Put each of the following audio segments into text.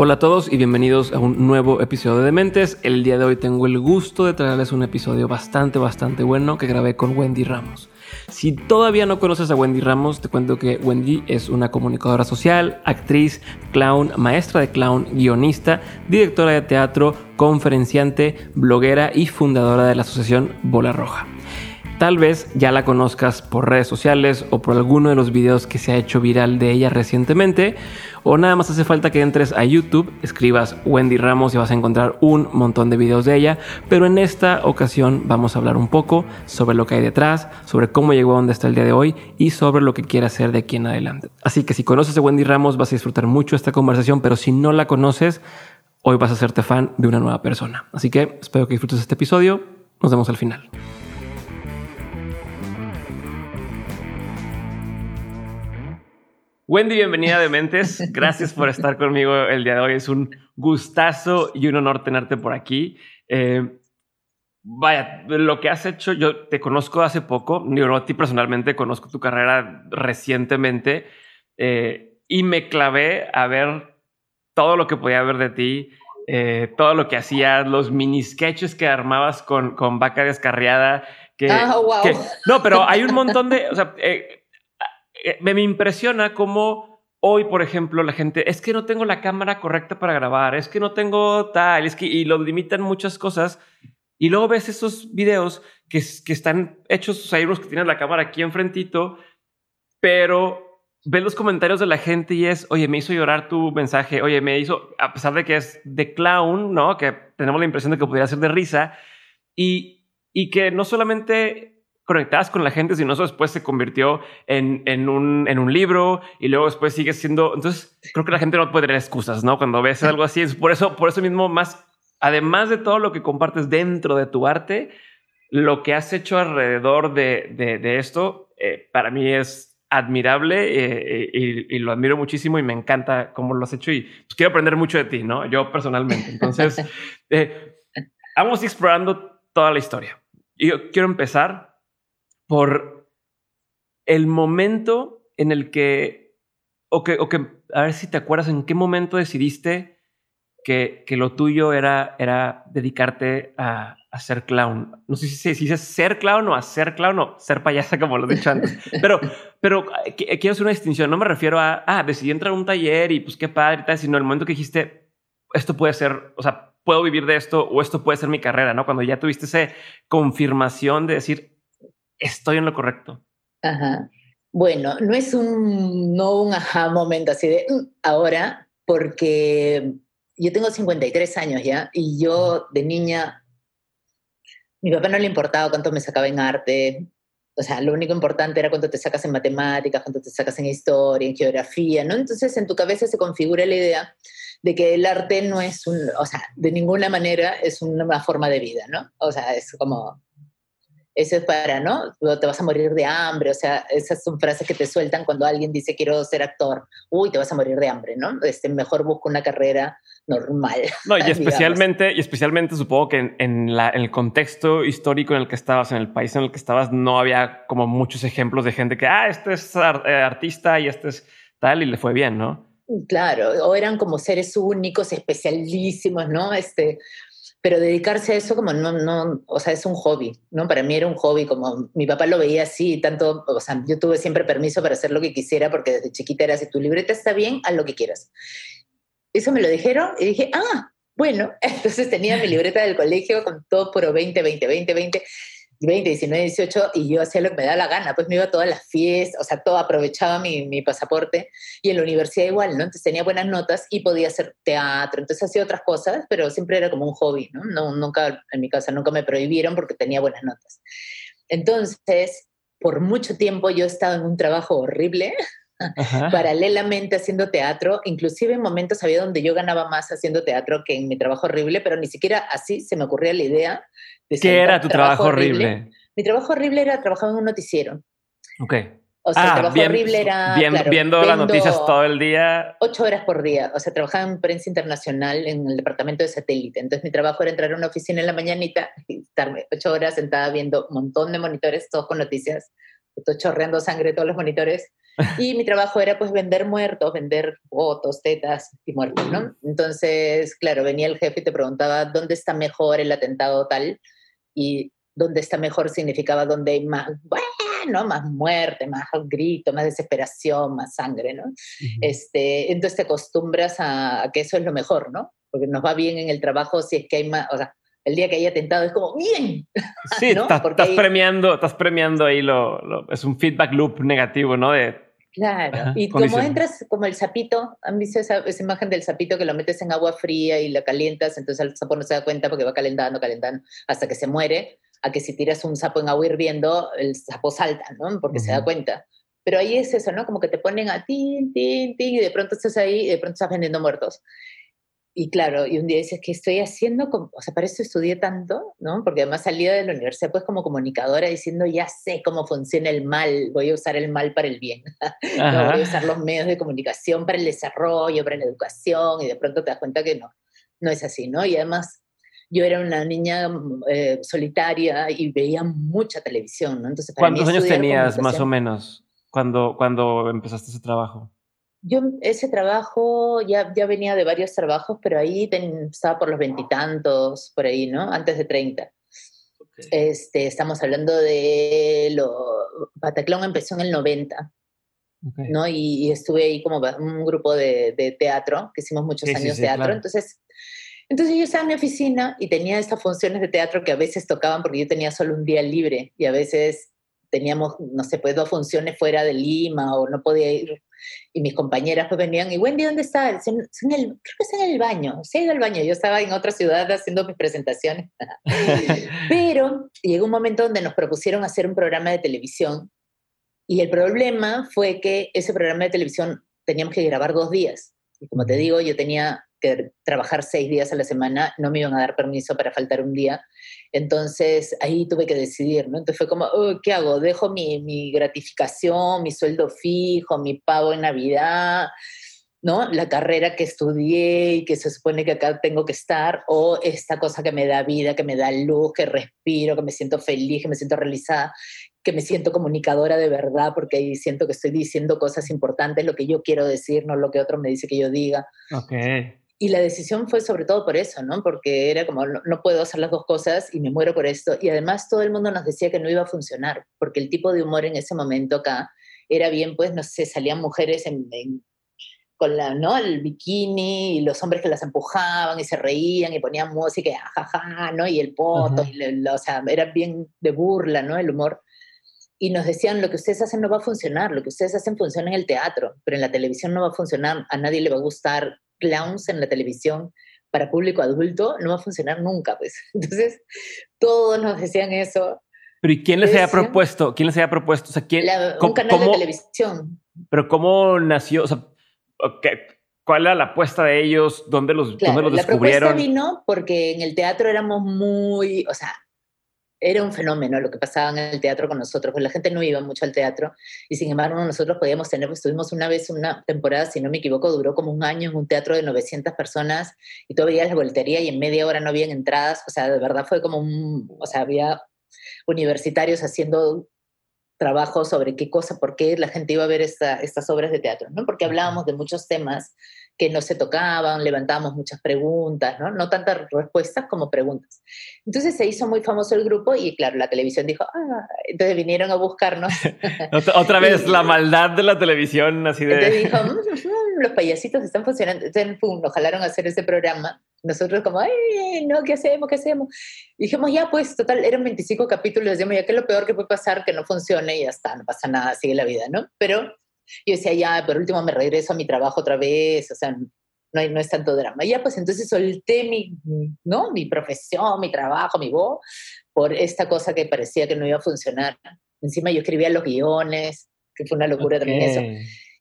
Hola a todos y bienvenidos a un nuevo episodio de Dementes. El día de hoy tengo el gusto de traerles un episodio bastante, bastante bueno que grabé con Wendy Ramos. Si todavía no conoces a Wendy Ramos, te cuento que Wendy es una comunicadora social, actriz, clown, maestra de clown, guionista, directora de teatro, conferenciante, bloguera y fundadora de la asociación Bola Roja. Tal vez ya la conozcas por redes sociales o por alguno de los videos que se ha hecho viral de ella recientemente, o nada más hace falta que entres a YouTube, escribas Wendy Ramos y vas a encontrar un montón de videos de ella, pero en esta ocasión vamos a hablar un poco sobre lo que hay detrás, sobre cómo llegó a donde está el día de hoy y sobre lo que quiere hacer de aquí en adelante. Así que si conoces a Wendy Ramos vas a disfrutar mucho esta conversación, pero si no la conoces, hoy vas a hacerte fan de una nueva persona. Así que espero que disfrutes este episodio. Nos vemos al final. Wendy, bienvenida de Mentes. Gracias por estar conmigo el día de hoy. Es un gustazo y un honor tenerte por aquí. Eh, vaya, lo que has hecho, yo te conozco hace poco, yo a ti personalmente conozco tu carrera recientemente eh, y me clavé a ver todo lo que podía ver de ti, eh, todo lo que hacías, los mini sketches que armabas con, con Vaca Descarriada. Que, oh, wow. no, pero hay un montón de, o sea, eh, me, impresiona cómo hoy, por ejemplo, la gente es que no tengo la cámara correcta para grabar, es que no tengo tal, es que y lo limitan muchas cosas. Y luego ves esos videos que, que están hechos, hay unos que tienen la cámara aquí enfrentito, pero ves los comentarios de la gente y es, oye, me hizo llorar tu mensaje, oye, me hizo, a pesar de que es de clown, ¿no? Que tenemos la impresión de que podría ser de risa, y, y que no solamente conectadas con la gente, sino eso después se convirtió en, en, un, en un libro y luego después sigue siendo. Entonces, creo que la gente no puede tener excusas, ¿no? Cuando ves algo así, es por eso, por eso mismo, más, además de todo lo que compartes dentro de tu arte, lo que has hecho alrededor de, de, esto, eh, para mí es admirable eh, y, y, lo admiro muchísimo y me encanta cómo lo has hecho y pues, quiero aprender mucho de ti, ¿no? Yo personalmente. Entonces, eh, vamos explorando toda la historia. Y yo quiero empezar por el momento en el que, o que, o que, a ver si te acuerdas, en qué momento decidiste que, que lo tuyo era, era dedicarte a, a, ser clown. No sé si, si dices ser clown o hacer clown o ser payasa, como lo he dicho antes. Pero, pero eh, quiero hacer una distinción. No me refiero a, ah, decidí entrar a un taller y pues qué padre y tal, sino el momento que dijiste, esto puede ser, o sea, puedo vivir de esto o esto puede ser mi carrera, ¿no? Cuando ya tuviste esa confirmación de decir, estoy en lo correcto. Ajá. Bueno, no es un, no un ajá momento así de mm, ahora, porque yo tengo 53 años ya y yo de niña, mi papá no le importaba cuánto me sacaba en arte, o sea, lo único importante era cuánto te sacas en matemáticas, cuánto te sacas en historia, en geografía, ¿no? Entonces en tu cabeza se configura la idea de que el arte no es un, o sea, de ninguna manera es una forma de vida, ¿no? O sea, es como eso es para, ¿no? Te vas a morir de hambre, o sea, esas son frases que te sueltan cuando alguien dice quiero ser actor, uy, te vas a morir de hambre, ¿no? Este, mejor busca una carrera normal. No, y especialmente, y especialmente supongo que en, la, el contexto histórico en el que estabas, en el país en el que estabas, no había como muchos ejemplos de gente que, ah, este es eh, artista y este es tal, y le fue bien, ¿no? Claro, o eran como seres únicos, especialísimos, ¿no? Este, pero dedicarse a eso como no, no, o sea, es un hobby, ¿no? Para mí era un hobby, como mi papá lo veía así, tanto, o sea, yo tuve siempre permiso para hacer lo que quisiera, porque desde chiquita era, si tu libreta está bien, haz lo que quieras. Eso me lo dijeron y dije, ah, bueno, entonces tenía mi libreta del colegio con todo puro 20, 20, 20, 20. 20, 19, 18 y yo hacía lo que me da la gana, pues me iba a todas las fiestas, o sea, todo aprovechaba mi, mi, pasaporte y en la universidad igual, ¿no? Entonces tenía buenas notas y podía hacer teatro, entonces hacía otras cosas, pero siempre era como un hobby, ¿no? no nunca, en mi casa nunca me prohibieron porque tenía buenas notas. Entonces, por mucho tiempo yo he estado en un trabajo horrible, paralelamente haciendo teatro, inclusive en momentos había donde yo ganaba más haciendo teatro que en mi trabajo horrible, pero ni siquiera así se me ocurría la idea ¿Qué era tu trabajo, horrible? Mi trabajo horrible era trabajar en un noticiero. Ok. O sea, el ah, trabajo horrible era. viendo las noticias todo el día. Ocho horas por día. O sea, trabajaba en prensa internacional en el departamento de satélite. Entonces, mi trabajo era entrar a una oficina en la mañanita y estarme ocho horas sentada viendo un montón de monitores, todos con noticias. Estoy chorreando sangre todos los monitores. Y mi trabajo era pues vender muertos, vender fotos, tetas y muertos, ¿no? Entonces, claro, venía el jefe y te preguntaba dónde está mejor el atentado tal y dónde está mejor significaba dónde hay más, bueno, más muerte, más grito, más desesperación, más sangre, ¿no? este, entonces te acostumbras a, que eso es lo mejor, ¿no? Porque nos va bien en el trabajo si es que hay más, o sea, el día que hay atentado es como, bien. Sí, estás, premiando, estás premiando ahí lo, es un feedback loop negativo, ¿no? De, Claro, y como entras como el sapito, ¿han visto esa, esa, imagen del sapito que lo metes en agua fría y la calientas, entonces el sapo no se da cuenta porque va calentando, calentando, hasta que se muere? a que si tiras un sapo en agua hirviendo, el sapo salta, ¿no? Porque se da cuenta. Pero ahí es eso, ¿no? Como que te ponen a tin, tin, tin, y de pronto estás ahí y de pronto estás vendiendo muertos. Y claro, y un día dices, ¿qué estoy haciendo? O sea, para eso estudié tanto, ¿no? Porque además salía de la universidad pues como comunicadora diciendo, ya sé cómo funciona el mal, voy a usar el mal para el bien. no, voy a usar los medios de comunicación para el desarrollo, para la educación, y de pronto te das cuenta que no, no es así, ¿no? Y además yo era una niña eh, solitaria y veía mucha televisión, ¿no? Entonces, ¿Cuántos años tenías más o menos cuando, cuando empezaste ese trabajo? Yo ese trabajo ya, ya venía de varios trabajos, pero ahí estaba por los veintitantos, por ahí, ¿no? Antes de 30. Este, estamos hablando de lo... Bataclón empezó en el 90. ¿no? Y, estuve ahí como un grupo de, de teatro, que hicimos muchos años teatro. Entonces, entonces yo estaba en mi oficina y tenía estas funciones de teatro que a veces tocaban porque yo tenía solo un día libre y a veces teníamos, no sé, pues dos funciones fuera de Lima o no podía ir. Y mis compañeras pues venían y Wendy, ¿dónde está? En, en el, creo que está en el baño, se ha ido al baño. Yo estaba en otra ciudad haciendo mis presentaciones. Pero llegó un momento donde nos propusieron hacer un programa de televisión y el problema fue que ese programa de televisión teníamos que grabar dos días. Y como te digo, yo tenía que trabajar seis días a la semana, no me iban a dar permiso para faltar un día. Entonces ahí tuve que decidir, ¿no? Entonces fue como, oh, ¿qué hago? ¿Dejo mi, mi, gratificación, mi sueldo fijo, mi pago en Navidad, ¿no? La carrera que estudié y que se supone que acá tengo que estar, o esta cosa que me da vida, que me da luz, que respiro, que me siento feliz, que me siento realizada, que me siento comunicadora de verdad, porque ahí siento que estoy diciendo cosas importantes, lo que yo quiero decir, no lo que otro me dice que yo diga. Okay. Y la decisión fue sobre todo por eso, ¿no? Porque era como, no, puedo hacer las dos cosas y me muero por esto. Y además todo el mundo nos decía que no iba a funcionar, porque el tipo de humor en ese momento acá era bien, pues, no sé, salían mujeres en, con la, ¿no? el bikini y los hombres que las empujaban y se reían y ponían música y jajaja, ¿no? Y el poto, y o sea, era bien de burla, ¿no? El humor. Y nos decían, lo que ustedes hacen no va a funcionar, lo que ustedes hacen funciona en el teatro, pero en la televisión no va a funcionar, a nadie le va a gustar, clowns en la televisión para público adulto no va a funcionar nunca, pues. Entonces, todos nos decían eso. Pero ¿y quién les había propuesto? ¿Quién les había propuesto? O sea, ¿quién, un canal de televisión. Pero ¿cómo nació? O sea, ¿cuál era la apuesta de ellos? ¿Dónde los, ¿dónde los descubrieron? La propuesta vino porque en el teatro éramos muy, o sea, era un fenómeno lo que pasaba en el teatro con nosotros, porque la gente no iba mucho al teatro y sin embargo nosotros podíamos tener, pues tuvimos una vez una temporada, si no me equivoco, duró como un año en un teatro de 900 personas y todavía la voltería y en media hora no habían entradas, o sea, de verdad fue como un, o sea, había universitarios haciendo trabajo sobre qué cosa, por qué la gente iba a ver estas obras de teatro, ¿no? Porque hablábamos de muchos temas que no se tocaban, levantábamos muchas preguntas, ¿no? No tantas respuestas como preguntas. Entonces se hizo muy famoso el grupo y claro, la televisión dijo, ah, entonces vinieron a buscarnos. Otra vez la maldad de la televisión, así de... Entonces dijo, mm, mm, los payasitos están funcionando. Entonces pum, nos jalaron a hacer ese programa. Nosotros como, ay, no, ¿qué hacemos? ¿Qué hacemos? Y dijimos, ya pues, total, eran 25 capítulos, decíamos, ya que es lo peor que puede pasar, que no funcione y ya está, no pasa nada, sigue la vida, ¿no? Pero yo decía, ya, por último me regreso a mi trabajo otra vez, o sea, no, hay, no es tanto drama. Y ya, pues entonces solté mi, ¿no? mi profesión, mi trabajo, mi voz, por esta cosa que parecía que no iba a funcionar. Encima yo escribía los guiones, que fue una locura también eso.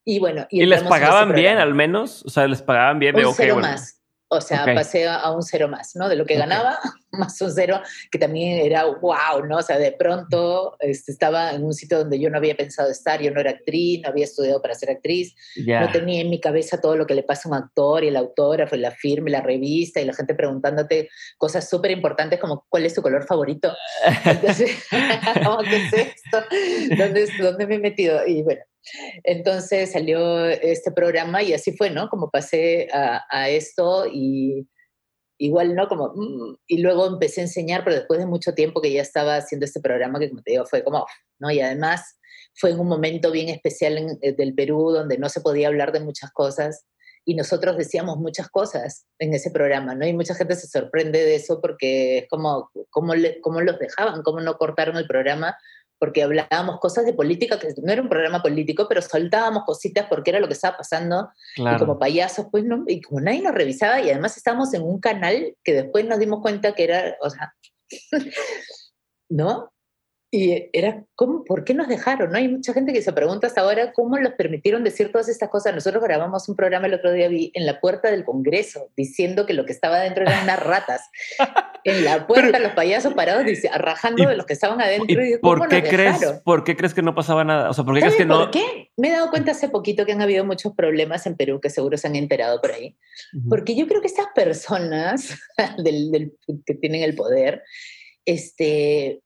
Y bueno. ¿Y, les pagaban bien al menos? O sea, les pagaban bien de un cero más. O sea, pasé a un cero más, ¿no? De lo que ganaba, más un cero, que también era wow, ¿no? O sea, de pronto este, estaba en un sitio donde yo no había pensado estar, yo no era actriz, no había estudiado para ser actriz, no tenía en mi cabeza todo lo que le pasa a un actor y el autógrafo y la firma y la revista y la gente preguntándote cosas súper importantes como cuál es tu color favorito. Entonces, ¿qué es esto? ¿Dónde, ¿Dónde me he metido? Y bueno, entonces salió este programa y así fue, ¿no? Como pasé a, esto y igual, ¿no? Como, mm, y luego empecé a enseñar, pero después de mucho tiempo que ya estaba haciendo este programa, que como te digo, fue como, ¿no? Y además fue en un momento bien especial eh, del Perú, donde no se podía hablar de muchas cosas, y nosotros decíamos muchas cosas en ese programa, ¿no? Y mucha gente se sorprende de eso porque es como, ¿cómo, le, cómo los dejaban? ¿Cómo no cortaron el programa? Porque hablábamos cosas de política, que no era un programa político, pero soltábamos cositas porque era lo que estaba pasando, y como payasos, pues, ¿no? y como nadie nos revisaba, y además estábamos en un canal que después nos dimos cuenta que era, o sea, ¿no? Y era, ¿cómo, ¿por qué nos dejaron? ¿no? Hay mucha gente que se pregunta hasta ahora cómo los permitieron decir todas estas cosas. Nosotros grabamos un programa el otro día vi en la puerta del Congreso diciendo que lo que estaba adentro eran unas ratas. en la puerta, los payasos parados rajando de los que estaban adentro. Y, ¿por, qué crees, ¿Por qué crees que no pasaba nada? O sea, ¿por qué crees que no? ¿Por qué? Me he dado cuenta hace poquito que han habido muchos problemas en Perú que seguro se han enterado por ahí. Porque yo creo que estas personas del, que tienen el poder, este,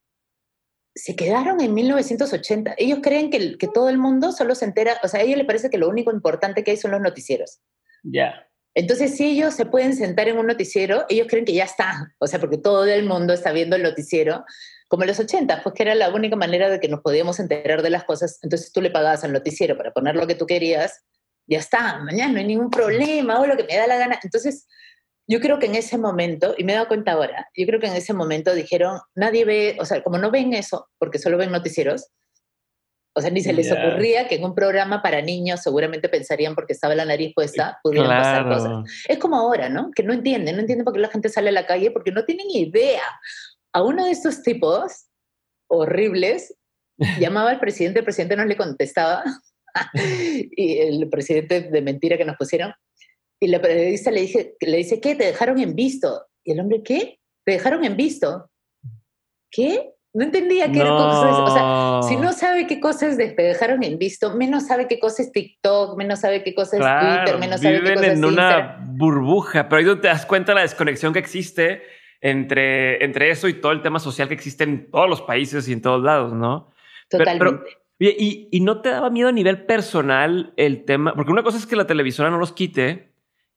se quedaron en 1980. Ellos creen que, que, todo el mundo solo se entera, o sea, a ellos les parece que lo único importante que hay son los noticieros. Ya. Entonces, si ellos se pueden sentar en un noticiero, ellos creen que ya está, o sea, porque todo el mundo está viendo el noticiero, como en los 80, pues que era la única manera de que nos podíamos enterar de las cosas. Entonces tú le pagabas al noticiero para poner lo que tú querías, ya está, mañana no hay ningún problema, o lo que me da la gana. Entonces, yo creo que en ese momento, y me he dado cuenta ahora, yo creo que en ese momento dijeron, nadie ve, o sea, como no ven eso, porque solo ven noticieros, o sea, ni se les ocurría que en un programa para niños seguramente pensarían porque estaba la nariz puesta, pudieran pasar cosas. Es como ahora, ¿no? Que no entienden, no entienden por qué la gente sale a la calle porque no tienen idea. A uno de estos tipos horribles llamaba al presidente, el presidente no le contestaba y el presidente de mentira que nos pusieron y la periodista le, dije, le dice, ¿qué? ¿Te dejaron en visto? Y el hombre, ¿qué? ¿Te dejaron en visto? ¿Qué? No entendía qué era cosa. O sea, si no sabe qué cosas te dejaron en visto, menos sabe qué cosa es TikTok, menos sabe qué cosa es Twitter, menos sabe qué cosa es en una burbuja, pero ahí tú te das cuenta de la desconexión que existe entre, entre eso y todo el tema social que existe en todos los países y en todos lados, ¿no? Totalmente. y, y, no te daba miedo a nivel personal el tema, porque una cosa es que la televisora no los quite,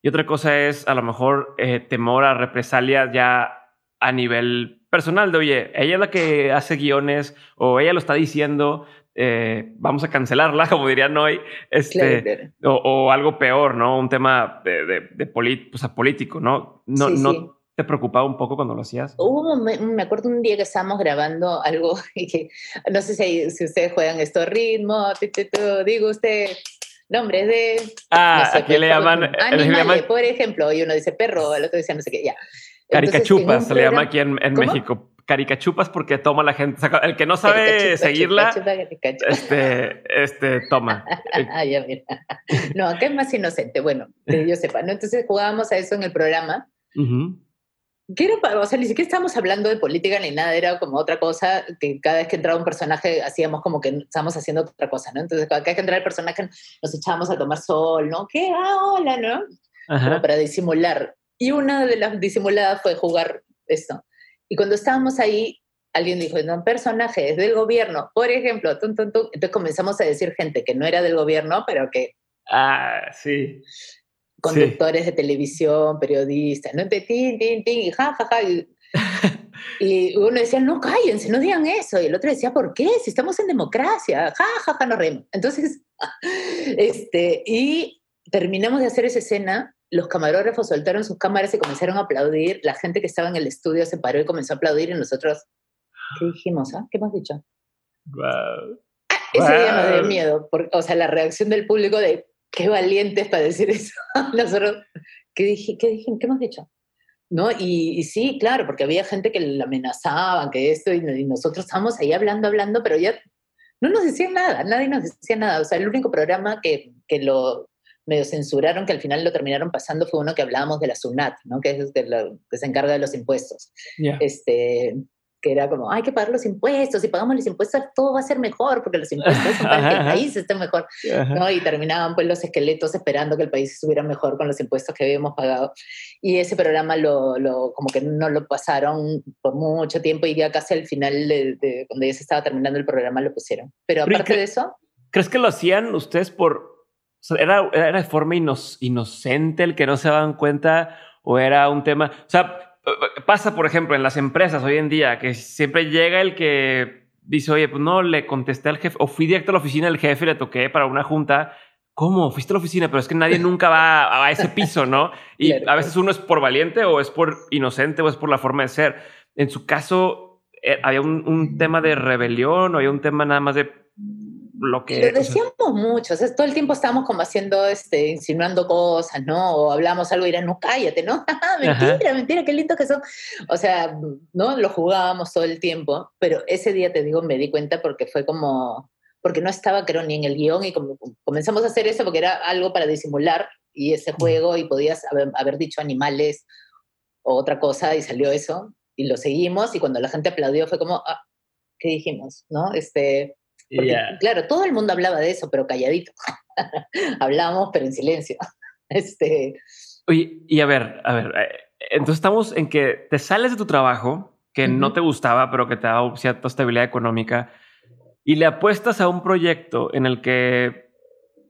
y otra cosa es a lo mejor eh, temor a represalias ya a nivel personal de, oye, ella es la que hace guiones o ella lo está diciendo, eh, vamos a cancelarla, como dirían hoy, este, O, algo peor, ¿no? Un tema de, de, político, ¿no? No, no te preocupaba un poco cuando lo hacías. Hubo, me acuerdo un día que estábamos grabando algo y que, no sé si, si ustedes juegan esto ritmo, digo usted, nombres de... Ah, no sé, le llaman... Animales, por ejemplo, y uno dice perro, el otro dice no sé qué, ya. Caricachupas se le llama aquí en, en México. Caricachupas porque toma la gente. el que no sabe seguirla, este, este, toma. ah. No, acá es más inocente. Bueno, que yo sepa. ¿no? Entonces jugábamos a eso en el programa. Uh o sea, ni siquiera estábamos hablando de política ni nada, era como otra cosa que cada vez que entraba un personaje hacíamos como que estábamos haciendo otra cosa, ¿no? Entonces, cada vez que entraba el personaje nos echábamos a tomar sol, ¿no? ¿Qué? Ah, hola, ¿no? Como para disimular. Y una de las disimuladas fue jugar esto. Y cuando estábamos ahí, alguien dijo, no, personaje es del gobierno, por ejemplo, entonces comenzamos a decir gente que no era del gobierno, pero que... Ah, sí conductores de televisión, periodistas, ¿no? Tin, tin, tin, y ja, ja, ja. Y, uno decía, no cállense, no digan eso. Y el otro decía, ¿por qué? Si estamos en democracia, ja, ja, ja, nos reímos. Entonces, este, y terminamos de hacer esa escena, los camarógrafos soltaron sus cámaras y comenzaron a aplaudir, la gente que estaba en el estudio se paró y comenzó a aplaudir y nosotros, ¿qué dijimos? Ah? ¿Qué hemos dicho? Wow. Ah, ese día nos dio miedo, o sea, la reacción del público de, qué valientes para decir eso. Nosotros, ¿qué dije? ¿Qué dije? ¿Qué hemos dicho? ¿No? Y, sí, claro, porque había gente que la amenazaba, que esto, y, nosotros estábamos ahí hablando, hablando, pero ya no nos decían nada, nadie nos decía nada. O sea, el único programa que, que lo medio censuraron, que al final lo terminaron pasando, fue uno que hablábamos de la SUNAT, ¿no? que es que, que se encarga de los impuestos. Este, que era como, hay que pagar los impuestos, si pagamos los impuestos todo va a ser mejor, porque los impuestos son para que el país esté mejor, ¿no? Y terminaban pues los esqueletos esperando que el país estuviera mejor con los impuestos que habíamos pagado. Y ese programa lo, lo como que no lo pasaron por mucho tiempo y ya casi al final, de, cuando ya se estaba terminando el programa, lo pusieron. Pero aparte de eso... ¿Crees que lo hacían ustedes por... era, era de forma inocente el que no se daban cuenta o era un tema... O sea, Pasa, por ejemplo, en las empresas hoy en día, que siempre llega el que dice, oye, pues no, le contesté al jefe, o fui directo a la oficina del jefe y le toqué para una junta. ¿Cómo? Fuiste a la oficina, pero es que nadie nunca va a, ese piso, ¿no? Y a veces uno es por valiente o es por inocente o es por la forma de ser. En su caso, eh, ¿había un, un tema de rebelión o había un tema nada más de lo que... Lo decíamos mucho, o sea, todo el tiempo estábamos como haciendo, este, insinuando cosas, ¿no? O hablamos algo y era, no, cállate, ¿no? mentira, mentira, qué lindo que son. O sea, ¿no? Lo jugábamos todo el tiempo, pero ese día, te digo, me di cuenta porque fue como, porque no estaba, creo, ni en el guion y como, comenzamos a hacer eso porque era algo para disimular y ese juego y podías haber, haber dicho animales o otra cosa y salió eso y lo seguimos y cuando la gente aplaudió fue como, ah, ¿qué dijimos? ¿No? Este, Claro, todo el mundo hablaba de eso, pero calladito. Hablábamos, pero en silencio. este... Oye, y a ver, a ver, eh, entonces estamos en que te sales de tu trabajo, que no te gustaba, pero que te daba cierta estabilidad económica, y le apuestas a un proyecto en el que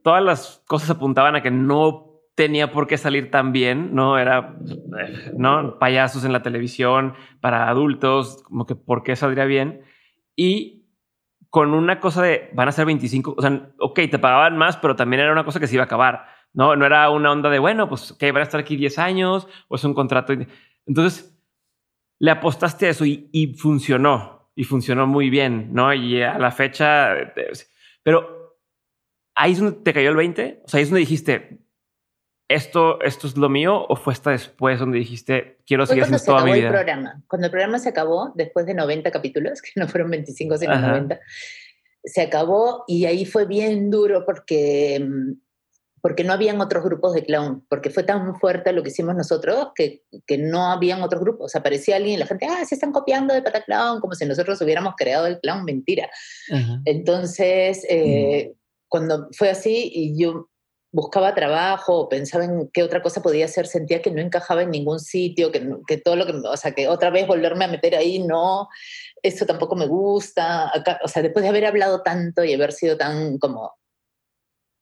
todas las cosas apuntaban a que no tenía por qué salir tan bien, ¿no? Era, eh, ¿no? Payasos en la televisión para adultos, como que por qué saldría bien. Y con una cosa de van a ser 25, o sea, ok, te pagaban más, pero también era una cosa que se iba a acabar, ¿no? No era una onda de, bueno, pues que van a estar aquí 10 años o es un contrato. Entonces, le apostaste a eso y, funcionó, y funcionó muy bien, ¿no? Y a la fecha, pero ahí es donde te cayó el 20, o sea, ahí es donde dijiste, esto, esto es lo mío o fue hasta después donde dijiste quiero seguir haciendo toda mi vida? El programa. Cuando el programa se acabó, después de 90 capítulos, que no fueron 25 sino 90, se acabó y ahí fue bien duro porque, porque no habían otros grupos de clown, porque fue tan fuerte lo que hicimos nosotros que, que no habían otros grupos. O sea, aparecía alguien y la gente, ah, se están copiando de Pataclown, como si nosotros hubiéramos creado el clown, mentira. Entonces, eh, cuando fue así y yo buscaba trabajo pensaba en qué otra cosa podía hacer, sentía que no encajaba en ningún sitio, que, que todo lo que, o sea, que otra vez volverme a meter ahí, no, eso tampoco me gusta, o sea, después de haber hablado tanto y haber sido tan como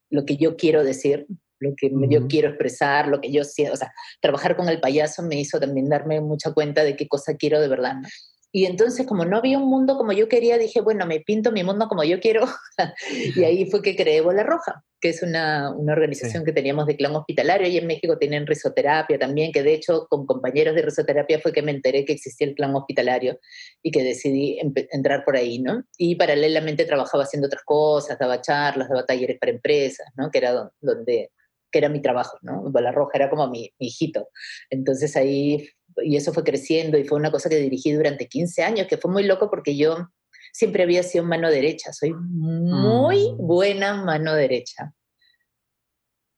lo que yo quiero decir, lo que yo quiero expresar, lo que yo siento, o sea, trabajar con el payaso me hizo también darme mucha cuenta de qué cosa quiero de verdad. Y entonces, como no había un mundo como yo quería, dije, bueno, me pinto mi mundo como yo quiero. y ahí fue que creé Bola Roja, que es una, una organización que teníamos de clan hospitalario. Y en México tienen risoterapia también, que de hecho con compañeros de risoterapia fue que me enteré que existía el clan hospitalario y que decidí entrar por ahí, ¿no? Y paralelamente trabajaba haciendo otras cosas, daba charlas, daba talleres para empresas, ¿no? Que era donde, que era mi trabajo, ¿no? Bola Roja era como mi, mi hijito. Entonces ahí y eso fue creciendo y fue una cosa que dirigí durante 15 años, que fue muy loco porque yo siempre había sido mano derecha, soy muy mm. buena mano derecha.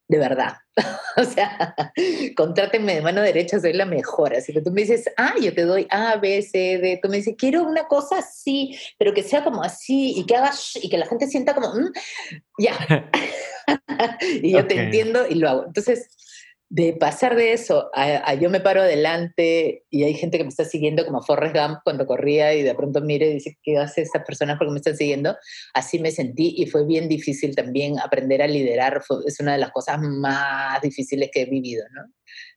De verdad. o sea, contrátenme de mano derecha, soy la mejor. Así que tú me dices, ah, yo te doy A, B, C, D. Tú me dices, quiero una cosa así, pero que sea como así y que hagas y que la gente sienta como, mm, ya. y yo te entiendo y lo hago. Entonces, de pasar de eso a, yo me paro adelante y hay gente que me está siguiendo como Forrest Gump cuando corría y de pronto mire y dice, ¿qué hace esa persona porque me están siguiendo? Así me sentí y fue bien difícil también aprender a liderar. es una de las cosas más difíciles que he vivido, ¿no?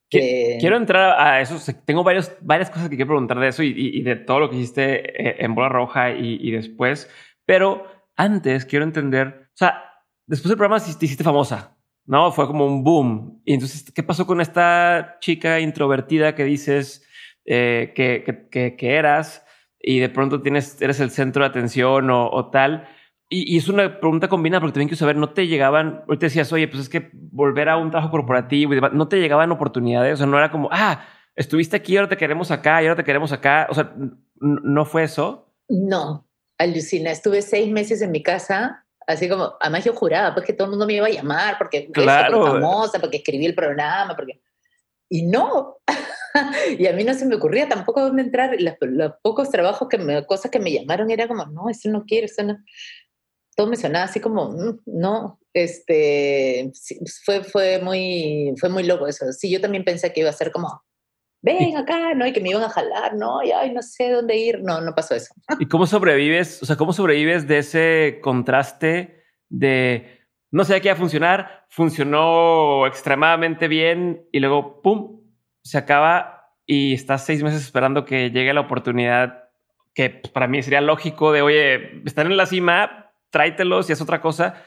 Quiero entrar a eso. Tengo varios, varias cosas que quiero preguntar de eso y, de todo lo que hiciste eh, en Bola Roja y, después. Pero antes quiero entender, o sea, después del programa te hiciste famosa. ¿No? Fue como un boom. Y entonces, ¿qué pasó con esta chica introvertida que dices eh, que, que, que, eras y de pronto tienes, eres el centro de atención o, tal? Y, es una pregunta combinada porque también quiero saber, ¿no te llegaban, te decías, oye, pues es que volver a un trabajo corporativo y no te llegaban oportunidades? O sea, no era como, ah, estuviste aquí, ahora te queremos acá y ahora te queremos acá. O sea, ¿no fue eso? No, alucina. Estuve seis meses en mi casa Así como, además yo juraba, pues que todo el mundo me iba a llamar porque, claro. famosa, porque escribí el programa, porque... Y no, y a mí no se me ocurría tampoco dónde entrar. Los, los, pocos trabajos que me, cosas que me llamaron era como, no, eso no quiero, eso no. Todo me sonaba así como, mm, no, este, fue, fue, muy, fue muy loco eso. Sí, yo también pensé que iba a ser como, ven acá, ¿no? Y que me iban a jalar, ¿no? Y ay, no sé dónde ir. No, no pasó eso. ¿Y cómo sobrevives? O sea, ¿cómo sobrevives de ese contraste de no sé qué iba a funcionar, funcionó extremadamente bien y luego, ¡pum!, se acaba y estás seis meses esperando que llegue la oportunidad que pues, para mí sería lógico de, oye, están en la cima, tráetelos y es otra cosa.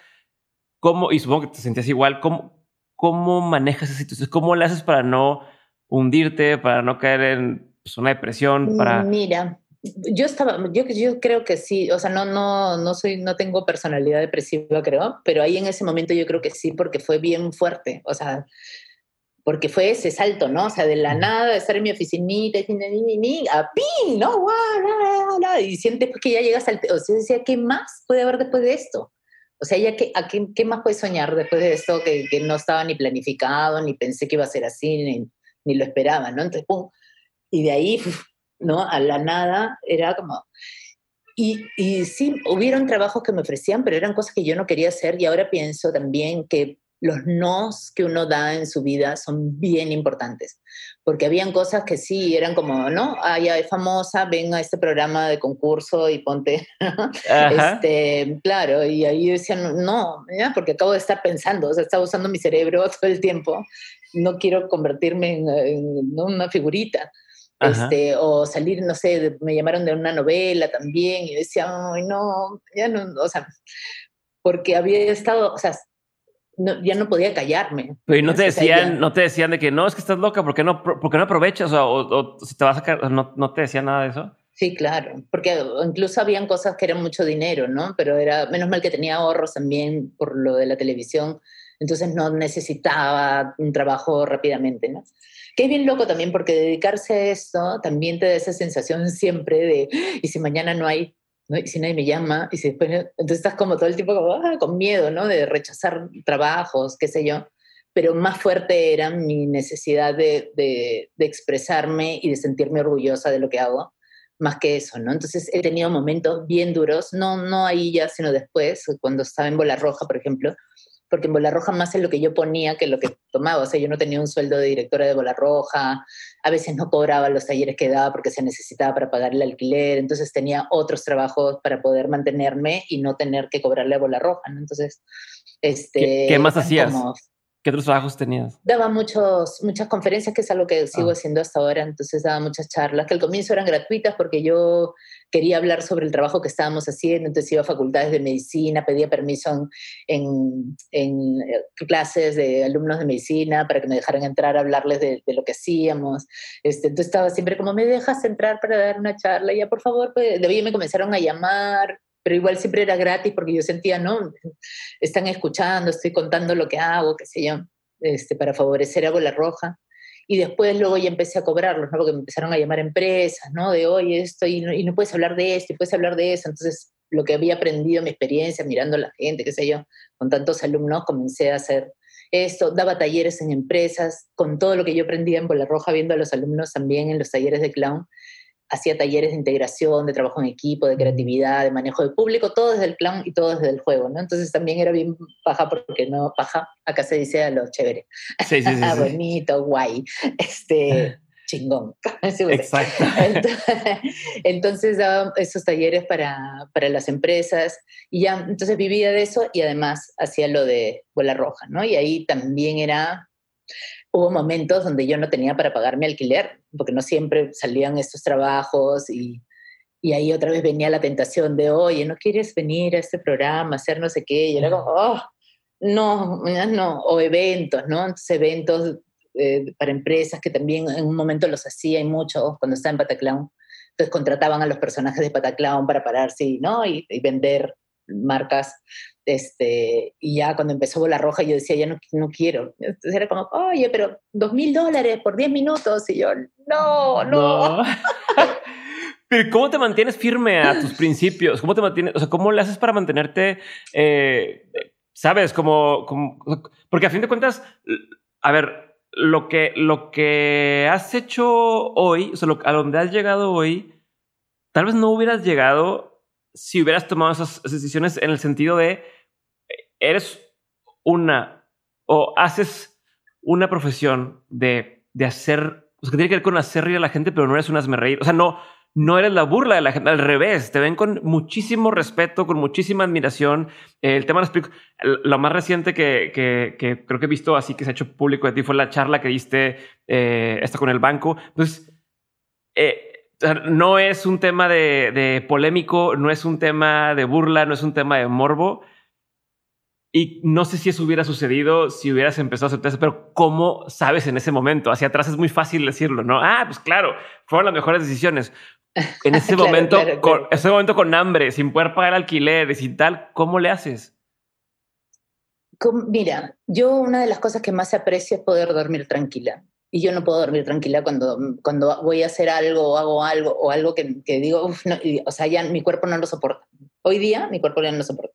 ¿Cómo? Y supongo que te sentías igual. ¿Cómo, cómo manejas esa situación? ¿Cómo le haces para no hundirte, para no caer en pues, una depresión? Para... Mira, yo estaba, yo, yo creo que sí, o sea, no, no, no soy, no tengo personalidad depresiva, creo, pero ahí en ese momento yo creo que sí, porque fue bien fuerte, o sea, porque fue ese salto, ¿no? O sea, de la nada, de estar en mi oficinita, a pin, ¿no? Y sientes que ya llegas al... O sea, decía, ¿qué más puede haber después de esto? O sea, ya que, ¿a qué, qué, más puedes soñar después de esto que, que, no estaba ni planificado, ni pensé que iba a ser así, ni, ni lo esperaba, ¿no? Entonces, pum. Y de ahí, ¿no? A la nada, era como... Y, y sí, hubieron trabajos que me ofrecían, pero eran cosas que yo no quería hacer y ahora pienso también que los nos que uno da en su vida son bien importantes, porque habían cosas que sí eran como, ¿no? Ah, ya es famosa, ven a este programa de concurso y ponte, este, claro, y ahí decían, no, ¿ya? porque acabo de estar pensando, o sea, estaba usando mi cerebro todo el tiempo, no quiero convertirme en, una figurita. Este, o salir, no sé, me llamaron de una novela también y decía, ay, no, ya no, o sea, porque había estado, o sea, no, ya no podía callarme. Pero no te decían, no te decían de que no, es que estás loca, ¿por qué no, por no aprovechas? O, o, si te vas a no, no te decían nada de eso. Sí, claro, porque incluso habían cosas que eran mucho dinero, ¿no? Pero era, menos mal que tenía ahorros también por lo de la televisión, entonces no necesitaba un trabajo rápidamente, ¿no? Que es bien loco también porque dedicarse a esto también te da esa sensación siempre de, ¿y si mañana no hay? Y si nadie me llama, y si después, entonces estás como todo el tiempo ah, con miedo, ¿no? De rechazar trabajos, qué sé yo. Pero más fuerte era mi necesidad de, de, expresarme y de sentirme orgullosa de lo que hago, más que eso, ¿no? Entonces he tenido momentos bien duros, no, no ahí ya, sino después, cuando estaba en Bola Roja, por ejemplo, porque en Bola Roja más es lo que yo ponía que lo que tomaba. O sea, yo no tenía un sueldo de directora de Bola Roja, a veces no cobraba los talleres que daba porque se necesitaba para pagar el alquiler, entonces tenía otros trabajos para poder mantenerme y no tener que cobrarle a Bola Roja, ¿no? Entonces, este... ¿Qué, más hacías? ¿Qué otros trabajos tenías? Daba muchos, muchas conferencias, que es algo que sigo ah. haciendo hasta ahora, entonces daba muchas charlas, que al comienzo eran gratuitas porque yo quería hablar sobre el trabajo que estábamos haciendo, entonces iba a facultades de medicina, pedía permiso en, en, eh, clases de alumnos de medicina para que me dejaran entrar a hablarles de, lo que hacíamos. Este, entonces estaba siempre como, ¿me dejas entrar para dar una charla? ya, por favor, pues, de ahí me comenzaron a llamar, pero igual siempre era gratis porque yo sentía, ¿no? Están escuchando, estoy contando lo que hago, qué sé yo, este, para favorecer a Bola Roja. Y después luego ya empecé a cobrarlos, ¿no? Porque me empezaron a llamar empresas, ¿no? De, oye, esto, y no, y no puedes hablar de esto, y puedes hablar de eso. Entonces, lo que había aprendido, mi experiencia, mirando a la gente, qué sé yo, con tantos alumnos, comencé a hacer esto, daba talleres en empresas, con todo lo que yo aprendía en Bola Roja, viendo a los alumnos también en los talleres de clown hacía talleres de integración, de trabajo en equipo, de creatividad, de manejo de público, todo desde el clown y todo desde el juego, ¿no? Entonces también era bien paja porque no, paja, acá se dice a lo chévere. Sí, sí, sí, Bonito, guay, este, chingón. Exacto. Entonces, daba esos talleres para, para, las empresas y ya, entonces vivía de eso y además hacía lo de bola roja, ¿no? Y ahí también era hubo momentos donde yo no tenía para pagar mi alquiler, porque no siempre salían estos trabajos y, y ahí otra vez venía la tentación de, oye, ¿no quieres venir a este programa, hacer no sé qué? Y era como, oh, no, no, o eventos, ¿no? Entonces, eventos eh, para empresas que también en un momento los hacía y mucho cuando estaba en Pataclown. Entonces contrataban a los personajes de Pataclown para pararse ¿no? y, y vender marcas este, y ya cuando empezó Bola Roja yo decía, ya no, no quiero. Entonces era como, oye, pero dos mil dólares por diez minutos. Y yo, no, no. Pero ¿cómo te mantienes firme a tus principios? ¿Cómo te mantienes? O sea, ¿cómo le haces para mantenerte, eh, sabes, como, como, porque a fin de cuentas, a ver, lo que, lo que has hecho hoy, o sea, a donde has llegado hoy, tal vez no hubieras llegado si hubieras tomado esas decisiones en el sentido de eres una o haces una profesión de, de hacer, o sea, que tiene que ver con hacer reír a la gente, pero no eres un hazme reír. O sea, no, no eres la burla de la gente, al revés, te ven con muchísimo respeto, con muchísima admiración. El tema de las lo más reciente que, que, creo que he visto así que se ha hecho público de ti fue la charla que diste eh, esta con el banco. Entonces, eh, no es un tema de, de, polémico, no es un tema de burla, no es un tema de morbo. Y no sé si eso hubiera sucedido si hubieras empezado a aceptar eso, pero ¿cómo sabes en ese momento? Hacia atrás es muy fácil decirlo, ¿no? Ah, pues claro, fueron las mejores decisiones. En ese momento, Con, ese momento con hambre, sin poder pagar alquiler y sin tal, ¿cómo le haces? Mira, yo una de las cosas que más aprecio es poder dormir tranquila. Y yo no puedo dormir tranquila cuando, cuando voy a hacer algo o hago algo o algo que, digo, o sea, ya mi cuerpo no lo soporta. Hoy día mi cuerpo ya no lo soporta.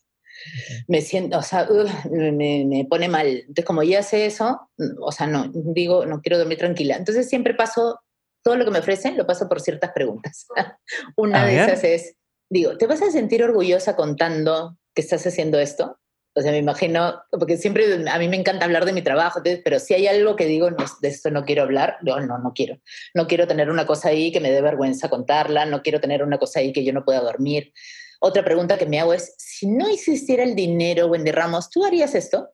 Me siento, o sea, me, me, pone mal. Entonces, como ya sé eso, o sea, no, digo, no quiero dormir tranquila. Entonces, siempre paso todo lo que me ofrecen lo paso por ciertas preguntas. Una de esas es, digo, ¿te vas a sentir orgullosa contando que estás haciendo esto? O sea, me imagino, porque siempre a mí me encanta hablar de mi trabajo, pero si hay algo que digo, no, de esto no quiero hablar, no, no, no quiero. No quiero tener una cosa ahí que me dé vergüenza contarla, no quiero tener una cosa ahí que yo no pueda dormir. Otra pregunta que me hago es, si no existiera el dinero, Wendy Ramos, ¿tú harías esto?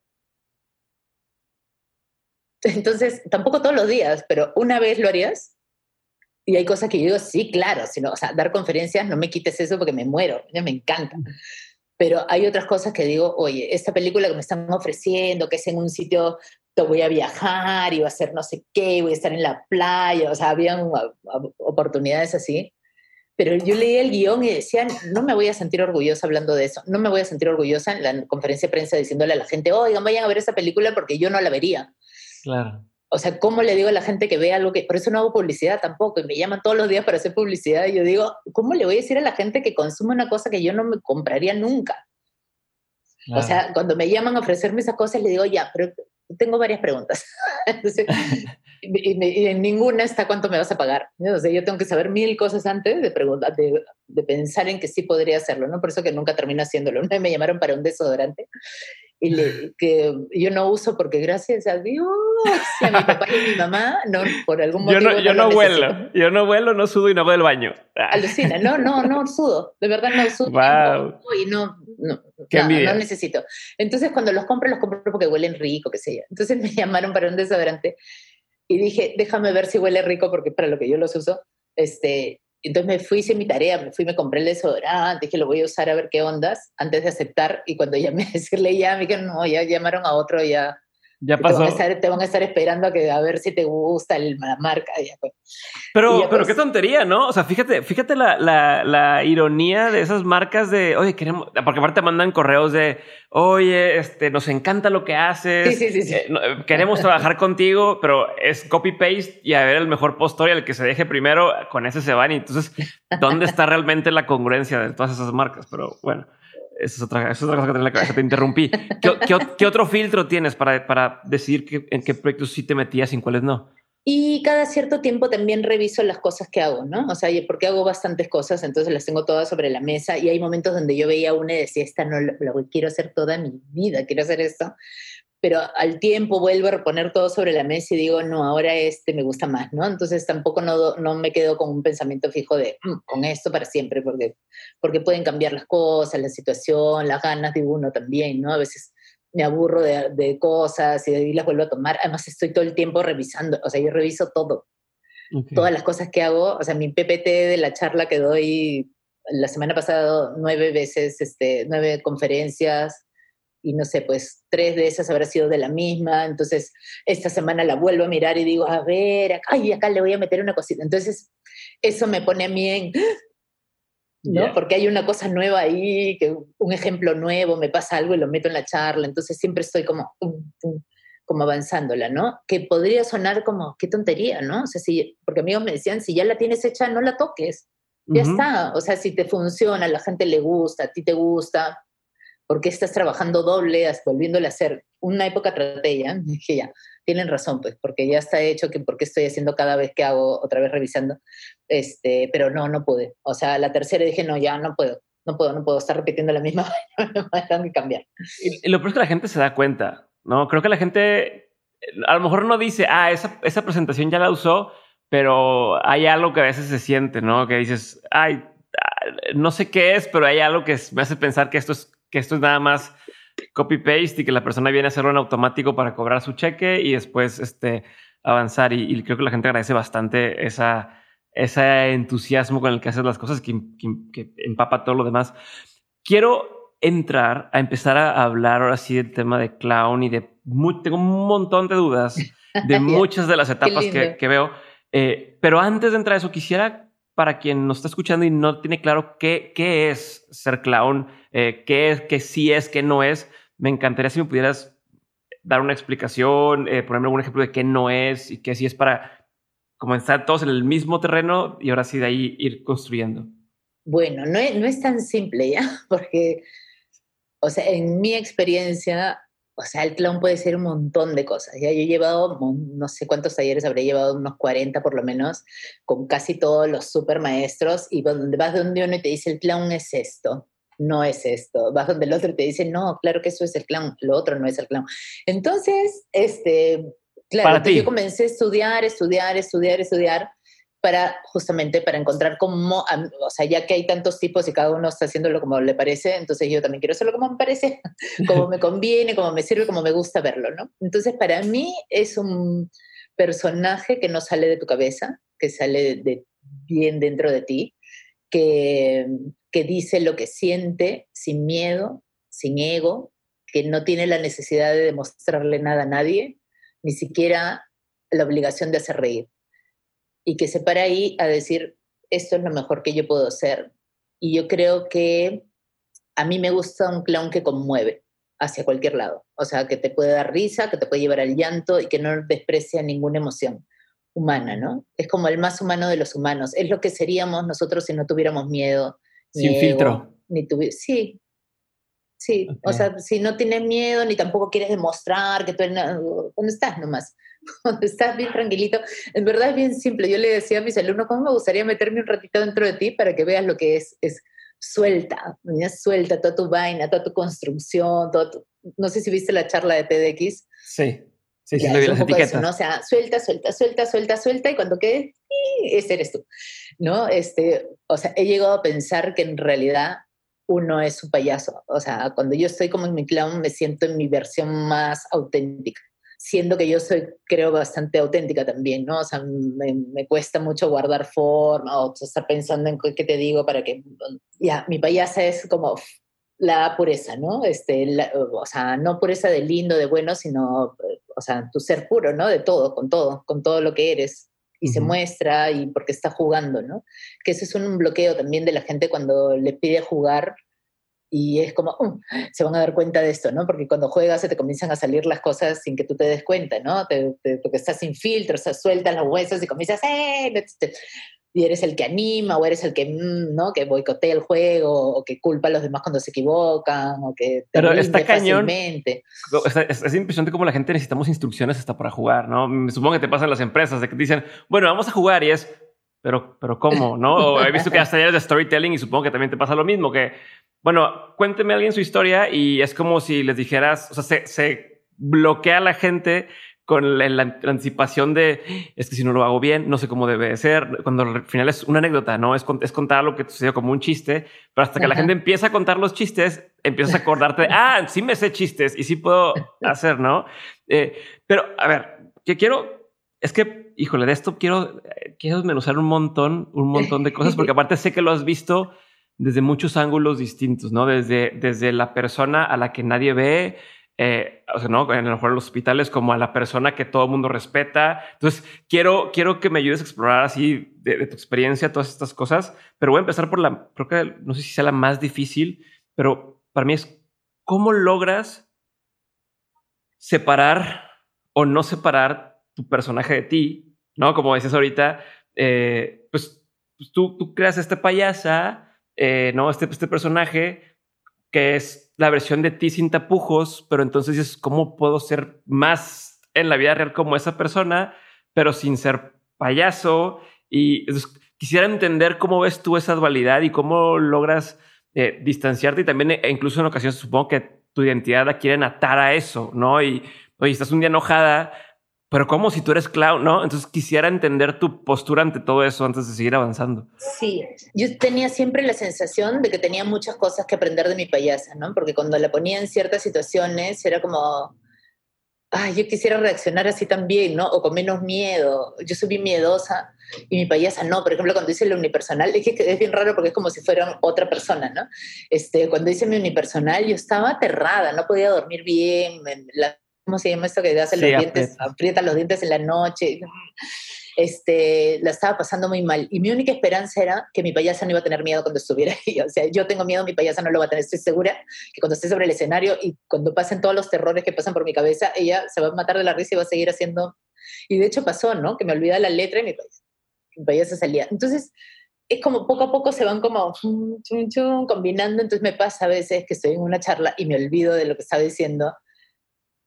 Entonces, tampoco todos los días, pero una vez lo harías. Y hay cosas que yo digo, sí, claro, sino, o sea, dar conferencias, no me quites eso porque me muero, ya me encanta. Pero hay otras cosas que digo, oye, esta película que me están ofreciendo, que es en un sitio voy a viajar y voy a hacer no sé qué, voy a estar en la playa, o sea, había oportunidades así. Pero yo leí el guion y decía, no me voy a sentir orgullosa hablando de eso, no me voy a sentir orgullosa en la conferencia de prensa diciéndole a la gente, oigan, vayan a ver esa película porque yo no la vería. Claro. O sea, ¿cómo le digo a la gente que ve algo que... Por eso no hago publicidad tampoco, y me llaman todos los días para hacer publicidad, y yo digo, ¿cómo le voy a decir a la gente que consume una cosa que yo no me compraría nunca? O sea, cuando me llaman a ofrecerme esas cosas, le digo, ya, pero tengo varias preguntas. Entonces, y, en ninguna está cuánto me vas a pagar. O sea, yo tengo que saber mil cosas antes de, preguntar, de, de, pensar en que sí podría hacerlo, ¿no? Por eso que nunca termino haciéndolo. Una me llamaron para un desodorante y le, que yo no uso porque gracias a Dios, a mi papá y a mi mamá, no, por algún motivo. Yo no, yo no, vuelo, yo no vuelo, no sudo y no voy al baño. Ah. Alucina, no, no, no sudo, de verdad no sudo. Wow. Y no, no, no, necesito. Entonces cuando los compro, los compro porque huelen rico, qué sé yo. Entonces me llamaron para un desodorante y dije, déjame ver si huele rico porque para lo que yo los uso. Este, entonces me fui, hice mi tarea, me fui, me compré el desodorante, dije, lo voy a usar a ver qué ondas, antes de aceptar. Y cuando llamé a decirle ya, me dijeron, no, ya llamaron a otro, ya ya pasó. Te van, a estar, esperando a, que, a ver si te gusta la marca. Pues. Pero, pero qué tontería, ¿no? O sea, fíjate, fíjate la, la, la, ironía de esas marcas de, oye, queremos, porque aparte te mandan correos de, oye, este, nos encanta lo que haces. Sí, sí, sí, eh, queremos trabajar contigo, pero es copy-paste y a ver el mejor postor y el que se deje primero, con ese se van. Y entonces, ¿dónde está realmente la congruencia de todas esas marcas? Pero bueno. Esa es otra, es otra cosa que tenía en la cabeza. Te interrumpí. ¿Qué, qué, otro filtro tienes para, para decidir en qué proyectos sí te metías y en cuáles no? Y cada cierto tiempo también reviso las cosas que hago, ¿no? O sea, porque hago bastantes cosas, entonces las tengo todas sobre la mesa y hay momentos donde yo veía una y decía, esta no lo quiero hacer toda mi vida, quiero hacer esto pero al tiempo vuelvo a reponer todo sobre la mesa y digo, no, ahora este me gusta más, ¿no? Entonces tampoco no, no me quedo con un pensamiento fijo de, mm, con esto para siempre, porque, porque pueden cambiar las cosas, la situación, las ganas de uno también, ¿no? A veces me aburro de, de cosas y de ahí las vuelvo a tomar. Además estoy todo el tiempo revisando, o sea, yo reviso todo. Todas las cosas que hago, o sea, mi PPT de la charla que doy la semana pasada nueve veces, este, nueve conferencias, y no sé, pues tres de esas habrá sido de la misma, entonces esta semana la vuelvo a mirar y digo, a ver, acá, ay, acá le voy a meter una cosita. Entonces, eso me pone a mí en, ¿no? Porque hay una cosa nueva ahí, que un ejemplo nuevo, me pasa algo y lo meto en la charla, entonces siempre estoy como, como avanzándola, ¿no? Que podría sonar como, qué tontería, ¿no? O sea, si, porque amigos me decían, si ya la tienes hecha, no la toques. Ya está. O sea, si te funciona, a la gente le gusta, a ti te gusta, ¿por qué estás trabajando doble, volviéndole a hacer? Una época traté ya, dije ya, tienen razón, pues, porque ya está hecho, que por qué estoy haciendo cada vez que hago, otra vez revisando, este, pero no, no pude. O sea, la tercera dije, no, ya no puedo, no puedo, no puedo estar repitiendo la misma, tengo que cambiar. Y, lo peor es que la gente se da cuenta, ¿no? Creo que la gente a lo mejor no dice, ah, esa, esa presentación ya la usó, pero hay algo que a veces se siente, ¿no? Que dices, ay, no sé qué es, pero hay algo que me hace pensar que esto es, que esto es nada más copy-paste y que la persona viene a hacerlo en automático para cobrar su cheque y después este, avanzar. Y, creo que la gente agradece bastante esa, ese entusiasmo con el que haces las cosas que, que, empapa todo lo demás. Quiero entrar a empezar a hablar ahora sí del tema de clown y de... tengo un montón de dudas de muchas de las etapas que, que, veo. Eh, pero antes de entrar a eso, quisiera para quien nos está escuchando y no tiene claro qué, qué es ser clown, eh, qué es, qué sí es, qué no es, me encantaría si me pudieras dar una explicación, eh, ponerme algún ejemplo de qué no es y qué sí es para comenzar todos en el mismo terreno y ahora sí de ahí ir construyendo. Bueno, no es, no es tan simple ya, porque, o sea, en mi experiencia, o sea, el clown puede ser un montón de cosas. Ya yo he llevado, no sé cuántos talleres habré llevado, unos 40 por lo menos, con casi todos los super maestros, y donde vas donde uno y te dice, el clown es esto, no es esto. Vas donde el otro y te dice, no, claro que eso es el clown, lo otro no es el clown. Entonces, este, claro, yo comencé a estudiar, estudiar, estudiar, estudiar, para justamente para encontrar cómo, o sea, ya que hay tantos tipos y cada uno está haciéndolo como le parece, entonces yo también quiero hacerlo como me parece, como me conviene, como me sirve, como me gusta verlo, ¿no? Entonces, para mí es un personaje que no sale de tu cabeza, que sale de bien dentro de ti, que, dice lo que siente sin miedo, sin ego, que no tiene la necesidad de demostrarle nada a nadie, ni siquiera la obligación de hacer reír y que se para ahí a decir, esto es lo mejor que yo puedo hacer. Y yo creo que a mí me gusta un clown que conmueve hacia cualquier lado. O sea, que te puede dar risa, que te puede llevar al llanto y que no desprecia ninguna emoción humana, ¿no? Es como el más humano de los humanos. Es lo que seríamos nosotros si no tuviéramos miedo. Sin filtro. Ni sí, sí. O sea, si no tienes miedo ni tampoco quieres demostrar que tú eres... ¿Dónde estás nomás? cuando estás bien tranquilito. En verdad es bien simple. Yo le decía a mis alumnos, ¿cómo me gustaría meterme un ratito dentro de ti para que veas lo que es? Es suelta, suelta toda tu vaina, toda tu construcción, todo no sé si viste la charla de TDX. Sí, sí, sí, las etiquetas. ¿no? O sea, suelta, suelta, suelta, suelta, suelta, y cuando quede, ese eres tú, ¿no? Este, o sea, he llegado a pensar que en realidad uno es un payaso. O sea, cuando yo estoy como en mi clown, me siento en mi versión más auténtica siendo que yo soy, creo, bastante auténtica también, ¿no? O sea, me, cuesta mucho guardar forma o estar pensando en qué te digo para que, ya, mi payasa es como la pureza, ¿no? Este, o sea, no pureza de lindo, de bueno, sino, o sea, tu ser puro, ¿no? De todo, con todo, con todo lo que eres. Y se muestra y porque está jugando, ¿no? Que eso es un bloqueo también de la gente cuando le pide jugar y es como, uh, se van a dar cuenta de esto, ¿no? Porque cuando juegas se te comienzan a salir las cosas sin que tú te des cuenta, ¿no? Te, porque estás sin filtro, o sueltas los huesos y comienzas, ¡eh! Y eres el que anima o eres el que, mm, ¿no? Que boicotea el juego o que culpa a los demás cuando se equivocan o que te Pero está cañón. Es, es, impresionante cómo la gente necesitamos instrucciones hasta para jugar, ¿no? Me supongo que te pasan las empresas de que te dicen, bueno, vamos a jugar y es, pero, pero ¿cómo? ¿No? he visto que hasta talleres de storytelling y supongo que también te pasa lo mismo, que bueno, cuénteme alguien su historia y es como si les dijeras, o sea, se, bloquea a la gente con la, anticipación de es que si no lo hago bien, no sé cómo debe ser. Cuando al final es una anécdota, no es, es contar lo que sucedió como un chiste, pero hasta que la gente empieza a contar los chistes, empiezas a acordarte de ah, sí me sé chistes y sí puedo hacer, no? Eh, pero a ver, que quiero es que, híjole, de esto quiero, quiero desmenuzar un montón, un montón de cosas, porque aparte sé que lo has visto desde muchos ángulos distintos, ¿no? Desde, desde la persona a la que nadie ve, eh, o sea, ¿no? En los hospitales como a la persona que todo el mundo respeta. Entonces, quiero, quiero que me ayudes a explorar así de, tu experiencia todas estas cosas, pero voy a empezar por la, creo que no sé si sea la más difícil, pero para mí es cómo logras separar o no separar tu personaje de ti, ¿no? Como dices ahorita, eh, pues pues, tú, tú creas este payasa, eh, ¿no? Este, este personaje que es la versión de ti sin tapujos, pero entonces es cómo puedo ser más en la vida real como esa persona, pero sin ser payaso. Y quisiera entender cómo ves tú esa dualidad y cómo logras eh, distanciarte y también, e incluso en ocasiones, supongo que tu identidad la quieren atar a eso, ¿no? Y, oye, estás un día enojada, pero ¿cómo si tú eres clown, no? Entonces quisiera entender tu postura ante todo eso antes de seguir avanzando. Sí, yo tenía siempre la sensación de que tenía muchas cosas que aprender de mi payasa, ¿no? Porque cuando la ponía en ciertas situaciones era como, ay, yo quisiera reaccionar así también, ¿no? O con menos miedo. Yo soy bien miedosa y mi payasa no. Por ejemplo, cuando dice el unipersonal, es bien raro porque es como si fuera otra persona, ¿no? Este, cuando dice mi unipersonal, yo estaba aterrada, no podía dormir bien, ¿cómo se llama esto que hace los dientes? Aprieta los dientes en la noche. Este, la estaba pasando muy mal. Y mi única esperanza era que mi payasa no iba a tener miedo cuando estuviera ahí. O sea, yo tengo miedo, mi payasa no lo va a tener. Estoy segura que cuando esté sobre el escenario y cuando pasen todos los terrores que pasan por mi cabeza, ella se va a matar de la risa y va a seguir haciendo. Y de hecho pasó, ¿no? Que me olvidaba la letra y mi payasa, mi payasa salía. Entonces, es como poco a poco se van como chum, chum, combinando. Entonces me pasa a veces que estoy en una charla y me olvido de lo que estaba diciendo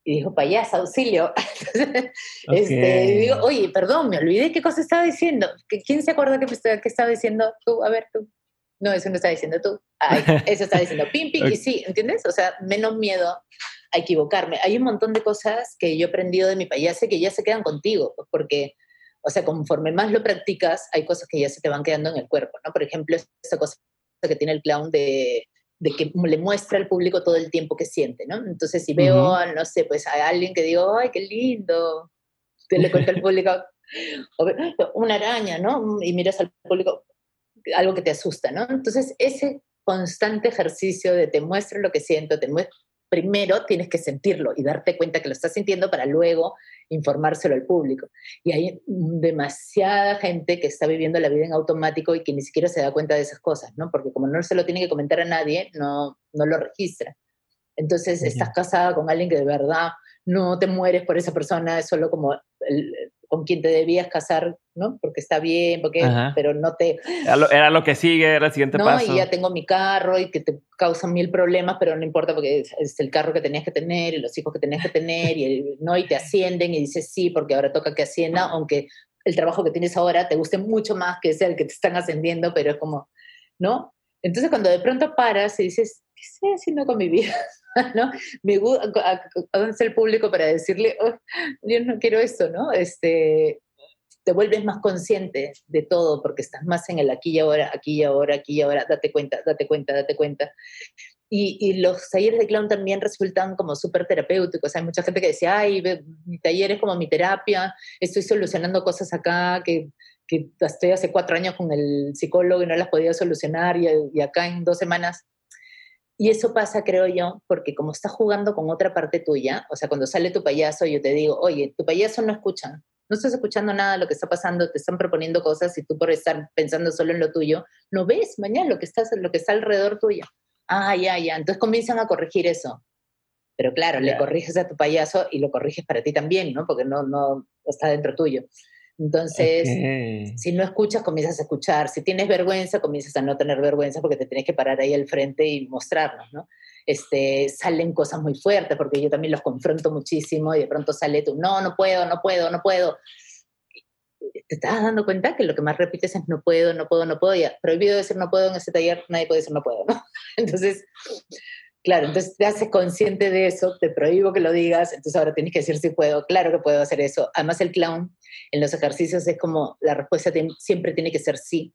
y dijo, payasa, auxilio. este, y digo, oye, perdón, me olvidé qué cosa estaba diciendo. ¿Quién se acuerda que, que estaba diciendo tú? A ver, tú. No, eso no está diciendo tú. Ay, eso está diciendo pim, pim, y sí, ¿entiendes? O sea, menos miedo a equivocarme. Hay un montón de cosas que yo he aprendido de mi payase que ya se quedan contigo, pues, porque, o sea, conforme más lo practicas, hay cosas que ya se te van quedando en el cuerpo, ¿no? Por ejemplo, esa cosa que tiene el clown de de que le muestra al público todo el tiempo que siente, ¿no? Entonces, si veo, no sé, pues a alguien que digo, ay, qué lindo, te le cuenta al público, una araña, ¿no? Y miras al público, algo que te asusta, ¿no? Entonces, ese constante ejercicio de te muestro lo que siento, te muestro, primero tienes que sentirlo y darte cuenta que lo estás sintiendo para luego informárselo al público. Y hay demasiada gente que está viviendo la vida en automático y que ni siquiera se da cuenta de esas cosas, ¿no? Porque como no se lo tiene que comentar a nadie, no, no lo registra. Entonces, estás casada con alguien que de verdad no te mueres por esa persona, es solo como el, con quien te debías casar, ¿no? Porque está bien, porque, pero no te... Era lo, que sigue, era el siguiente paso. No, y ya tengo mi carro y que te causan mil problemas, pero no importa porque es, el carro que tenías que tener y los hijos que tenías que tener y, ¿no? y te ascienden y dices sí, porque ahora toca que ascienda, aunque el trabajo que tienes ahora te guste mucho más que ese el que te están ascendiendo, pero es como, ¿no? Entonces cuando de pronto paras y dices, ¿qué estoy haciendo con mi vida? ¿no? Me gusta, ¿a dónde está el público para decirle, oh, yo no quiero esto, ¿no? Este, te vuelves más consciente de todo porque estás más en el aquí y ahora, aquí y ahora, aquí y ahora, date cuenta, date cuenta, date cuenta. Y, y los talleres de clown también resultan como súper terapéuticos. Hay mucha gente que decía, ay, mi taller es como mi terapia, estoy solucionando cosas acá que, que estoy hace cuatro años con el psicólogo y no las podía solucionar y, y acá en dos semanas y eso pasa, creo yo, porque como estás jugando con otra parte tuya, o sea, cuando sale tu payaso, yo te digo, oye, tu payaso no escucha, no estás escuchando nada de lo que está pasando, te están proponiendo cosas y tú por estar pensando solo en lo tuyo, no ves mañana lo que, estás, lo que está alrededor tuyo. Ah, ya, ya. Entonces comienzan a corregir eso. Pero claro, le corriges a tu payaso y lo corriges para ti también, ¿no? Porque no, no está dentro tuyo. Entonces, si no escuchas, comienzas a escuchar. Si tienes vergüenza, comienzas a no tener vergüenza porque te tienes que parar ahí al frente y mostrarnos, ¿no? Este, salen cosas muy fuertes porque yo también los confronto muchísimo y de pronto sale tú, no, no puedo, no puedo, no puedo. Te estás dando cuenta que lo que más repites es no puedo, no puedo, no puedo. Ya, prohibido decir no puedo en ese taller, nadie puede decir no puedo, ¿no? Entonces, Claro, entonces te haces consciente de eso, te prohíbo que lo digas, entonces ahora tienes que decir si puedo, claro que puedo hacer eso. Además el clown en los ejercicios es como la respuesta siempre tiene que ser sí.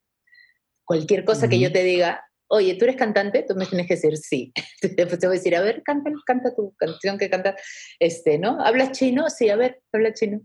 Cualquier cosa que yo te diga, oye, tú eres cantante, tú me tienes que decir sí. Después te voy a decir, a ver, canta, canta tu canción que canta, este, ¿no? ¿Hablas chino? Sí, a ver, habla chino.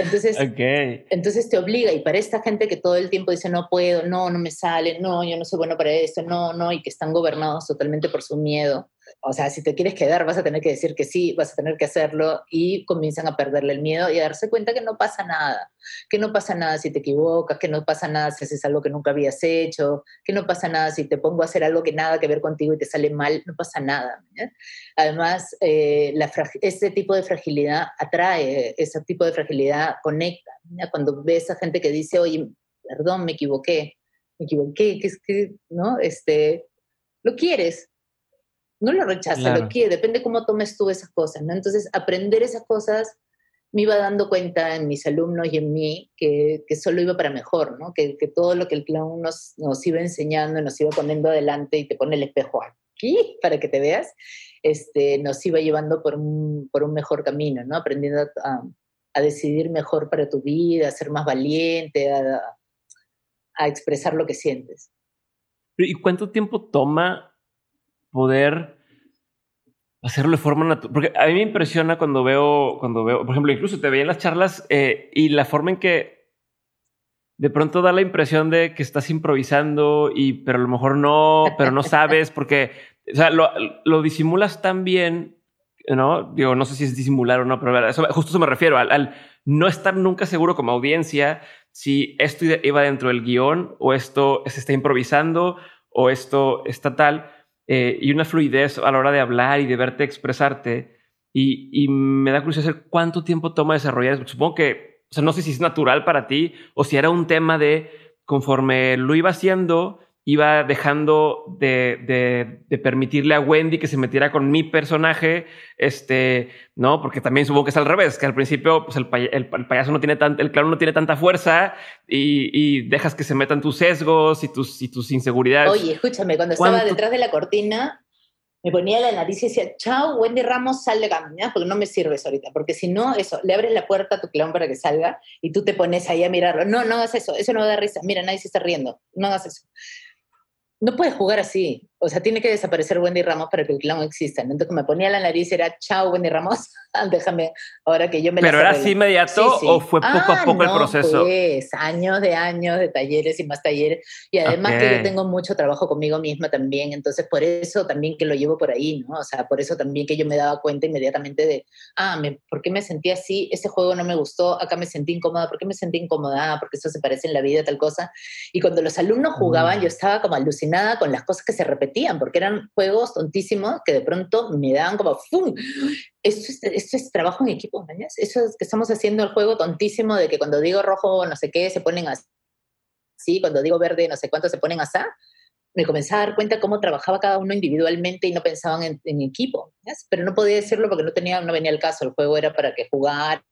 Entonces, entonces te obliga, y para esta gente que todo el tiempo dice, no puedo, no, no me sale, no, yo no soy bueno para esto, no, no, y que están gobernados totalmente por su miedo, o sea, si te quieres quedar, vas a tener que decir que sí, vas a tener que hacerlo y comienzan a perderle el miedo y a darse cuenta que no pasa nada, que no pasa nada si te equivocas, que no pasa nada si haces algo que nunca habías hecho, que no pasa nada si te pongo a hacer algo que nada que ver contigo y te sale mal, no pasa nada. Además, eh, ese tipo de fragilidad atrae, ese tipo de fragilidad conecta. Cuando ves a gente que dice, oye, perdón, me equivoqué, me equivoqué, que es que, ¿no? Este, lo quieres, no lo rechazas, lo quieres, depende cómo tomes tú esas cosas, ¿no? Entonces, aprender esas cosas me iba dando cuenta en mis alumnos y en mí que, que solo iba para mejor, ¿no? Que, que, todo lo que el clown nos, nos iba enseñando, nos iba poniendo adelante y te pone el espejo aquí para que te veas, este, nos iba llevando por un, por un mejor camino, ¿no? Aprendiendo a, a, decidir mejor para tu vida, a ser más valiente, a, a expresar lo que sientes. ¿Y cuánto tiempo toma poder hacerlo de forma natural. Porque a mí me impresiona cuando veo, cuando veo, por ejemplo, incluso te veía en las charlas eh, y la forma en que de pronto da la impresión de que estás improvisando y pero a lo mejor no, pero no sabes porque, o sea, lo, lo disimulas tan bien, ¿no? Digo, no sé si es disimular o no, pero justo eso me refiero al, al, no estar nunca seguro como audiencia si esto iba dentro del guion o esto se está improvisando o esto está tal. Eh, y una fluidez a la hora de hablar y de verte expresarte. Y, y me da curiosidad saber cuánto tiempo toma desarrollar. Supongo que, o sea, no sé si es natural para ti o si era un tema de conforme lo iba haciendo, iba dejando de, de, permitirle a Wendy que se metiera con mi personaje, este, ¿no? Porque también supongo que es al revés, que al principio pues el, el, payaso no tiene tan, el clown no tiene tanta fuerza y, y, dejas que se metan tus sesgos y tus, y tus inseguridades. Oye, escúchame, cuando estaba detrás de la cortina, me ponía la nariz y decía, chao, Wendy Ramos, sal de ¿ya? porque no me sirves ahorita, porque si no, eso, le abres la puerta a tu clown para que salga y tú te pones ahí a mirarlo. No, no hagas eso, eso no da risa. Mira, nadie se está riendo, no hagas eso no puedes jugar así. O sea, tiene que desaparecer Wendy Ramos para que el clown exista. Entonces, me ponía la nariz era chao, Wendy Ramos, déjame, ahora que yo me ¿Pero era así inmediato o fue poco a ah, poco el proceso? Pues, años de años de talleres y más talleres. Y además que yo tengo mucho trabajo conmigo misma también. Entonces, por eso también que lo llevo por ahí, ¿no? O sea, por eso también que yo me daba cuenta inmediatamente de, ah, me, ¿por qué me sentí así? Ese juego no me gustó, acá me sentí incómoda, ¿por qué me sentí incómoda? Ah, porque eso se parece en la vida, tal cosa. Y cuando los alumnos jugaban, mm. yo estaba como alucinada con las cosas que se repetían, porque eran juegos tontísimos que de pronto me daban como ¡fum! Esto es, esto es trabajo en equipo, ¿no? Eso es que estamos haciendo el juego tontísimo de que cuando digo rojo no sé qué se ponen así, cuando digo verde no sé cuánto se ponen así. Me comencé a dar cuenta cómo trabajaba cada uno individualmente y no pensaban en, en equipo, pero no podía decirlo porque no tenía, no venía el caso. El juego era para que jugar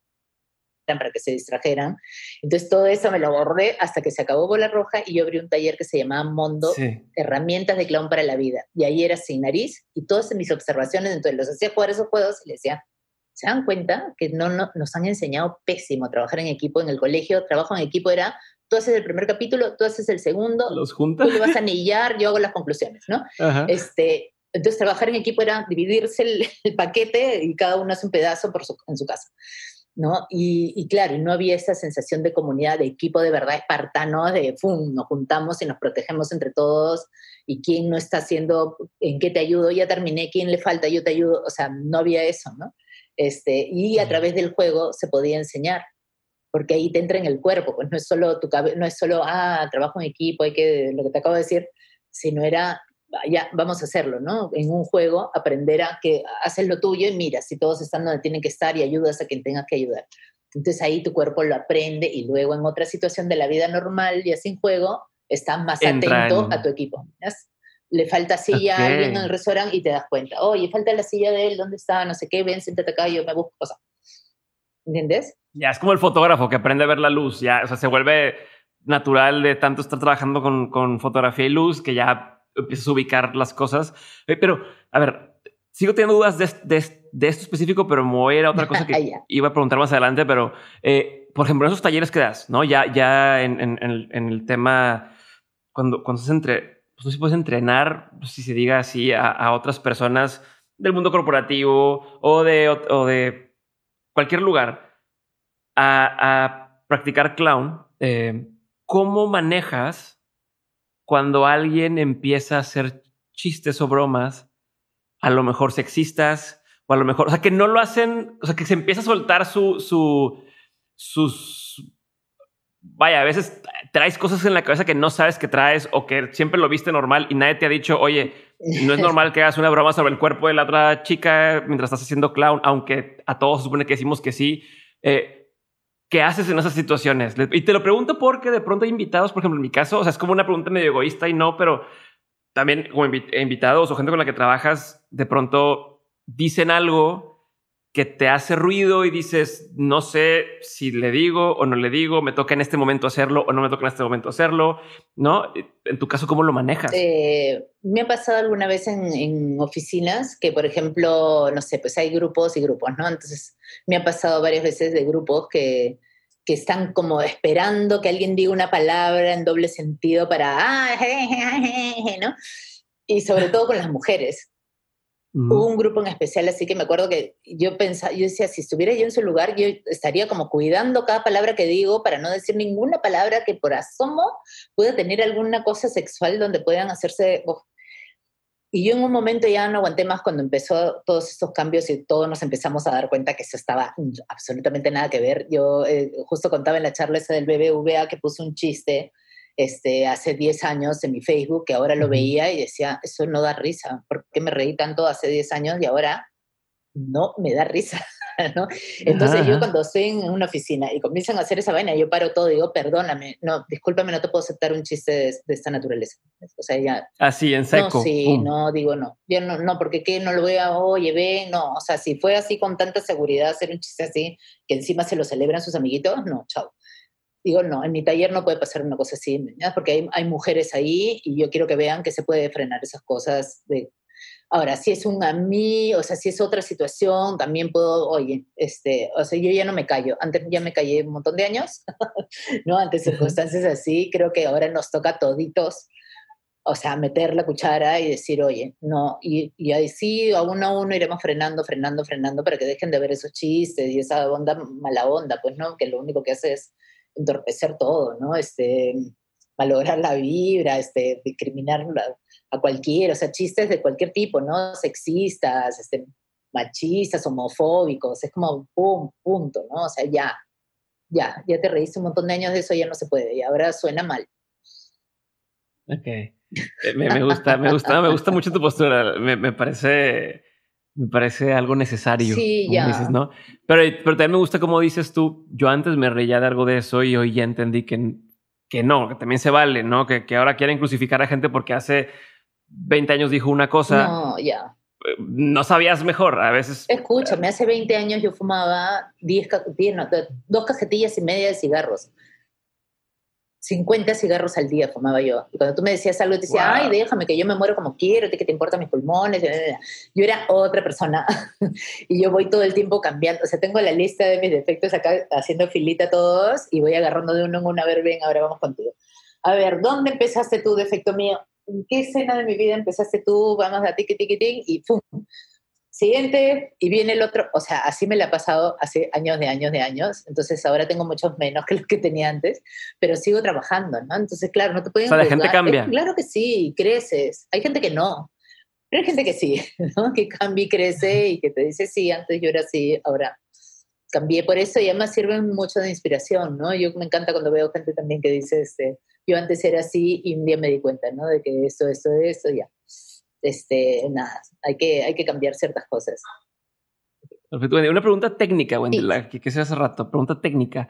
para que se distrajeran. Entonces todo eso me lo borré hasta que se acabó Bola Roja y yo abrí un taller que se llamaba Mondo, Herramientas de Clown para la Vida. Y ahí era sin nariz y todas mis observaciones, entonces los hacía jugar esos juegos y les decía, ¿se dan cuenta que no, no, nos han enseñado pésimo trabajar en equipo en el colegio? Trabajo en equipo era, tú haces el primer capítulo, tú haces el segundo, los juntas. tú le vas a anillar, yo hago las conclusiones, ¿no? Este, entonces trabajar en equipo era dividirse el, paquete y cada uno hace un pedazo por en su casa. ¿No? Y, claro, no había esa sensación de comunidad, de equipo de verdad espartano, de ¡fum! nos juntamos y nos protegemos entre todos y quién no está haciendo, en qué te ayudo, ya terminé, quién le falta, yo te ayudo, o sea, no había eso, ¿no? Este, y a través del juego se podía enseñar, porque ahí te entra en el cuerpo, pues no es solo tu no es solo, ah, trabajo en equipo, hay que, lo que te acabo de decir, sino era ya vamos a hacerlo, ¿no? En un juego, aprender a que haces lo tuyo y mira, si todos están donde tienen que estar y ayudas a quien tengas que ayudar. Entonces ahí tu cuerpo lo aprende y luego en otra situación de la vida normal, ya sin juego, estás más atento a tu equipo. Le falta silla a alguien en el restaurante y te das cuenta, oye, falta la silla de él, ¿dónde está? No sé qué, ven, siéntate acá, yo me busco, o sea, ¿entiendes? Ya es como el fotógrafo que aprende a ver la luz, ya, o sea, se vuelve natural de tanto estar trabajando con, con fotografía y luz que ya empiezas a ubicar las cosas. Eh, pero, a ver, sigo teniendo dudas de, de, esto específico, pero me voy a ir a otra cosa que iba a preguntar más adelante. Pero, eh, por ejemplo, en esos talleres que das, ¿no? Ya, ya en, en, en, el, tema, cuando, cuando se entre, pues no sé si puedes entrenar, si se diga así, a, a, otras personas del mundo corporativo o de, o de cualquier lugar a, a practicar clown. Eh, ¿Cómo manejas cuando alguien empieza a hacer chistes o bromas, a lo mejor sexistas, o a lo mejor, o sea, que no lo hacen, o sea, que se empieza a soltar su, su, sus, vaya, a veces traes cosas en la cabeza que no sabes que traes o que siempre lo viste normal y nadie te ha dicho, oye, no es normal que hagas una broma sobre el cuerpo de la otra chica mientras estás haciendo clown, aunque a todos supone que decimos que sí. Eh, ¿qué haces en esas situaciones? Y te lo pregunto porque de pronto hay invitados, por ejemplo, en mi caso, o sea, es como una pregunta medio egoísta y no, pero también como invitados o gente con la que trabajas, de pronto dicen algo que te hace ruido y dices, no sé si le digo o no le digo, me toca en este momento hacerlo o no me toca en este momento hacerlo, ¿no? En tu caso, ¿cómo lo manejas? Eh, me ha pasado alguna vez en, oficinas que, por ejemplo, no sé, pues hay grupos y grupos, ¿no? Entonces, me ha pasado varias veces de grupos que, que están como esperando que alguien diga una palabra en doble sentido para, ah, ¿no? Y sobre todo con las mujeres Hubo un grupo en especial, así que me acuerdo que yo pensaba, yo decía, si estuviera yo en su lugar, yo estaría como cuidando cada palabra que digo para no decir ninguna palabra que por asomo pueda tener alguna cosa sexual donde puedan hacerse... Y yo en un momento ya no aguanté más cuando empezó todos estos cambios y todos nos empezamos a dar cuenta que eso estaba absolutamente nada que ver. Yo eh, justo contaba en la charla esa del BBVA que puso un chiste este, hace 10 años en mi Facebook, que ahora lo veía y decía, eso no da risa, ¿por qué me reí tanto hace 10 años y ahora no me da risa? ¿no? Entonces yo cuando estoy en una oficina y comienzan a hacer esa vaina, yo paro todo y digo, perdóname, no, discúlpame, no te puedo aceptar un chiste de, esta naturaleza. O sea, ya... Así, en seco. No, sí, no, digo no. Yo no, no, porque ¿qué? No lo voy a, oye, ve, no. O sea, si fue así con tanta seguridad hacer un chiste así, que encima se lo celebran sus amiguitos, no, chao digo, no, en mi taller no puede pasar una cosa así, porque hay, hay, mujeres ahí y yo quiero que vean que se puede frenar esas cosas. De... Ahora, si es un a mí, o sea, si es otra situación, también puedo, oye, este, o sea, yo ya no me callo. Antes ya me callé un montón de años, ¿no? Ante circunstancias así, creo que ahora nos toca toditos, o sea, meter la cuchara y decir, oye, no, y, y ahí sí, a uno a uno iremos frenando, frenando, frenando para que dejen de ver esos chistes y esa onda, mala onda, pues, ¿no? Que lo único que hace es entorpecer todo, ¿no? Este, malograr la vibra, este, discriminar a cualquiera, o sea, chistes de cualquier tipo, ¿no? Sexistas, este, machistas, homofóbicos, es como, pum, punto, ¿no? O sea, ya, ya, ya te reíste un montón de años de eso, ya no se puede, y ahora suena mal. Ok. Eh, me, gusta, me gusta, me gusta mucho tu postura. Me, me parece me parece algo necesario. Sí, ya. ¿no? Pero, pero también me gusta como dices tú, yo antes me reía de algo de eso y hoy ya entendí que, que no, que también se vale, ¿no? Que, que ahora quieren crucificar a gente porque hace 20 años dijo una cosa. No, ya. No sabías mejor, a veces. Escúchame, hace 20 años yo fumaba 10, 10 no, dos cajetillas y media de cigarros. 50 cigarros al día fumaba yo. Y cuando tú me decías algo, te decía, ay, déjame que yo me muero como quiero, que te importan mis pulmones. Yo era otra persona y yo voy todo el tiempo cambiando. O sea, tengo la lista de mis defectos acá haciendo filita todos y voy agarrando de uno en uno. A ver, ven, ahora vamos contigo. A ver, ¿dónde empezaste tú, defecto mío? ¿En qué escena de mi vida empezaste tú? Vamos a tiqui, tiqui, tiqui, y ¡pum! Siguiente y viene el otro, o sea, así me la ha pasado hace años de años de años, entonces ahora tengo muchos menos que los que tenía antes, pero sigo trabajando, ¿no? Entonces, claro, no te pueden... O sea, la gente cambia. claro que sí, creces. Hay gente que no, pero hay gente que sí, ¿no? Que cambia y crece y que te dice, sí, antes yo era así, ahora cambié por eso y además sirven mucho de inspiración, ¿no? Yo me encanta cuando veo gente también que dice, este, yo antes era así y un día me di cuenta, ¿no? De que esto, esto, esto, ya este, nada, hay que, hay que cambiar ciertas cosas. Perfecto. Una pregunta técnica, Wendy, la que, que se hace rato, pregunta técnica.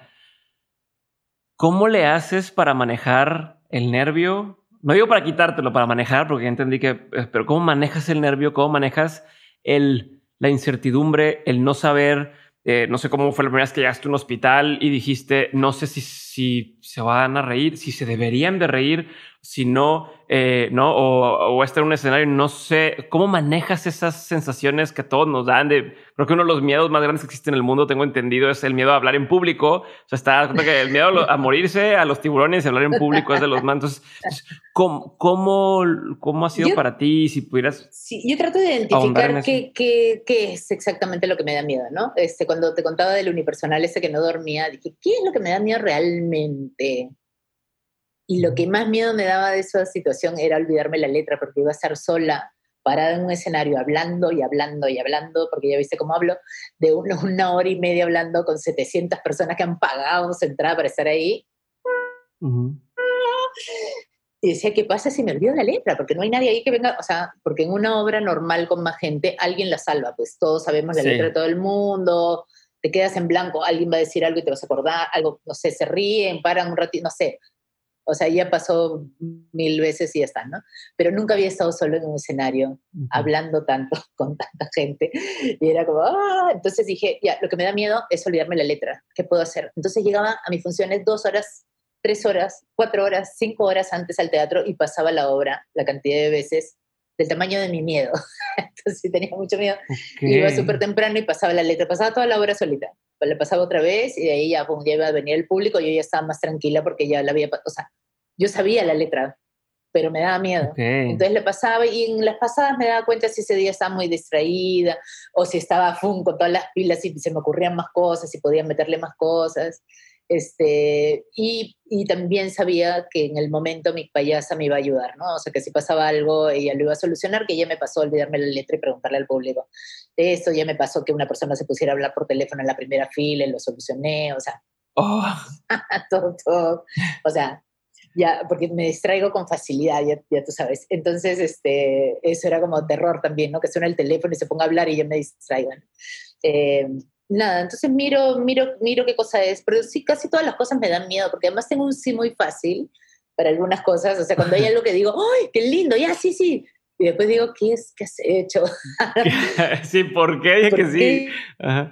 ¿Cómo le haces para manejar el nervio? No digo para quitártelo, para manejar, porque entendí que, eh, pero ¿cómo manejas el nervio? ¿Cómo manejas el, la incertidumbre, el no saber? Eh, no sé cómo fue la primera vez que llegaste a un hospital y dijiste, no sé si, si se van a reír, si se deberían de reír, si no, eh, ¿no? O, o estar en un escenario, no sé, ¿cómo manejas esas sensaciones que todos nos dan de, creo que uno de los miedos más grandes que existen en el mundo, tengo entendido, es el miedo a hablar en público, o sea, está que el miedo a morirse, a los tiburones y hablar en público es de los mantos. ¿Cómo, cómo, cómo ha sido para ti? Si pudieras... Sí, yo trato de identificar qué, qué, qué, es exactamente lo que me da miedo, ¿no? Este, cuando te contaba del unipersonal ese que no dormía, dije, ¿qué es lo que me da miedo realmente? Y lo que más miedo me daba de esa situación era olvidarme la letra, porque iba a estar sola, parada en un escenario, hablando y hablando y hablando, porque ya viste cómo hablo, de una, hora y media hablando con 700 personas que han pagado su entrada para estar ahí. Y decía, ¿qué pasa si me olvido la letra? Porque no hay nadie ahí que venga, o sea, porque en una obra normal con más gente, alguien la salva, pues todos sabemos la letra de todo el mundo, te quedas en blanco, alguien va a decir algo y te vas a acordar, algo, no sé, se ríen, paran un ratito, no sé. O sea, ya pasó mil veces y ya está, ¿no? Pero nunca había estado solo en un escenario, hablando tanto con tanta gente. Y era como, ¡ah! Entonces dije, ya, lo que me da miedo es olvidarme la letra. ¿Qué puedo hacer? Entonces llegaba a mis funciones dos horas, tres horas, cuatro horas, cinco horas antes al teatro y pasaba la obra la cantidad de veces del tamaño de mi miedo. Entonces tenía mucho miedo. Iba súper temprano y pasaba la letra, pasaba toda la obra solita. Le pasaba otra vez y de ahí ya, ya iba a venir el público, yo ya estaba más tranquila porque ya la había, o sea, yo sabía la letra, pero me daba miedo. Entonces le pasaba y en las pasadas me daba cuenta si ese día estaba muy distraída o si estaba fun con todas las pilas y se me ocurrían más cosas y podía meterle más cosas. Este, y, y, también sabía que en el momento mi payasa me iba a ayudar, ¿no? O sea, que si pasaba algo, ella lo iba a solucionar, que ya me pasó olvidarme la letra y preguntarle al público. Esto ya me pasó que una persona se pusiera a hablar por teléfono en la primera fila y lo solucioné, o sea, oh. todo, todo. O sea, ya, porque me distraigo con facilidad, ya, ya, tú sabes. Entonces, este, eso era como terror también, ¿no? Que suena el teléfono y se ponga a hablar y yo me distraigo. Eh, nada, entonces miro, miro, miro qué cosa es, pero sí, casi todas las cosas me dan miedo, porque además tengo un sí muy fácil para algunas cosas, o sea, cuando hay algo que digo, ¡ay, qué lindo! Ya, sí, sí. Y después digo, ¿qué es? ¿Qué has hecho? sí, ¿por qué dije que sí?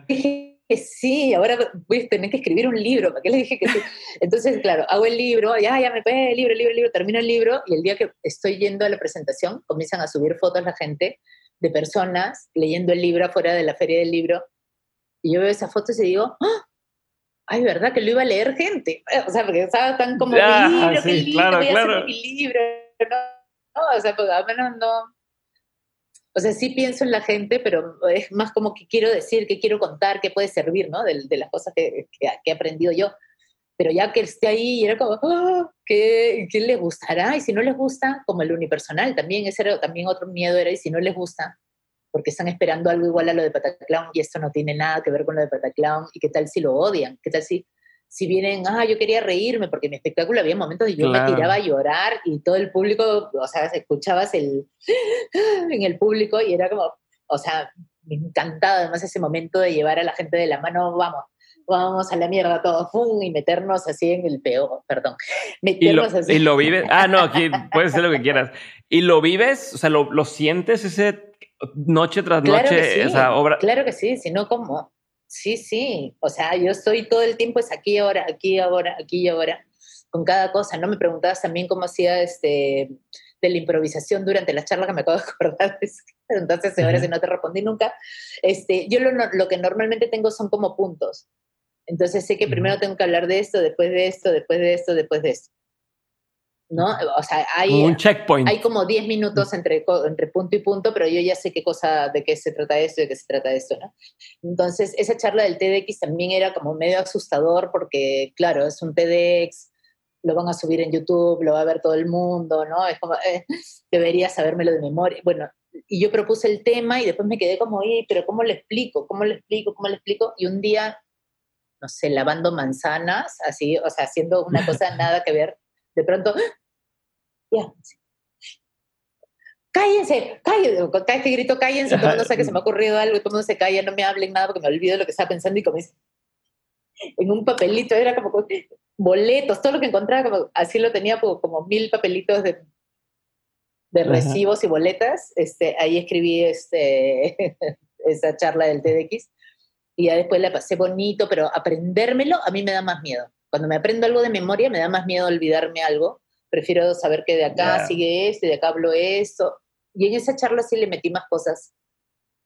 Dije que sí, ahora voy a tener que escribir un libro, ¿para qué le dije que sí? Entonces, claro, hago el libro, ya, ya me pegué, el libro, libro, libro, termino el libro, y el día que estoy yendo a la presentación, comienzan a subir fotos la gente de personas leyendo el libro afuera de la feria del libro, y yo veo esas fotos y digo, ¡Ah! ay, ¿verdad que lo iba a leer gente? O sea, porque estaba tan como, ya, mi libro, sí, claro, voy claro. a hacer mi libro, ¿no? O sea, pues al menos no. O sea, sí pienso en la gente, pero es más como que quiero decir, que quiero contar, qué puede servir, ¿no? De, de las cosas que, que, he aprendido yo. Pero ya que esté ahí, era como, oh, ¿qué, ¿qué les gustará? Y si no les gusta, como el unipersonal, también ese era también otro miedo, era, y si no les gusta, porque están esperando algo igual a lo de Pataclown y esto no tiene nada que ver con lo de Pataclown y qué tal si lo odian, qué tal si, si vienen, ah, yo quería reírme porque en mi espectáculo había momentos y yo me tiraba a llorar y todo el público, o sea, escuchabas el en el público y era como, o sea, me encantaba además ese momento de llevar a la gente de la mano, vamos, vamos a la mierda todo, ¡fum! y meternos así en el peor, perdón, meternos y lo, así. Y lo vives, ah, no, aquí puedes hacer lo que quieras. ¿Y lo vives? O sea, ¿lo, lo sientes ese noche tras noche esa obra. Claro que sí, si no, ¿cómo? Sí, sí. O sea, yo estoy todo el tiempo, es aquí ahora, aquí ahora, aquí y ahora, con cada cosa. ¿No me preguntabas también cómo hacía este de la improvisación durante la charla que me acabo de acordar? Entonces, ahora si no te respondí nunca. Este, yo lo, lo que normalmente tengo son como puntos. Entonces sé que primero tengo que hablar de esto, después de esto, después de esto, después de esto. ¿No? O sea, hay, un checkpoint. hay como 10 minutos entre, entre punto y punto, pero yo ya sé qué cosa, de qué se trata esto, de qué se trata esto, ¿no? Entonces, esa charla del TEDx también era como medio asustador porque, claro, es un TEDx, lo van a subir en YouTube, lo va a ver todo el mundo, ¿no? Es como, eh, debería sabérmelo de memoria. Bueno, y yo propuse el tema y después me quedé como, pero ¿cómo le explico? ¿Cómo le explico? ¿Cómo le explico? Y un día, no sé, lavando manzanas, así, o sea, haciendo una cosa nada que ver de pronto, ya, cállense, cállense, cada este grito cállense, todo el mundo sabe que se me ha ocurrido algo, todo el mundo se calla, no me hablen nada porque me olvido lo que estaba pensando y comienzo en un papelito, era como boletos, todo lo que encontraba, como, así lo tenía como, como mil papelitos de, de recibos y boletas, este, ahí escribí este, esa charla del TDX y ya después la pasé bonito, pero aprendérmelo a mí me da más miedo. Cuando me aprendo algo de memoria me da más miedo olvidarme algo. Prefiero saber que de acá sigue esto y de acá hablo esto. Y en esa charla sí le metí más cosas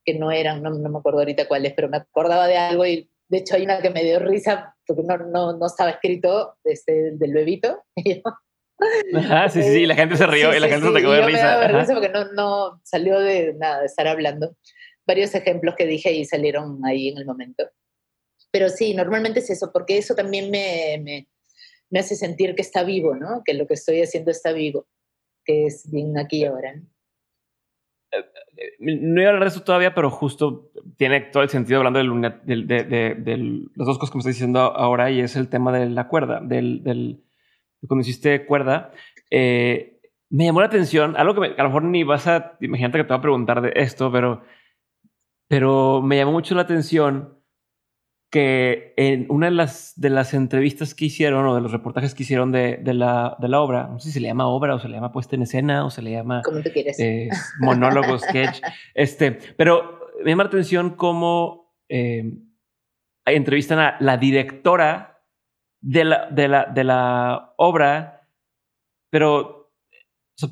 que no eran, no, me acuerdo ahorita cuáles, pero me acordaba de algo y de hecho hay una que me dio risa porque no, no, no estaba escrito desde del bebito. Ajá, sí, sí, la gente se rió y la gente se te de risa. Me risa porque no, no salió de nada, de estar hablando. Varios ejemplos que dije y salieron ahí en el momento. Pero sí, normalmente es eso, porque eso también me, me, me, hace sentir que está vivo, ¿no? Que lo que estoy haciendo está vivo, que es bien aquí y ahora. ¿no? Eh, eh, no iba a hablar de eso todavía, pero justo tiene todo el sentido hablando de, de, de, las dos cosas que me estás diciendo ahora y es el tema de la cuerda, del, del cuando hiciste cuerda. Eh, me llamó la atención, algo que, a lo mejor ni vas a, imagínate que te voy a preguntar de esto, pero, pero me llamó mucho la atención que en una de las, de las entrevistas que hicieron o de los reportajes que hicieron de, de, la, de la obra, no sé si se le llama obra o se le llama puesta en escena o se le llama Como tú quieres. eh, monólogo, sketch, este, pero me llama la atención cómo eh, entrevistan a la directora de la, de la, de la obra, pero o sea,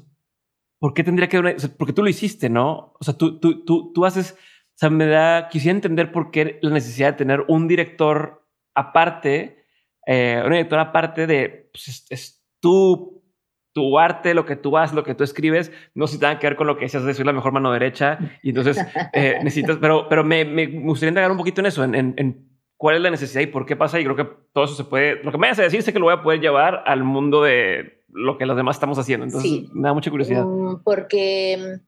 ¿por qué tendría que o sea, porque tú lo hiciste, ¿no? O sea, tú, tú, tú, tú haces o sea, me da, quisiera entender por qué la necesidad de tener un director aparte, eh, una directora aparte de, pues es, es, tu, tu arte, lo que tú haces, lo que tú escribes, no si tenga que ver con lo que decías de soy la mejor mano derecha, y entonces eh, necesitas, pero, pero me, me, gustaría indagar un poquito en eso, en, en, en, cuál es la necesidad y por qué pasa, y creo que todo eso se puede, lo que me vayas a decir sé que lo voy a poder llevar al mundo de lo que los demás estamos haciendo, entonces sí. me da mucha curiosidad. Um, porque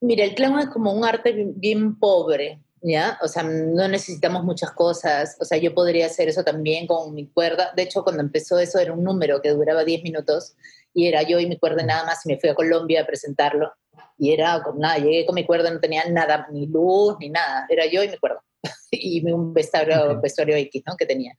Mira, el clown es como un arte bien, bien, pobre, ¿ya? O sea, no necesitamos muchas cosas. O sea, yo podría hacer eso también con mi cuerda. De hecho, cuando empezó eso era un número que duraba 10 minutos y era yo y mi cuerda nada más y me fui a Colombia a presentarlo. Y era nada, llegué con mi cuerda, no tenía nada, ni luz, ni nada. Era yo y mi cuerda. y un vestuario, vestuario X, ¿no? Que tenía.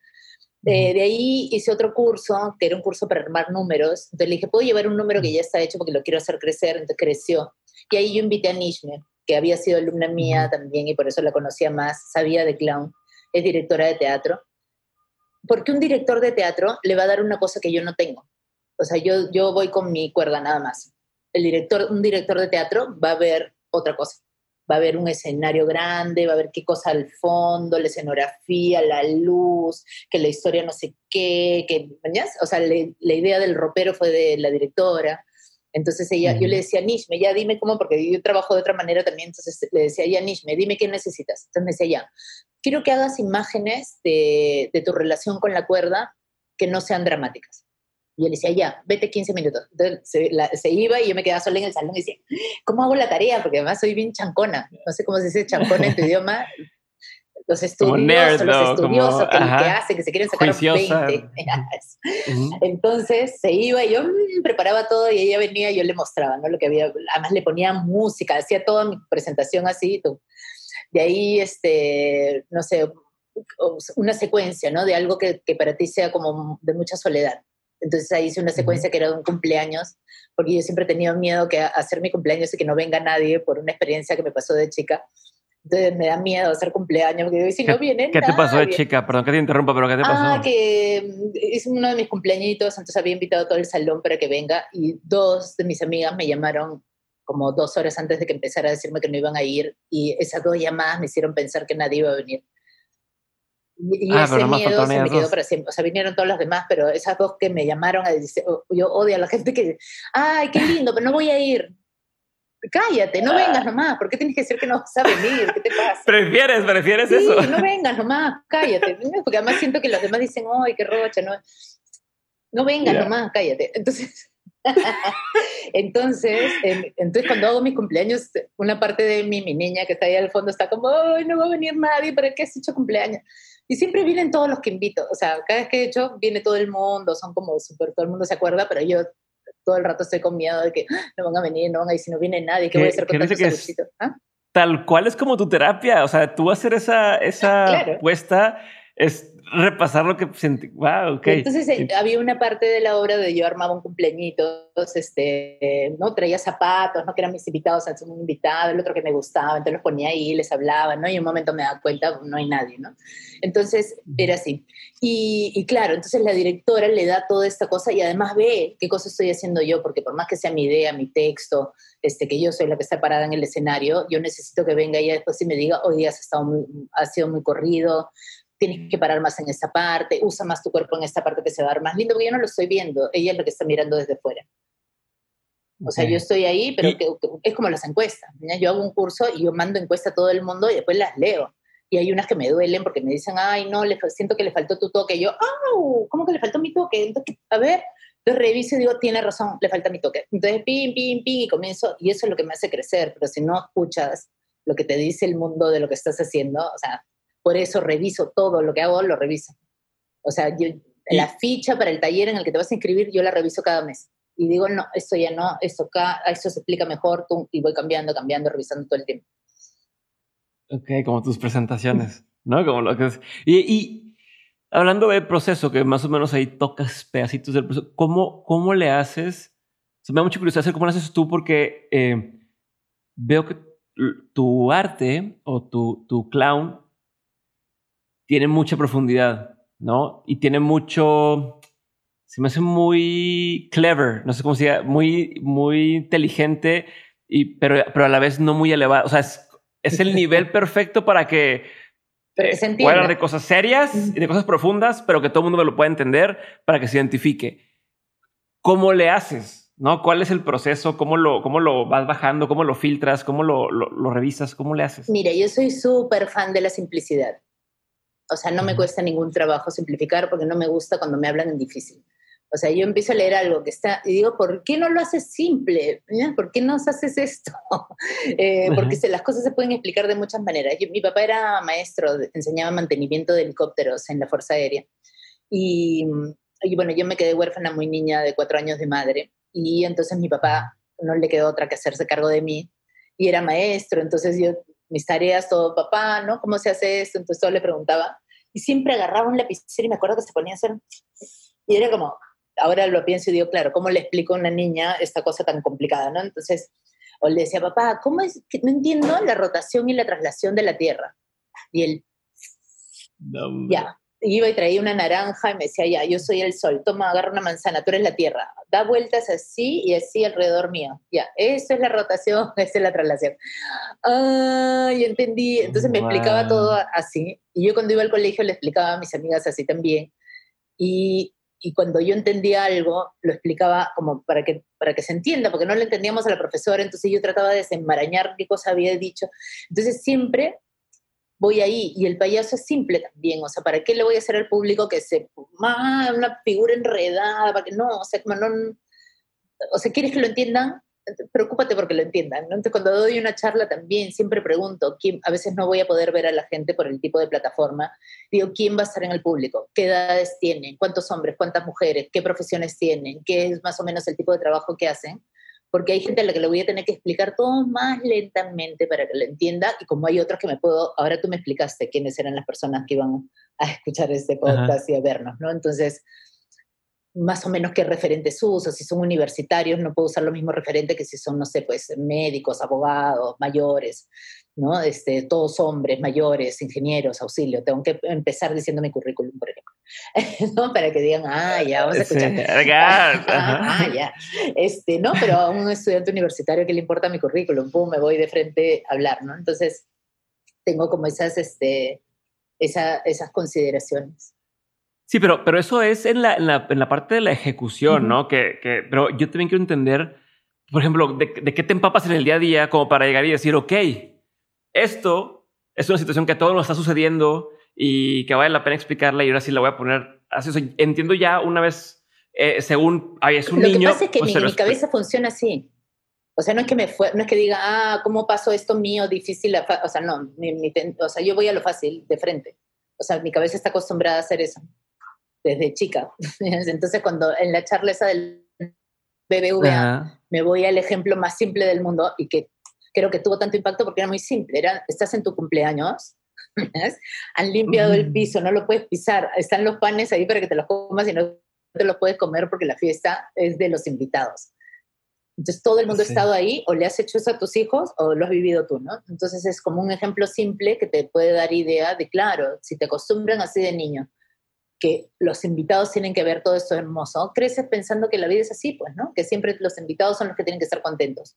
De ahí hice otro curso, que era un curso para armar números. Entonces le dije, ¿puedo llevar un número que ya está hecho porque lo quiero hacer crecer? Entonces creció. Y ahí yo invité a Nishme, que había sido alumna mía también y por eso la conocía más, sabía de clown, es directora de teatro. Porque un director de teatro le va a dar una cosa que yo no tengo. O sea, yo, yo voy con mi cuerda nada más. El director, un director de teatro va a ver otra cosa. Va a ver un escenario grande, va a ver qué cosa al fondo, la escenografía, la luz, que la historia no sé qué, que, O sea, le, la idea del ropero fue de la directora. Entonces ella, uh -huh. yo le decía, Nishme, ya dime cómo, porque yo trabajo de otra manera también, entonces le decía, ya Nishme, dime qué necesitas. Entonces me decía, ya, quiero que hagas imágenes de, de tu relación con la cuerda que no sean dramáticas. Y yo le decía, ya, vete 15 minutos. Entonces se, la, se, iba y yo me quedaba sola en el salón y decía, ¿cómo hago la tarea? Porque además soy bien chancona. No sé cómo se dice chancona en tu idioma. Los estudiosos, nerd, los estudiosos como, que, ajá, que, hacen, que se quieren sacar juiciosa. 20. Uh -huh. Entonces se iba y yo mmm, preparaba todo y ella venía y yo le mostraba, ¿no? Lo que había, además le ponía música, hacía toda mi presentación así. Tú. De ahí, este, no sé, una secuencia, ¿no? De algo que, que para ti sea como de mucha soledad. Entonces ahí hice una secuencia que era de un cumpleaños, porque yo siempre he tenido miedo que hacer mi cumpleaños y que no venga nadie por una experiencia que me pasó de chica. Entonces me da miedo hacer cumpleaños, porque si no viene ¿Qué nadie. te pasó de chica? Perdón que te interrumpa, pero ¿qué te pasó? Ah, que es uno de mis cumpleañitos, entonces había invitado a todo el salón para que venga y dos de mis amigas me llamaron como dos horas antes de que empezara a decirme que no iban a ir y esas dos llamadas me hicieron pensar que nadie iba a venir. Y, ah, ese miedo se me quedó para siempre. O sea, vinieron todos los demás, pero esas dos que me llamaron a decir, yo odio a la gente que, ay, qué lindo, pero no voy a ir cállate, no vengas nomás, ¿por qué tienes que decir que no vas a venir? ¿Qué te pasa? ¿Prefieres, prefieres sí, eso? no vengas nomás, cállate, porque además siento que los demás dicen, ay, qué rocha, no, no vengas yeah. nomás, cállate. Entonces, entonces, eh, entonces cuando hago mis cumpleaños, una parte de mí, mi niña que está ahí al fondo está como, ay, no va a venir nadie, ¿para qué has hecho cumpleaños? Y siempre vienen todos los que invito, o sea, cada vez que he hecho, viene todo el mundo, son como súper, todo el mundo se acuerda, pero yo todo el rato estoy con miedo de que ¡Ah! no van a venir, no van a ir, si no viene nadie, ¿qué, voy a hacer con tantos es, ¿Ah? Tal cual es como tu terapia, o sea, tú hacer esa, esa claro. puesta es repasar lo que sentí. Wow, ok. Entonces eh, había una parte de la obra de yo armaba un cumpleañito, este, ¿no? Traía zapatos, ¿no? Que eran mis invitados, un invitado, el otro que me gustaba, entonces los ponía ahí, les hablaba, ¿no? Y en un momento me daba cuenta, no hay nadie, ¿no? Entonces era así. Y, y, claro, entonces la directora le da toda esta cosa y además ve qué cosa estoy haciendo yo, porque por más que sea mi idea, mi texto, este, que yo soy la que está parada en el escenario, yo necesito que venga ella después y me diga, hoy día has, estado muy, has sido muy corrido, tienes que parar más en esta parte, usa más tu cuerpo en esta parte que se va a ver más lindo, porque yo no lo estoy viendo, ella es lo que está mirando desde fuera. O sea, yo estoy ahí, pero que, que es como las encuestas. ¿no? Yo hago un curso y yo mando encuesta a todo el mundo y después las leo. Y hay unas que me duelen porque me dicen, ay, no, le, siento que le faltó tu toque. Y yo, ¡au! ¿Cómo que le faltó mi toque? Entonces, a ver, entonces reviso y digo, tiene razón, le falta mi toque. Entonces, pim, pim, pim, y comienzo, y eso es lo que me hace crecer. Pero si no escuchas lo que te dice el mundo de lo que estás haciendo, o sea, por eso reviso todo lo que hago, lo reviso. O sea, yo, la ficha para el taller en el que te vas a inscribir, yo la reviso cada mes. Y digo, no, esto ya no, esto acá, esto se explica mejor, tú, y voy cambiando, cambiando, revisando todo el tiempo. Ok, como tus presentaciones. ¿no? Como lo que es. Y, hablando del proceso, que más o menos ahí tocas pedacitos del proceso, ¿cómo, cómo le haces? Se me da mucha curiosidad hacer cómo lo haces tú porque eh, veo que tu arte o tu, tu clown tiene mucha profundidad, ¿no? Y tiene mucho, se me hace muy clever, no sé cómo se diga, muy, muy inteligente, y, pero, pero a la vez no muy elevado. O sea, es, es el nivel perfecto para que eh, pueda hablar de cosas serias y de cosas profundas, pero que todo el mundo me lo pueda entender para que se identifique. ¿Cómo le haces? ¿no? ¿Cuál es el proceso? ¿Cómo lo, cómo lo vas bajando? ¿Cómo lo filtras? ¿Cómo lo, lo, revisas? ¿Cómo le haces? Mira, yo soy súper fan de la simplicidad. O sea, no me cuesta ningún trabajo simplificar porque no me gusta cuando me hablan en difícil. O sea, yo empiezo a leer algo que está y digo, ¿por qué no lo haces simple? ¿Por qué no haces esto? eh, porque se, las cosas se pueden explicar de muchas maneras. mi papá era maestro, enseñaba mantenimiento de helicópteros en la Fuerza Aérea. Y, y bueno, yo me quedé huérfana muy niña de cuatro años de madre y entonces mi papá no le quedó otra que hacerse cargo de mí y era maestro, entonces yo, mis tareas, todo, papá, ¿no? ¿Cómo se hace esto? Entonces todo le preguntaba y siempre agarraba un lapicero y me acuerdo que se ponía a hacer y era como, ahora lo pienso y digo, claro, ¿cómo le explico a una niña esta cosa tan complicada, ¿no? Entonces, o le decía, papá, ¿cómo es que no entiendo la rotación y la traslación de la Tierra? Y él, ya, iba y traía una naranja y me decía, ya, yo soy el sol, toma, agarra una manzana, tú eres la tierra, da vueltas así y así alrededor mío. Ya, eso es la rotación, esa es la traslación. Ah, y entendí. Entonces me explicaba todo así. Y yo cuando iba al colegio le explicaba a mis amigas así también. Y, y cuando yo entendía algo, lo explicaba como para que, para que se entienda, porque no le entendíamos a la profesora, entonces yo trataba de desenmarañar qué cosa había dicho. Entonces siempre voy ahí. Y el payaso es simple también, o sea, ¿para qué le voy a hacer al público que se, ah, una figura enredada, para que no, o sea, no, o sea, ¿quieres que lo entiendan? Preocúpate porque lo entiendan. Entonces, cuando doy una charla también siempre pregunto, ¿quién, a veces no voy a poder ver a la gente por el tipo de plataforma, digo, ¿quién va a estar en el público? ¿Qué edades tienen? ¿Cuántos hombres? ¿Cuántas mujeres? ¿Qué profesiones tienen? ¿Qué es más o menos el tipo de trabajo que hacen? Porque hay gente a la que le voy a tener que explicar todo más lentamente para que lo entienda, y como hay otros que me puedo, ahora tú me explicaste quiénes eran las personas que iban a escuchar este podcast y a vernos, ¿no? Entonces, más o menos qué referentes uso, si son universitarios no puedo usar los mismos referentes que si son, no sé, pues médicos, abogados, mayores, ¿no? Este, todos hombres, mayores, ingenieros, auxilio, tengo que empezar diciendo mi currículum, por ejemplo. ¿no? Para que digan, ah, ya, vamos a escuchar. ah, ah, ya. Este, ¿no? Pero a un estudiante universitario que le importa mi currículum, pum, me voy de frente a hablar, ¿no? Entonces, tengo como esas, este, esa, esas consideraciones. Sí, pero, pero eso es en la, en la, en la parte de la ejecución, ¿no? Que, que, pero yo también quiero entender, por ejemplo, de, de, qué te empapas en el día a día como para llegar y decir, ok, esto es una situación que a todos nos está sucediendo y que vale la pena explicarla y ahora sí la voy a poner así. entiendo ya una vez, eh, según ay, es un Lo niño. Lo que pasa es que pues mi, mi cabeza funciona así. O sea, no es que me fue, no es que diga, ah, ¿cómo pasó esto mío difícil? O sea, no, mi, mi, o sea, yo voy a lo fácil, de frente. O sea, mi cabeza está acostumbrada a hacer eso desde chica. Entonces, cuando en la charla esa del BBVA, me voy al ejemplo más simple del mundo y que creo que tuvo tanto impacto porque era muy simple. Era, estás en tu cumpleaños, Han limpiado el piso, no lo puedes pisar. Están los panes ahí para que te los comas y no te los puedes comer porque la fiesta es de los invitados. Entonces todo el mundo ha estado ahí, o le has hecho eso a tus hijos o lo has vivido tú, ¿no? Entonces es como un ejemplo simple que te puede dar idea de, claro, si te acostumbran así de niño, que los invitados tienen que ver todo esto hermoso, creces pensando que la vida es así, pues, ¿no? Que siempre los invitados son los que tienen que estar contentos.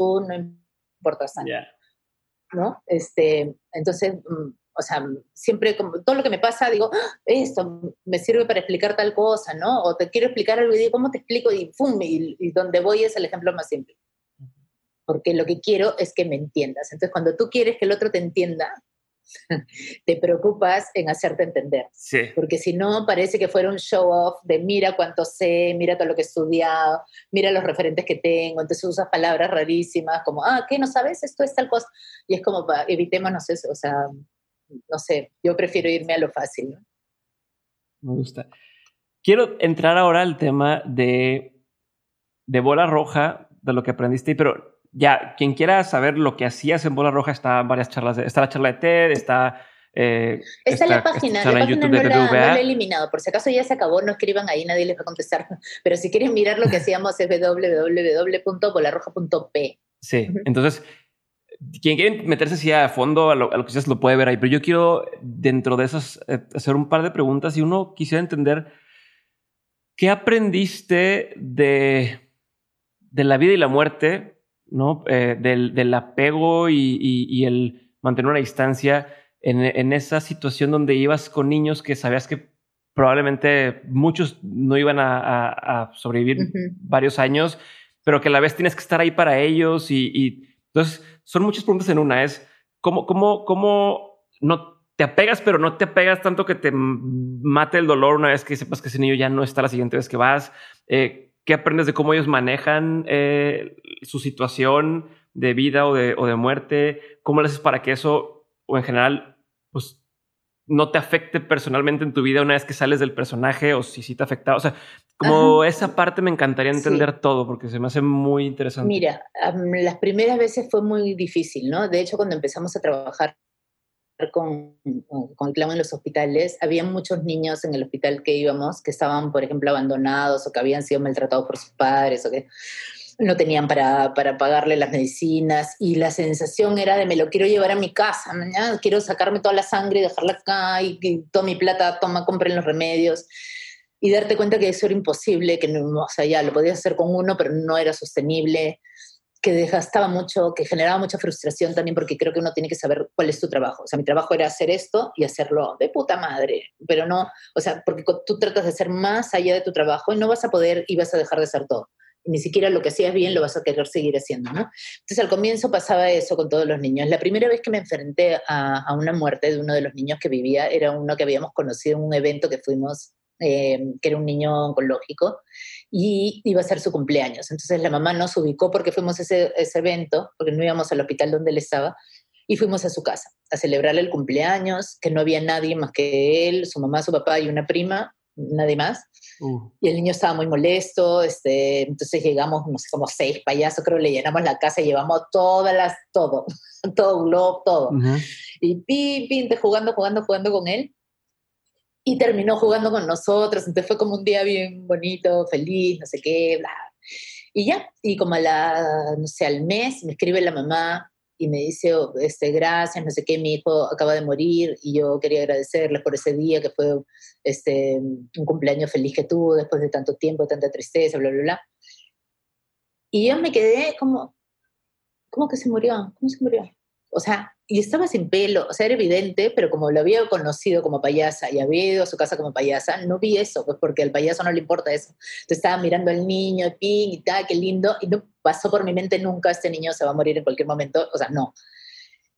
Tú no importas tanto. ¿no? Este, entonces, mm, o sea, siempre como todo lo que me pasa, digo, ah, esto me sirve para explicar tal cosa, ¿no? O te quiero explicar algo y digo, ¿cómo te explico? Y ¡pum! Y, y donde voy es el ejemplo más simple. Porque lo que quiero es que me entiendas. Entonces, cuando tú quieres que el otro te entienda, te preocupas en hacerte entender. Sí. Porque si no, parece que fuera un show off de mira cuánto sé, mira todo lo que he estudiado, mira los referentes que tengo. Entonces usas palabras rarísimas como, ah, ¿qué no sabes? Esto es tal cosa. Y es como, evitémonos eso. O sea, no sé, yo prefiero irme a lo fácil. Me gusta. Quiero entrar ahora al tema de, de bola roja, de lo que aprendiste, pero ya, quien quiera saber lo que hacías en Bola Roja, está varias charlas, está la charla de TED, está Eh, está, la página, la página no la, no la, he eliminado. Por si acaso ya se acabó, no escriban ahí, nadie les va a contestar. Pero si quieren mirar lo que hacíamos es www.bolarroja.p. Sí, entonces, quien quiere meterse así a fondo a lo, que ustedes lo puede ver ahí, pero yo quiero dentro de esas eh, hacer un par de preguntas y uno quisiera entender qué aprendiste de, de la vida y la muerte, ¿no? Eh, del, del, apego y, y el mantener una distancia en, esa situación donde ibas con niños que sabías que probablemente muchos no iban a, sobrevivir varios años, pero que a la vez tienes que estar ahí para ellos y, entonces son muchas preguntas en una. Es cómo, cómo, cómo no te apegas, pero no te apegas tanto que te mate el dolor una vez que sepas que ese niño ya no está la siguiente vez que vas. Eh, ¿Qué aprendes de cómo ellos manejan eh, su situación de vida o de, o de muerte? ¿Cómo le haces para que eso o en general, pues no te afecte personalmente en tu vida una vez que sales del personaje o si sí te afecta. O sea, como esa parte me encantaría entender todo porque se me hace muy interesante. Mira, las primeras veces fue muy difícil, ¿no? De hecho, cuando empezamos a trabajar con, con clown en los hospitales, había muchos niños en el hospital que íbamos que estaban, por ejemplo, abandonados o que habían sido maltratados por sus padres o que no tenían para, para, pagarle las medicinas. Y la sensación era de me lo quiero llevar a mi casa, quiero sacarme toda la sangre y dejarla acá y, toda mi plata, toma, compren los remedios y darte cuenta que eso era imposible, que no, o sea, ya lo podías hacer con uno, pero no era sostenible, que desgastaba mucho, que generaba mucha frustración también, porque creo que uno tiene que saber cuál es tu trabajo. O sea, mi trabajo era hacer esto y hacerlo de puta madre, pero no, o sea, porque tú tratas de ser más allá de tu trabajo y no vas a poder y vas a dejar de hacer todo ni siquiera lo que hacías bien lo vas a querer seguir haciendo, ¿no? Entonces al comienzo pasaba eso con todos los niños. La primera vez que me enfrenté a, una muerte de uno de los niños que vivía era uno que habíamos conocido en un evento que fuimos, eh, que era un niño oncológico, y iba a ser su cumpleaños. Entonces la mamá nos ubicó porque fuimos a ese, ese evento, porque no íbamos al hospital donde él estaba, y fuimos a su casa a celebrarle el cumpleaños, que no había nadie más que él, su mamá, su papá y una prima, nadie más. Uh. Y el niño estaba muy molesto, este, entonces llegamos, no sé, como seis payasos, creo, le llenamos la casa llevamos todas las, todo, todo globo, todo. Y pim, jugando, jugando, jugando con él. Y terminó jugando con nosotros, entonces fue como un día bien bonito, feliz, no sé qué, bla. Y ya, y como a la, no sé, al mes me escribe la mamá, y me dice, oh, este, gracias, no sé qué, mi hijo acaba de morir y yo quería agradecerles por ese día que fue este, un cumpleaños feliz que tuvo después de tanto tiempo, tanta tristeza, bla, bla, bla. Y yo me quedé como, ¿cómo que se murió? ¿Cómo se murió? O sea, y estaba sin pelo, o sea, era evidente, pero como lo había conocido como payasa y había ido a su casa como payasa, no vi eso, pues porque al payaso no le importa eso. Entonces estaba mirando al niño, ping y tal, qué lindo, y no pasó por mi mente nunca, este niño se va a morir en cualquier momento, o sea, no.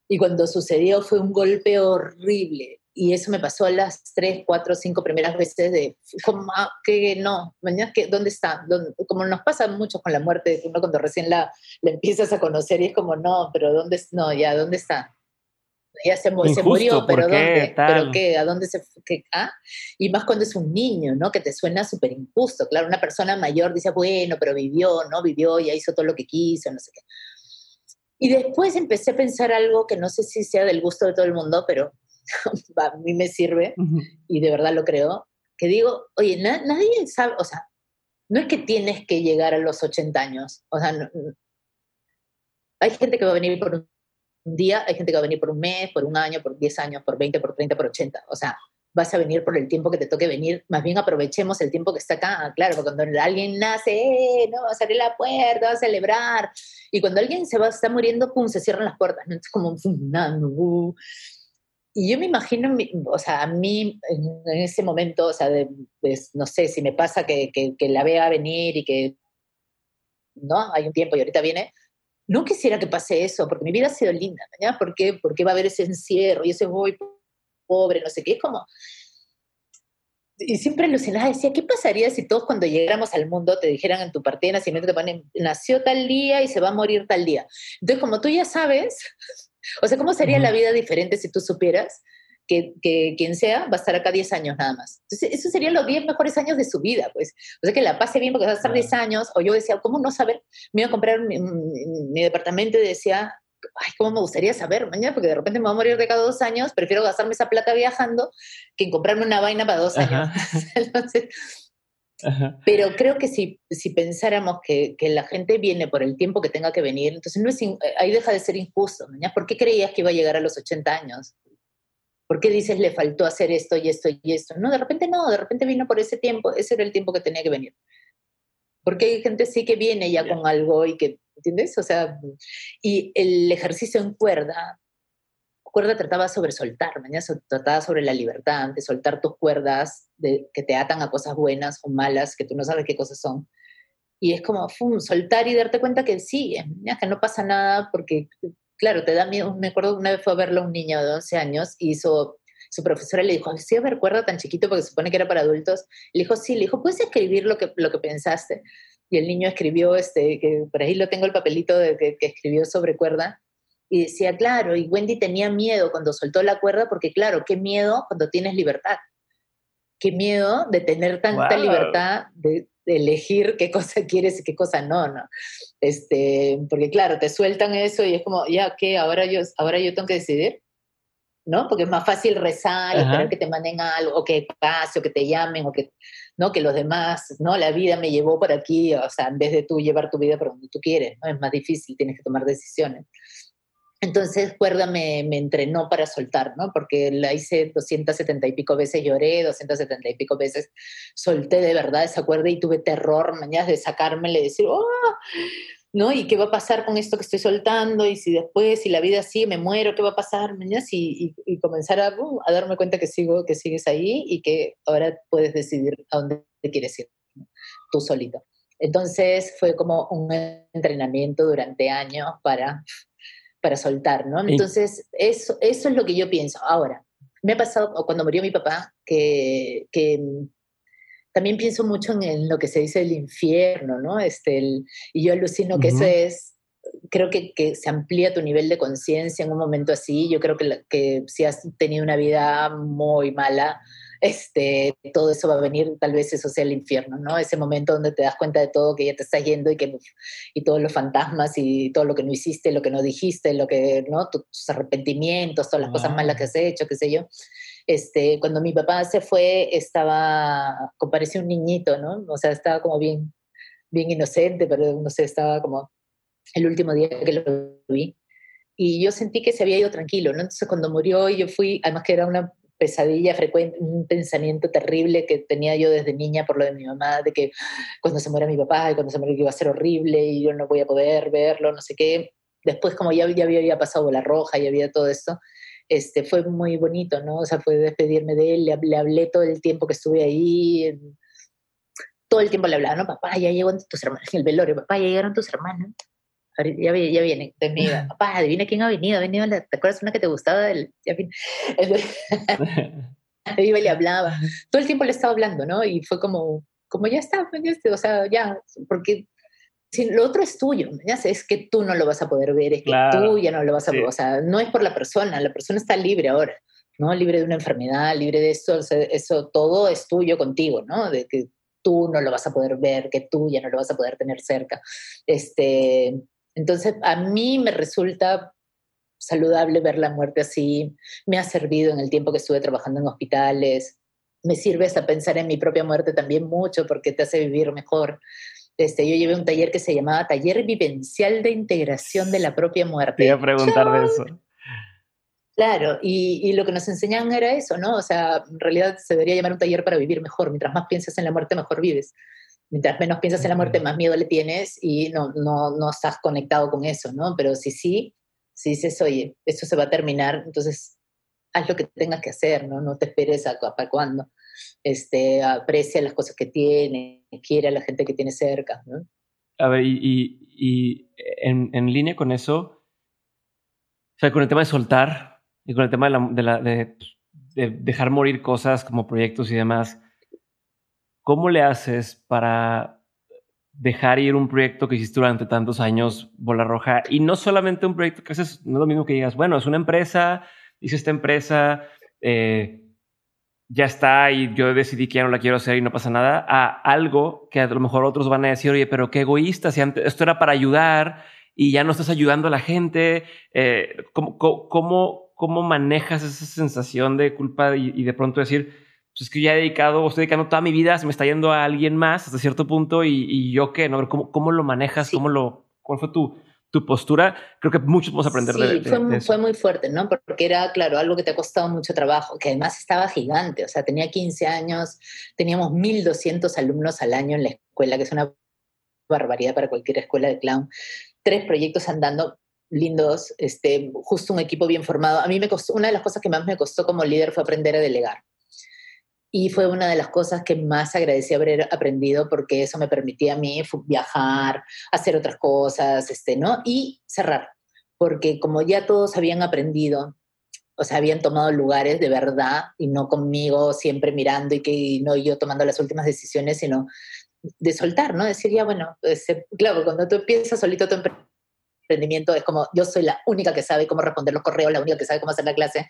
Y cuando sucedió fue un golpe horrible, y eso me pasó las tres, cuatro, cinco primeras veces de, como, ah, que no, que, ¿dónde está? Como nos pasa mucho con la muerte, uno cuando recién la, la, empiezas a conocer y es como, no, pero ¿dónde, no, ya, ¿dónde está? Ya se, se murió, pero ¿dónde? ¿Pero qué? ¿A dónde se qué? ¿Ah? Y más cuando es un niño, ¿no? Que te suena súper injusto. Claro, una persona mayor dice, bueno, pero vivió, ¿no? Vivió, ya hizo todo lo que quiso, no sé qué. Y después empecé a pensar algo que no sé si sea del gusto de todo el mundo, pero a mí me sirve y de verdad lo creo, que digo, oye, nadie sabe, o sea, no es que tienes que llegar a los 80 años, o sea, hay gente que va a venir por un día, hay gente que va a venir por un mes, por un año, por 10 años, por 20, por 30, por 80, o sea, vas a venir por el tiempo que te toque venir, más bien aprovechemos el tiempo que está acá, claro, porque cuando alguien nace, eh, no, va a la puerta, va a celebrar, y cuando alguien se va, está muriendo, pum, se cierran las puertas, ¿no? es como, un no, y yo me imagino, o sea, a mí en, ese momento, o sea, de, pues, no sé, si me pasa que, que, la vea venir y que, ¿no? Hay un tiempo y ahorita viene, no quisiera que pase eso, porque mi vida ha sido linda, ¿ya? ¿Por qué? Porque va a haber ese encierro y ese voy pobre, no sé qué, es como... Y siempre alucinaba, decía, ¿qué pasaría si todos cuando llegáramos al mundo te dijeran en tu partida de nacimiento, te ponen, nació tal día y se va a morir tal día? Entonces, como tú ya sabes, o sea, ¿cómo sería la vida diferente si tú supieras que, que, quien sea va a estar acá 10 años nada más? Entonces, esos serían los 10 mejores años de su vida, pues. O sea, que la pase bien porque va a estar 10 años. O yo decía, ¿cómo no saber? Me iba a comprar mi, departamento y decía, ay, ¿cómo me gustaría saber mañana? Porque de repente me voy a morir de cada dos años, prefiero gastarme esa plata viajando que en comprarme una vaina para dos años. Entonces, pero creo que si, si pensáramos que, que, la gente viene por el tiempo que tenga que venir, entonces no es ahí deja de ser injusto. ¿Por qué creías que iba a llegar a los 80 años? ¿Por qué dices le faltó hacer esto y esto y esto? No, de repente no, de repente vino por ese tiempo, ese era el tiempo que tenía que venir. Porque hay gente sí que viene ya con algo y que, ¿entiendes? O sea, y el ejercicio en cuerda cuerda trataba sobre soltar, mañana trataba sobre la libertad, de soltar tus cuerdas de, que te atan a cosas buenas o malas, que tú no sabes qué cosas son. Y es como fum, soltar y darte cuenta que sí, que no pasa nada porque, claro, te da miedo. Me acuerdo una vez fue a verlo a un niño de 11 años y hizo, su profesora le dijo, ¿sí a ver cuerda tan chiquito porque se supone que era para adultos? Le dijo, sí, le dijo, ¿puedes escribir lo que, lo que pensaste? Y el niño escribió, este, que por ahí lo tengo el papelito de que, que escribió sobre cuerda, y decía, claro, y Wendy tenía miedo cuando soltó la cuerda, porque claro, qué miedo cuando tienes libertad. Qué miedo de tener tanta libertad de, elegir qué cosa quieres y qué cosa no, ¿no? Este, porque claro, te sueltan eso y es como, ya, ¿qué? Ahora yo, ahora yo tengo que decidir. ¿no? Porque es más fácil rezar, y esperar que te manden algo, o que pase, o que te llamen, o que, ¿no? Que los demás, ¿no? La vida me llevó por aquí, o sea, en vez de tú llevar tu vida por donde tú quieres, ¿no? Es más difícil, tienes que tomar decisiones. Entonces, cuerda me, entrenó para soltar, ¿no? Porque la hice 270 y pico veces, lloré 270 y pico veces, solté de verdad esa cuerda y tuve terror, mañana de sacármela y decir, ¡oh! ¿no? ¿Y qué va a pasar con esto que estoy soltando? Y si después, si la vida sigue, me muero, ¿qué va a pasar? mañana y, y, comenzar a, uh, a, darme cuenta que sigo, que sigues ahí y que ahora puedes decidir a dónde quieres ir, tú solito. Entonces fue como un entrenamiento durante años para para soltar, ¿no? Entonces, eso, eso es lo que yo pienso. Ahora, me ha pasado cuando murió mi papá, que, que también pienso mucho en, lo que se dice del infierno, ¿no? Este, y yo alucino que eso es, creo que, que, se amplía tu nivel de conciencia en un momento así. Yo creo que, que si has tenido una vida muy mala, este, todo eso va a venir, tal vez eso sea el infierno, ¿no? Ese momento donde te das cuenta de todo, que ya te estás yendo y que y todos los fantasmas y todo lo que no hiciste, lo que no dijiste, lo que, ¿no? Tus arrepentimientos, todas las cosas malas que has hecho, qué sé yo. Este, cuando mi papá se fue, estaba, parecía un niñito, ¿no? O sea, estaba como bien, bien inocente, pero no sé, estaba como el último día que lo vi. Y yo sentí que se había ido tranquilo, ¿no? Entonces cuando murió yo fui, además que era una pesadilla frecuente, un pensamiento terrible que tenía yo desde niña por lo de mi mamá, de que cuando se muera mi papá y cuando se muera iba a ser horrible y yo no voy a poder verlo, no sé qué. Después, como ya, había pasado la roja y había todo esto, este, fue muy bonito, ¿no? O sea, fue despedirme de él, le, hablé todo el tiempo que estuve ahí, todo el tiempo le hablaba, ¿no? Papá, ya llegó tus hermanos, el velorio, papá, ya llegaron tus hermanos ya, ya viene, papá, adivina quién ha venido, ha venido, ¿te acuerdas una que te gustaba? Del, ya iba y le hablaba, todo el tiempo le estaba hablando, ¿no? Y fue como, como ya está, o sea, ya, porque si lo otro es tuyo, ya es que tú no lo vas a poder ver, es que tú ya no lo vas a, o sea, no es por la persona, la persona está libre ahora, ¿no? Libre de una enfermedad, libre de eso, eso todo es tuyo contigo, ¿no? De que tú no lo vas a poder ver, que tú ya no lo vas a poder tener cerca. Este, entonces, a mí me resulta saludable ver la muerte así, me ha servido en el tiempo que estuve trabajando en hospitales, me sirve hasta pensar en mi propia muerte también mucho porque te hace vivir mejor. Este, yo llevé un taller que se llamaba Taller Vivencial de Integración de la propia muerte. Te iba a preguntar de eso. Claro, y, y, lo que nos enseñan era eso, ¿no? O sea, en realidad se debería llamar un taller para vivir mejor. Mientras más piensas en la muerte, mejor vives mientras menos piensas en la muerte, más miedo le tienes y no, no, no estás conectado con eso, ¿no? Pero si sí, si dices, oye, esto se va a terminar, entonces haz lo que tengas que hacer, ¿no? No te esperes a, para cuándo. Este, aprecia las cosas que tiene, quiere a la gente que tiene cerca, ¿no? A ver, y, y, en, en, línea con eso, o sea, con el tema de soltar y con el tema de, la, de, la, de, de dejar morir cosas como proyectos y demás, ¿cómo le haces para dejar ir un proyecto que hiciste durante tantos años, Bola Roja? Y no solamente un proyecto que haces, no es lo mismo que digas, bueno, es una empresa, hice esta empresa, eh, ya está y yo decidí que ya no la quiero hacer y no pasa nada, a algo que a lo mejor otros van a decir, oye, pero qué egoísta, si esto era para ayudar y ya no estás ayudando a la gente. Eh, ¿cómo, cómo, cómo, manejas esa sensación de culpa y, de pronto decir, pues es que ya he dedicado, estoy dedicando toda mi vida, se me está yendo a alguien más hasta cierto punto y, yo qué, ¿no? ¿Cómo, cómo lo manejas? ¿Cómo lo, ¿Cuál fue tu, tu postura? Creo que muchos podemos aprender de, de, fue, fue muy fuerte, ¿no? Porque era, claro, algo que te ha costado mucho trabajo, que además estaba gigante, o sea, tenía 15 años, teníamos 1.200 alumnos al año en la escuela, que es una barbaridad para cualquier escuela de clown tres proyectos andando lindos, este, justo un equipo bien formado. A mí me costó, una de las cosas que más me costó como líder fue aprender a delegar. Y fue una de las cosas que más agradecí haber aprendido porque eso me permitía a mí viajar, hacer otras cosas, este, ¿no? Y cerrar, porque como ya todos habían aprendido, o sea, habían tomado lugares de verdad y no conmigo siempre mirando y que no yo tomando las últimas decisiones, sino de soltar, ¿no? Decir, ya, bueno, pues, claro, cuando tú empiezas solito tu emprendimiento, es como, yo soy la única que sabe cómo responder los correos, la única que sabe cómo hacer la clase,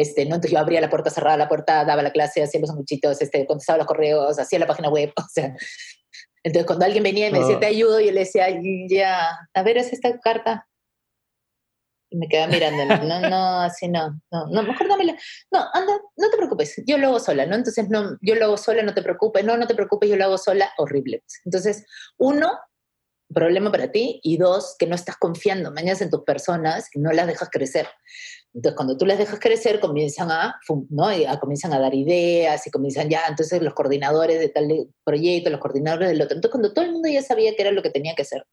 este, ¿no? Entonces yo abría la puerta, cerrada la puerta, daba la clase, hacía los sanguchitos, este, contestaba los correos, hacía la página web, o sea. Entonces cuando alguien venía y me decía, te ayudo, yo le decía, ya, a ver, es esta carta, y me quedaba mirando, no, no, así no, no, no, mejor dámela. No, anda, no te preocupes, yo lo hago sola, ¿no? Entonces, no, yo lo hago sola, no te preocupes, no, no te preocupes, yo lo hago sola, horrible. Entonces, uno, problema para ti, y dos, que no estás confiando mañana en tus personas y no las dejas crecer. Entonces, cuando tú las dejas crecer, comienzan a, ¿no? a, comienzan a dar ideas y comienzan ya, entonces los coordinadores de tal proyecto, los coordinadores del otro. Entonces, cuando todo el mundo ya sabía qué era lo que tenía que hacer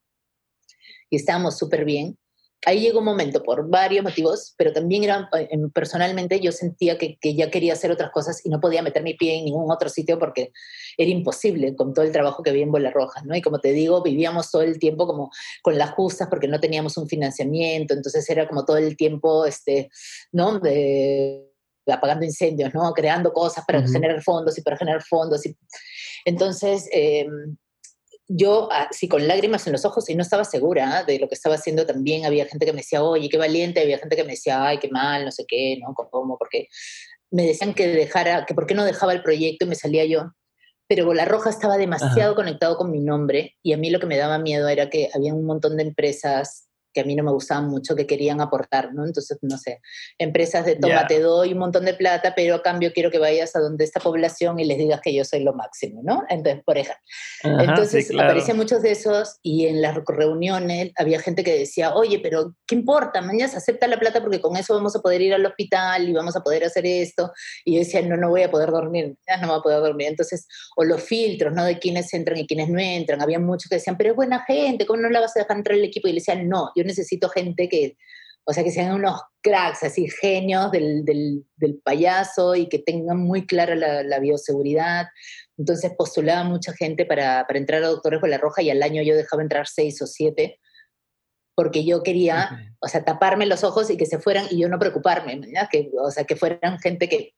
y estábamos súper bien, ahí llegó un momento por varios motivos, pero también era, eh, personalmente yo sentía que, que, ya quería hacer otras cosas y no podía meter mi pie en ningún otro sitio porque era imposible con todo el trabajo que había en Bola Roja, ¿no? Y como te digo, vivíamos todo el tiempo como con las justas porque no teníamos un financiamiento, entonces era como todo el tiempo, este, ¿no? De, apagando incendios, ¿no? Creando cosas para generar fondos y para generar fondos. Y... Entonces, eh, yo, así con lágrimas en los ojos, y no estaba segura de lo que estaba haciendo también, había gente que me decía, oye, qué valiente, había gente que me decía, ay, qué mal, no sé qué, ¿no? ¿Cómo? Porque me decían que dejara, que por qué no dejaba el proyecto y me salía yo. Pero Bola Roja estaba demasiado conectado con mi nombre y a mí lo que me daba miedo era que había un montón de empresas que a mí no me gustaban mucho, que querían aportar, ¿no? Entonces, no sé, empresas de toma, te doy un montón de plata, pero a cambio quiero que vayas a donde esta población y les digas que yo soy lo máximo, ¿no? Entonces, por ejemplo. Entonces, aparecían muchos de esos y en las reuniones había gente que decía, oye, pero ¿qué importa? Mañana se acepta la plata porque con eso vamos a poder ir al hospital y vamos a poder hacer esto. Y yo decía, no, no voy a poder dormir, ya no voy a poder dormir. Entonces, o los filtros, ¿no? De quiénes entran y quiénes no entran. Había muchos que decían, pero es buena gente, ¿cómo no la vas a dejar entrar el equipo? Y le decían, no, yo necesito gente que, o sea, que sean unos cracks, así genios del, del, payaso y que tengan muy clara la, bioseguridad. Entonces postulaba mucha gente para, para, entrar a Doctores con la Roja y al año yo dejaba entrar seis o siete porque yo quería, o sea, taparme los ojos y que se fueran y yo no preocuparme, Que, o sea, que fueran gente que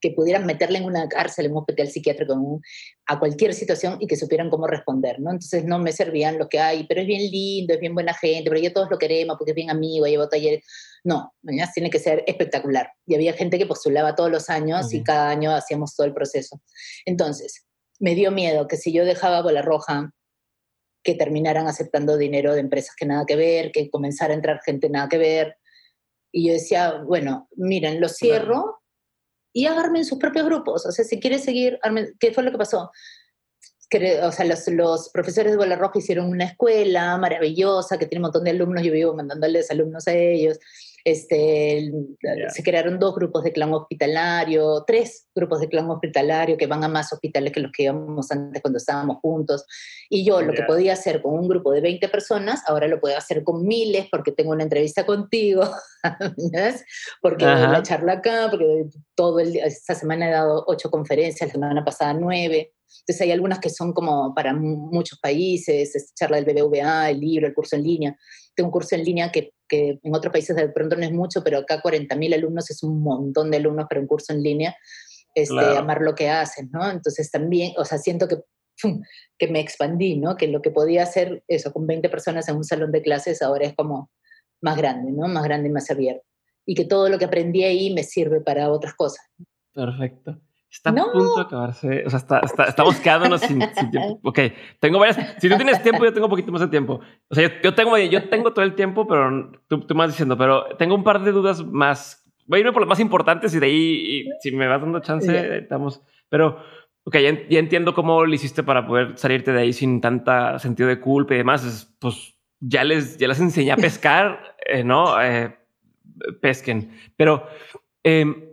que pudieran meterle en una cárcel, en un hospital psiquiátrico, a cualquier situación y que supieran cómo responder, ¿no? Entonces no me servían lo que hay, pero es bien lindo, es bien buena gente, pero ya todos lo queremos porque es bien amigo, llevo talleres. No, tiene que ser espectacular. Y había gente que postulaba todos los años y cada año hacíamos todo el proceso. Entonces, me dio miedo que si yo dejaba Bola Roja, que terminaran aceptando dinero de empresas que nada que ver, que comenzara a entrar gente nada que ver. Y yo decía, bueno, miren, lo cierro, y en sus propios grupos. O sea, si quieres seguir, ¿qué fue lo que pasó? O sea, los, los, profesores de Bola Roja hicieron una escuela maravillosa que tiene un montón de alumnos, yo vivo mandándoles alumnos a ellos. Este, Se crearon dos grupos de clan hospitalario, tres grupos de clan hospitalario que van a más hospitales que los que íbamos antes cuando estábamos juntos. Y yo lo que podía hacer con un grupo de 20 personas, ahora lo puedo hacer con miles porque tengo una entrevista contigo, porque la charla acá, porque todo el esta semana he dado ocho conferencias, la semana pasada nueve. Entonces hay algunas que son como para muchos países, charla del BBVA, el libro, el curso en línea. Tengo un curso en línea que, que en otros países de pronto no es mucho, pero acá 40.000 alumnos es un montón de alumnos para un curso en línea. Este, amar lo que hacen, ¿no? Entonces también, o sea, siento que, que me expandí, ¿no? Que lo que podía hacer eso con 20 personas en un salón de clases ahora es como más grande, ¿no? Más grande y más abierto. Y que todo lo que aprendí ahí me sirve para otras cosas. Perfecto. Está a punto de acabarse. O sea, está, estamos quedándonos sin, tiempo. Ok, tengo varias. Si tú tienes tiempo, yo tengo un poquito más de tiempo. O sea, yo, tengo, yo tengo todo el tiempo, pero tú, tú me vas diciendo, pero tengo un par de dudas más. Voy a irme por las más importantes y de ahí, si me vas dando chance, estamos. Pero, ok, ya, entiendo cómo lo hiciste para poder salirte de ahí sin tanta sentido de culpa y demás. pues ya les, ya les enseñé a pescar, eh, ¿no? Eh, pesquen. Pero. Eh,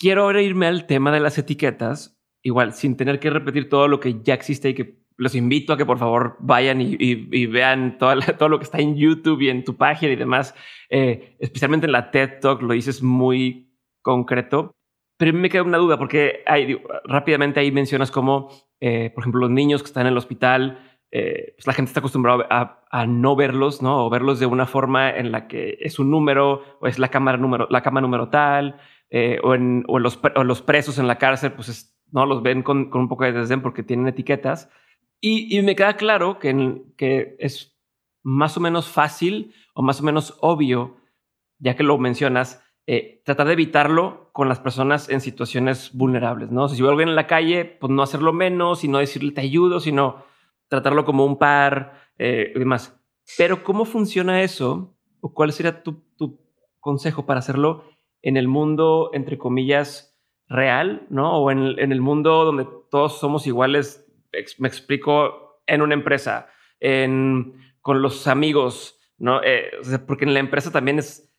quiero ahora irme al tema de las etiquetas, igual, sin tener que repetir todo lo que ya existe y que los invito a que por favor vayan y, vean todo lo que está en YouTube y en tu página y demás, eh, especialmente en la TED Talk, lo dices muy concreto. Pero me queda una duda porque rápidamente ahí mencionas cómo, eh, por ejemplo, los niños que están en el hospital, eh, pues la gente está acostumbrada a, a, no verlos, ¿no? O verlos de una forma en la que es un número o es la cámara número, la cama número tal. Eh, o, en, los, presos en la cárcel, pues no los ven con, un poco de desdén porque tienen etiquetas. Y, me queda claro que, que es más o menos fácil o más o menos obvio, ya que lo mencionas, eh, tratar de evitarlo con las personas en situaciones vulnerables, ¿no? si veo a alguien en la calle, pues no hacerlo menos y no decirle te ayudo, sino tratarlo como un par eh, y demás. Pero ¿cómo funciona eso? ¿O cuál sería tu, tu consejo para hacerlo en el mundo, entre comillas, real, ¿no? O en, el mundo donde todos somos iguales, me explico, en una empresa, en, con los amigos, ¿no? Eh, porque en la empresa también es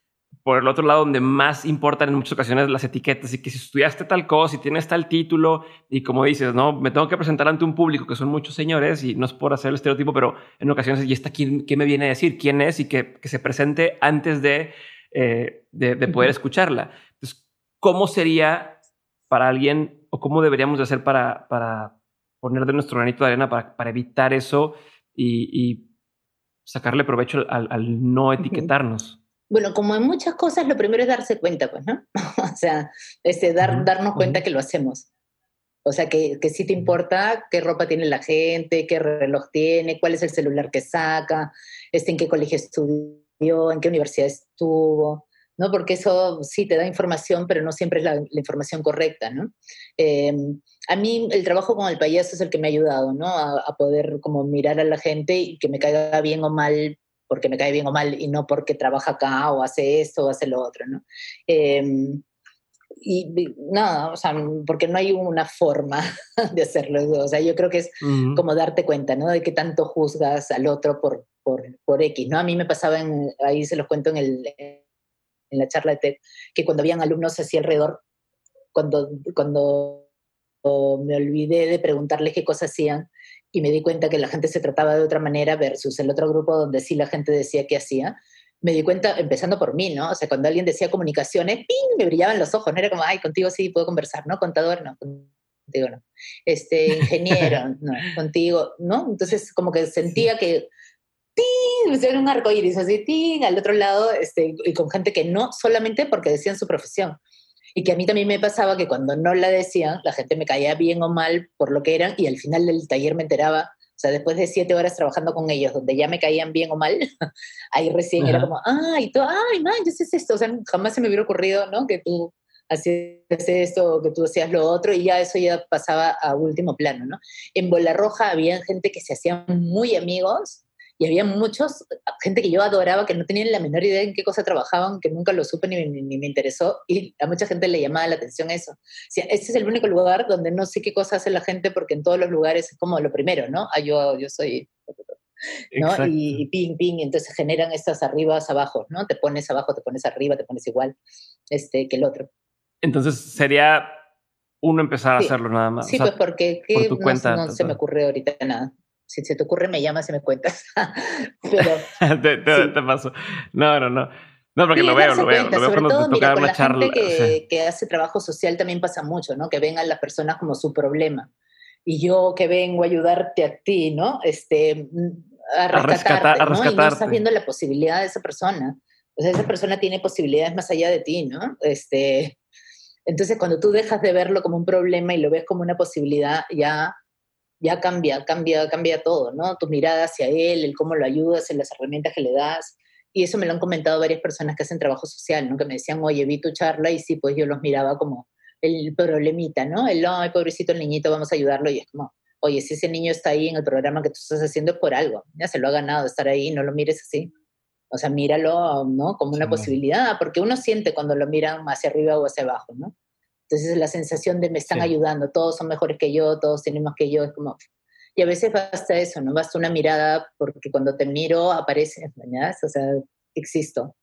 por el otro lado donde más importan en muchas ocasiones las etiquetas y que si estudiaste tal cosa y tienes tal título y como dices, no, me tengo que presentar ante un público que son muchos señores y no es por hacer el estereotipo, pero en ocasiones, ¿y está quién, qué me viene a decir? ¿Quién es? Y que, que se presente antes de eh, de, poder escucharla. Entonces, ¿cómo sería para alguien o cómo deberíamos de hacer para, para poner de nuestro granito de arena para, para evitar eso y, sacarle provecho al, no etiquetarnos? Bueno, como en muchas cosas, lo primero es darse cuenta, pues, ¿no? o sea, este, dar, darnos cuenta que lo hacemos. O sea, que, que sí te importa qué ropa tiene la gente, qué reloj tiene, cuál es el celular que saca, este, en qué colegio estudia en qué universidad estuvo, ¿no? Porque eso sí te da información, pero no siempre es la, información correcta, ¿no? Em, a mí el trabajo con el payaso es el que me ha ayudado, ¿no? A, poder como mirar a la gente y que me caiga bien o mal porque me cae bien o mal y no porque trabaja acá o hace esto o hace lo otro, ¿no? Em, y nada, o sea, porque no hay una forma de hacerlo. O sea, yo creo que es como darte cuenta, ¿no? De que tanto juzgas al otro por, por, por X, ¿no? A mí me pasaba, en, ahí se los cuento en, el, en la charla de TED, que cuando habían alumnos así alrededor, cuando, cuando me olvidé de preguntarles qué cosas hacían y me di cuenta que la gente se trataba de otra manera versus el otro grupo donde sí la gente decía qué hacía, me di cuenta, empezando por mí, ¿no? O sea, cuando alguien decía comunicaciones, ¡ping! me brillaban los ojos, no era como, ay, contigo sí puedo conversar, ¿no? Contador, no, contigo no. Este, ingeniero, no, contigo, ¿no? Entonces, como que sentía que ¡ting! Me un arco iris, así, ¡ting! Al otro lado, este, y con gente que no, solamente porque decían su profesión. Y que a mí también me pasaba que cuando no la decían, la gente me caía bien o mal por lo que eran, y al final del taller me enteraba, o sea, después de siete horas trabajando con ellos, donde ya me caían bien o mal, ahí recién era como, ay, tú, ay, man, yo sé esto, o sea, jamás se me hubiera ocurrido, ¿no? Que tú hacías esto, que tú hacías lo otro, y ya eso ya pasaba a último plano, ¿no? En Bola Roja había gente que se hacían muy amigos, y había muchos, gente que yo adoraba, que no tenían la menor idea en qué cosa trabajaban, que nunca lo supe ni, ni, me interesó, y a mucha gente le llamaba la atención eso. O sea, este es el único lugar donde no sé qué cosa hace la gente, porque en todos los lugares es como lo primero, ¿no? Ah, yo, yo soy... ¿no? Y, ping, ping, y entonces generan estas arribas, abajo, ¿no? Te pones abajo, te pones arriba, te pones igual este, que el otro. Entonces sería uno empezar a hacerlo nada más. Sí, pues porque no, se me ocurre ahorita nada si se te ocurre, me llamas y me cuentas. Pero. te, te, paso. No, no, no. No, porque lo veo, lo veo, lo veo cuando todo, te toca una charla. que, que, hace trabajo social también pasa mucho, ¿no? Que vengan las personas como su problema. Y yo que vengo a ayudarte a ti, ¿no? Este, a rescatarte, a ¿no? Y no estás viendo la posibilidad de esa persona. O sea, esa persona tiene posibilidades más allá de ti, ¿no? Este, entonces, cuando tú dejas de verlo como un problema y lo ves como una posibilidad, ya ya cambia, cambia, cambia todo, ¿no? Tu mirada hacia él, el cómo lo ayudas, en las herramientas que le das. Y eso me lo han comentado varias personas que hacen trabajo social, ¿no? Que me decían, oye, vi tu charla y sí, pues yo los miraba como, el problemita, ¿no? El, ay, pobrecito el niñito, vamos a ayudarlo. Y es como, oye, si ese niño está ahí en el programa que tú estás haciendo es por algo, ya se lo ha ganado estar ahí, no lo mires así. O sea, míralo, ¿no? Como una posibilidad, porque uno siente cuando lo miran hacia arriba o hacia abajo, ¿no? Entonces la sensación de me están ayudando, todos son mejores que yo, todos tenemos que yo, es como... Y a veces basta eso, ¿no? Basta una mirada, porque cuando te miro aparece, ¿verdad? O sea, existo.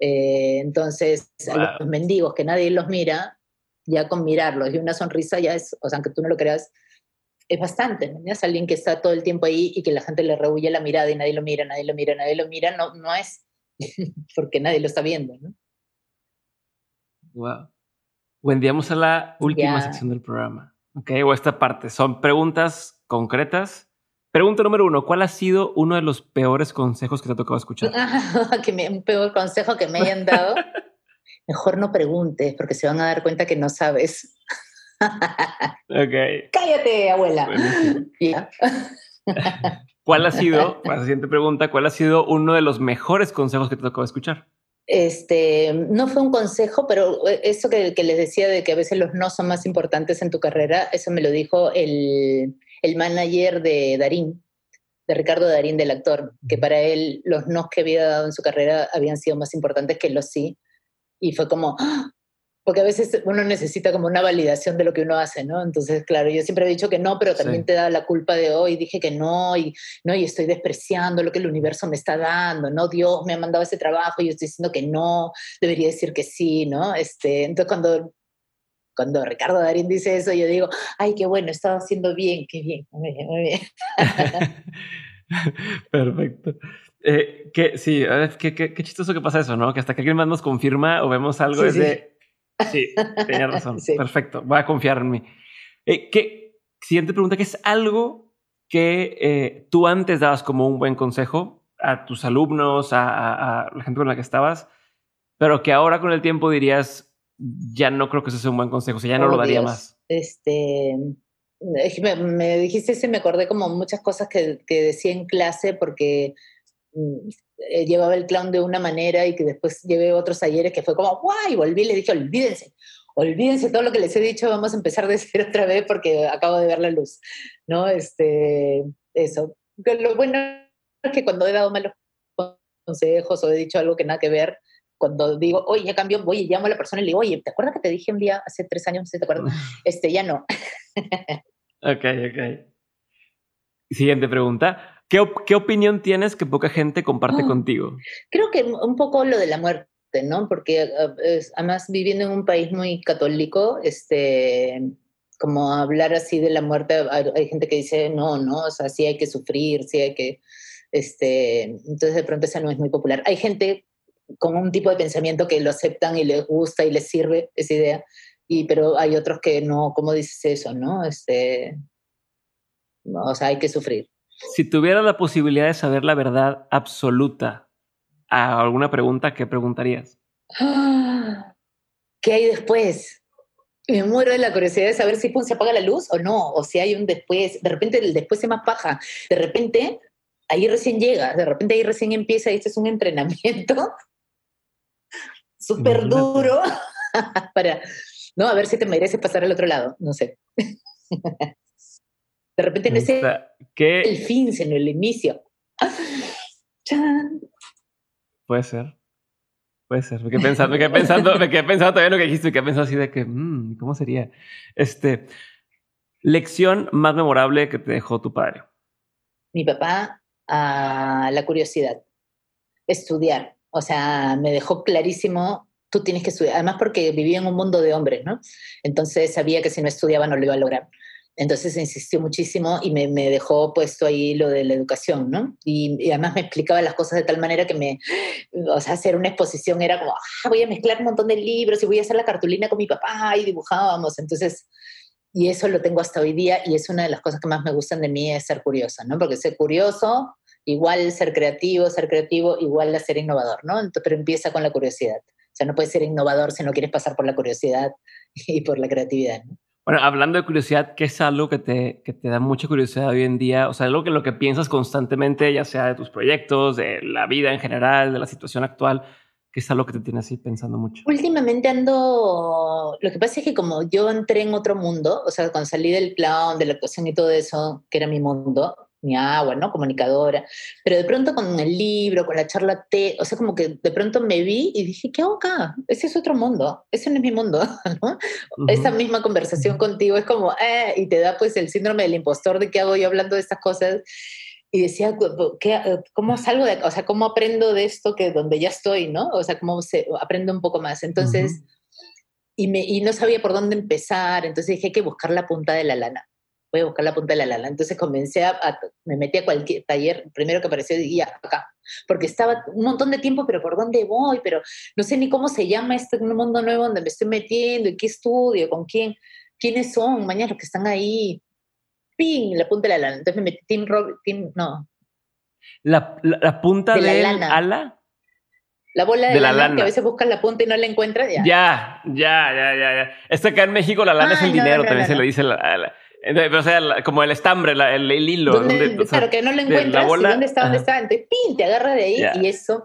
Eh, entonces, a los mendigos que nadie los mira, ya con mirarlos y una sonrisa ya es, o sea, aunque tú no lo creas, es bastante, ¿no? Es alguien que está todo el tiempo ahí y que la gente le rehuye la mirada y nadie lo mira, nadie lo mira, nadie lo mira, no, no es porque nadie lo está viendo, ¿no? Wow. Wendy, vamos a la última sección del programa. Ok, o esta parte. Son preguntas concretas. Pregunta número uno: ¿Cuál ha sido uno de los peores consejos que te ha tocado escuchar? que me, un peor consejo que me hayan dado. Mejor no preguntes porque se van a dar cuenta que no sabes. ok. Cállate, abuela. ¿Cuál ha sido, la siguiente pregunta, cuál ha sido uno de los mejores consejos que te tocó escuchar? Este, no fue un consejo, pero eh, eso que, les decía de que a veces los no son más importantes en tu carrera, eso me lo dijo el, el manager de Darín, de Ricardo Darín, del actor, que para él los no que había dado en su carrera habían sido más importantes que los sí. Y fue como, ¡ah! Porque a veces uno necesita como una validación de lo que uno hace, ¿no? Entonces, claro, yo siempre he dicho que no, pero también te da la culpa de hoy, dije que no y, no, y estoy despreciando lo que el universo me está dando, ¿no? Dios me ha mandado ese trabajo y yo estoy diciendo que no, debería decir que sí, ¿no? Este, entonces, cuando, cuando Ricardo Darín dice eso, yo digo, ay, qué bueno, estaba haciendo bien, qué bien, muy bien, muy bien. Perfecto. Eh, que sí, qué, qué, qué, chistoso que pasa eso, ¿no? Que hasta que alguien más nos confirma o vemos algo es de Sí, tenía razón. Perfecto. Voy a confiar en mí. Eh, ¿qué, siguiente pregunta, ¿qué es algo que eh, tú antes dabas como un buen consejo a tus alumnos, a, la gente con la que estabas, pero que ahora con el tiempo dirías, ya no creo que eso sea un buen consejo, o sea, ya no lo oh, daría más? Este, me, me, dijiste eso y me acordé como muchas cosas que, que decía en clase porque mm, eh, llevaba el clown de una manera y que después llevé otros talleres que fue como, ¡guay! Volví y le dije, olvídense, olvídense todo lo que les he dicho, vamos a empezar de cero otra vez porque acabo de ver la luz, ¿no? Este, eso. Lo bueno es que cuando he dado malos consejos o he dicho algo que nada que ver, cuando digo, oye, ya cambió, voy y llamo a la persona y le digo, oye, ¿te acuerdas que te dije un día hace tres años? ¿Sí te acuerdas? Este, ya no. ok, ok. Siguiente pregunta. ¿Qué, opinión tienes que poca gente comparte ah, contigo? Creo que un poco lo de la muerte, ¿no? Porque ah, además viviendo en un país muy católico, este, como hablar así de la muerte, hay, gente que dice, no, no, o sea, sí hay que sufrir, sí hay que, este, entonces de pronto esa no es muy popular. Hay gente con un tipo de pensamiento que lo aceptan y les gusta y les sirve esa idea, y, pero hay otros que no, ¿cómo dices eso, no? Este, o sea, hay que sufrir. Si tuvieras la posibilidad de saber la verdad absoluta a alguna pregunta, ¿qué preguntarías? ¿Qué hay después? Me muero de la curiosidad de saber si se apaga la luz o no, o si hay un después. De repente el después se más paja. De repente ahí recién llega, de repente ahí recién empieza y este es un entrenamiento súper duro para, no, a ver si te mereces pasar al otro lado, no sé. De repente no el fin, sino el inicio. Puede ser. Puede ser. Me quedé pensando, me quedé pensando, me quedé pensando todavía lo que dijiste, me quedé pensando así de que, mmm, ¿cómo sería? Este, lección más memorable que te dejó tu padre. Mi papá, a la curiosidad, estudiar. O sea, me dejó clarísimo, tú tienes que estudiar. Además porque vivía en un mundo de hombres, ¿no? Entonces sabía que si no estudiaba no lo iba a lograr. Entonces insistió muchísimo y me, me, dejó puesto ahí lo de la educación, ¿no? Y, además me explicaba las cosas de tal manera que me, o sea, hacer una exposición era como, ah, voy a mezclar un montón de libros y voy a hacer la cartulina con mi papá y dibujábamos. Entonces, y eso lo tengo hasta hoy día y es una de las cosas que más me gustan de mí es ser curiosa, ¿no? Porque ser curioso, igual ser creativo, ser creativo, igual a ser innovador, ¿no? Entonces, pero empieza con la curiosidad. O sea, no puedes ser innovador si no quieres pasar por la curiosidad y por la creatividad, ¿no? Bueno, hablando de curiosidad, ¿qué es algo que te, que te da mucha curiosidad hoy en día? O sea, algo que lo que piensas constantemente, ya sea de tus proyectos, de la vida en general, de la situación actual, ¿Qué es algo que te tiene así pensando mucho? Últimamente ando, lo que pasa es que como yo entré en otro mundo, o sea, cuando salí del clown, de la actuación y todo eso, que era mi mundo, mi agua, ¿no? Comunicadora, pero de pronto con el libro, con la charla T, o sea, como que de pronto me vi y dije, ¿qué hago acá? Ese es otro mundo, ese no es mi mundo, ¿no? Esa misma conversación contigo es como, eh, y te da pues el síndrome del impostor de qué hago yo hablando de estas cosas y decía, ¿qué, ¿cómo salgo de O sea, ¿cómo aprendo de esto que donde ya estoy, no? O sea, ¿cómo se, aprendo un poco más? Entonces, y, me, y no sabía por dónde empezar, entonces dije, hay que buscar la punta de la lana. Voy a buscar la punta de la lana. Entonces comencé a, me metí a cualquier taller, primero que apareció, ya, acá. Porque estaba un montón de tiempo, pero ¿por dónde voy? Pero no sé ni cómo se llama este mundo nuevo donde me estoy metiendo, y qué estudio, con quién, quiénes son, mañana los que están ahí ¡ping! La punta de la lana. Entonces me metí Team Rob, team, no. La, la, punta de, la lana. ala. La bola de, la lana, que a veces buscas la punta y no la encuentras. Ya, ya, ya, ya, ya. ya. Esto acá en México la lana es el dinero, también se le dice la, o sea, como el estambre, el, hilo. claro, que no lo encuentras. ¿Dónde está? ¿Dónde está? Entonces, pin, te agarra de ahí y eso,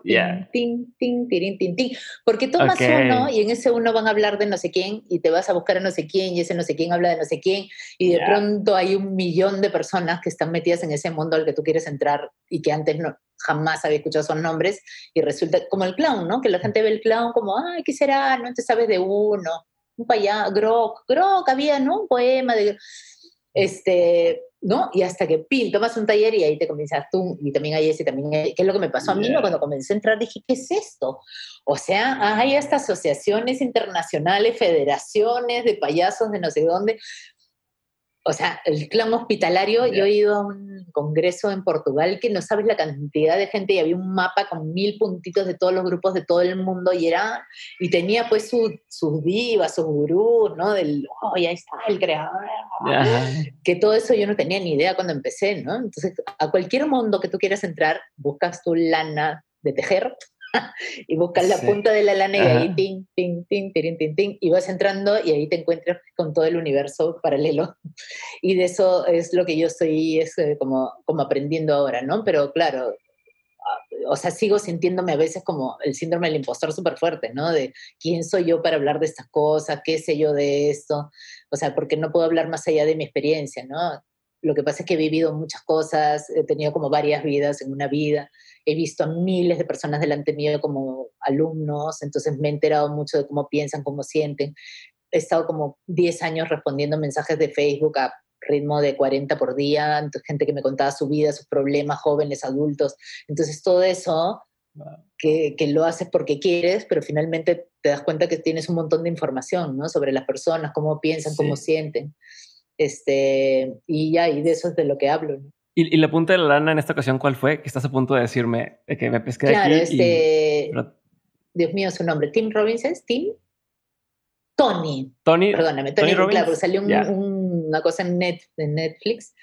tin, tin, tin, tin, tin, Porque tomas uno y en ese uno van a hablar de no sé quién y te vas a buscar a no sé quién y ese no sé quién habla de no sé quién y de pronto hay un millón de personas que están metidas en ese mundo al que tú quieres entrar y que antes no, jamás había escuchado esos nombres y resulta como el clown, ¿no? Que la gente ve el clown como, ay, ¿qué será? No te sabes de uno, un payá, Grok, Grok, había, ¿no? Un poema de este, ¿no? Y hasta que, pin, tomas un taller y ahí te comienzas tú, y también hay ese, también hay, ¿qué es lo que me pasó a mí? Cuando comencé a entrar dije, ¿qué es esto? O sea, hay hasta asociaciones internacionales, federaciones de payasos de no sé dónde, o sea, el clan hospitalario, yo he ido a un congreso en Portugal que no sabes la cantidad de gente y había un mapa con mil puntitos de todos los grupos de todo el mundo y era, y tenía pues sus divas, sus gurús, ¿no? Del, oh, ahí está el creador. Que todo eso yo no tenía ni idea cuando empecé, ¿no? Entonces, a cualquier mundo que tú quieras entrar, buscas tu lana de tejer y buscas la punta de la lana y ahí ting, ting, ting, ting, ting, ting, y vas entrando y ahí te encuentras con todo el universo paralelo. Y de eso es lo que yo estoy es, eh, como, como aprendiendo ahora, ¿no? Pero claro, ah, o sea, sigo sintiéndome a veces como el síndrome del impostor súper fuerte, ¿no? De quién soy yo para hablar de estas cosas, qué sé yo de esto, o sea, porque no puedo hablar más allá de mi experiencia, ¿no? Lo que pasa es que he vivido muchas cosas, he tenido como varias vidas en una vida, he visto a miles de personas delante mío como alumnos, entonces me he enterado mucho de cómo piensan, cómo sienten. He estado como 10 años respondiendo mensajes de Facebook a ritmo de 40 por día, entonces gente que me contaba su vida, sus problemas, jóvenes, adultos. Entonces todo eso que, que, lo haces porque quieres, pero finalmente te das cuenta que tienes un montón de información ¿no? sobre las personas, cómo piensan, cómo sienten. Este, y ya, y de eso es de lo que hablo. ¿Y, la punta de la lana en esta ocasión cuál fue? Que estás a punto de decirme que me pesqué claro, aquí. Este, Dios mío, su nombre. Tim Robbins Tim. Tony. Tony. Perdóname, Tony, Tony claro, porque salió una cosa en Netflix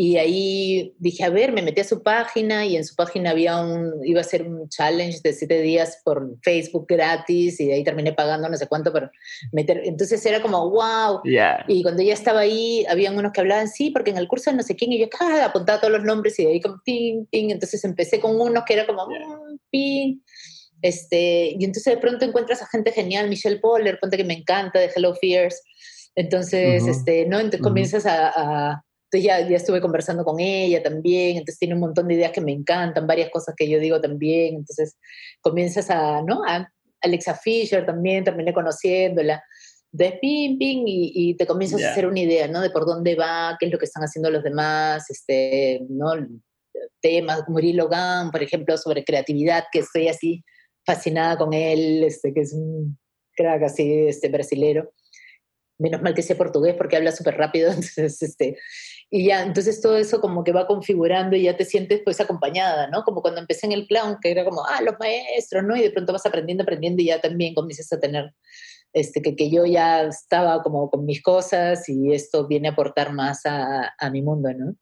y ahí dije, a ver, me metí a su página y en su página había un, iba a ser un challenge de siete días por Facebook gratis y de ahí terminé pagando no sé cuánto para meter. Entonces era como, wow. Y cuando ya estaba ahí, habían unos que hablaban, sí, porque en el curso de no sé quién, y yo cada apuntaba todos los nombres y de ahí como, ping, ping. Entonces empecé con unos que era como, mm, ping. Este, y entonces de pronto encuentras a gente genial, Michelle Poller, ponte que me encanta, de Hello Fears. Entonces, este, ¿no? Entonces comienzas a entonces ya, ya estuve conversando con ella también, entonces tiene un montón de ideas que me encantan, varias cosas que yo digo también, entonces comienzas a, ¿no? A Alexa Fisher también, terminé conociéndola, de ping, ping, y, y te comienzas a hacer una idea, ¿no? De por dónde va, qué es lo que están haciendo los demás, este, ¿no? Temas, Murilo Logan, por ejemplo, sobre creatividad, que estoy así fascinada con él, este, que es un crack así, este, brasilero menos mal que sé portugués porque habla súper rápido, entonces, este, y ya, entonces todo eso como que va configurando y ya te sientes pues acompañada, ¿no? Como cuando empecé en el clown, que era como, ah, los maestros, ¿no? Y de pronto vas aprendiendo, aprendiendo y ya también comienzas a tener, este, que, que yo ya estaba como con mis cosas y esto viene a aportar más a, a mi mundo, ¿no?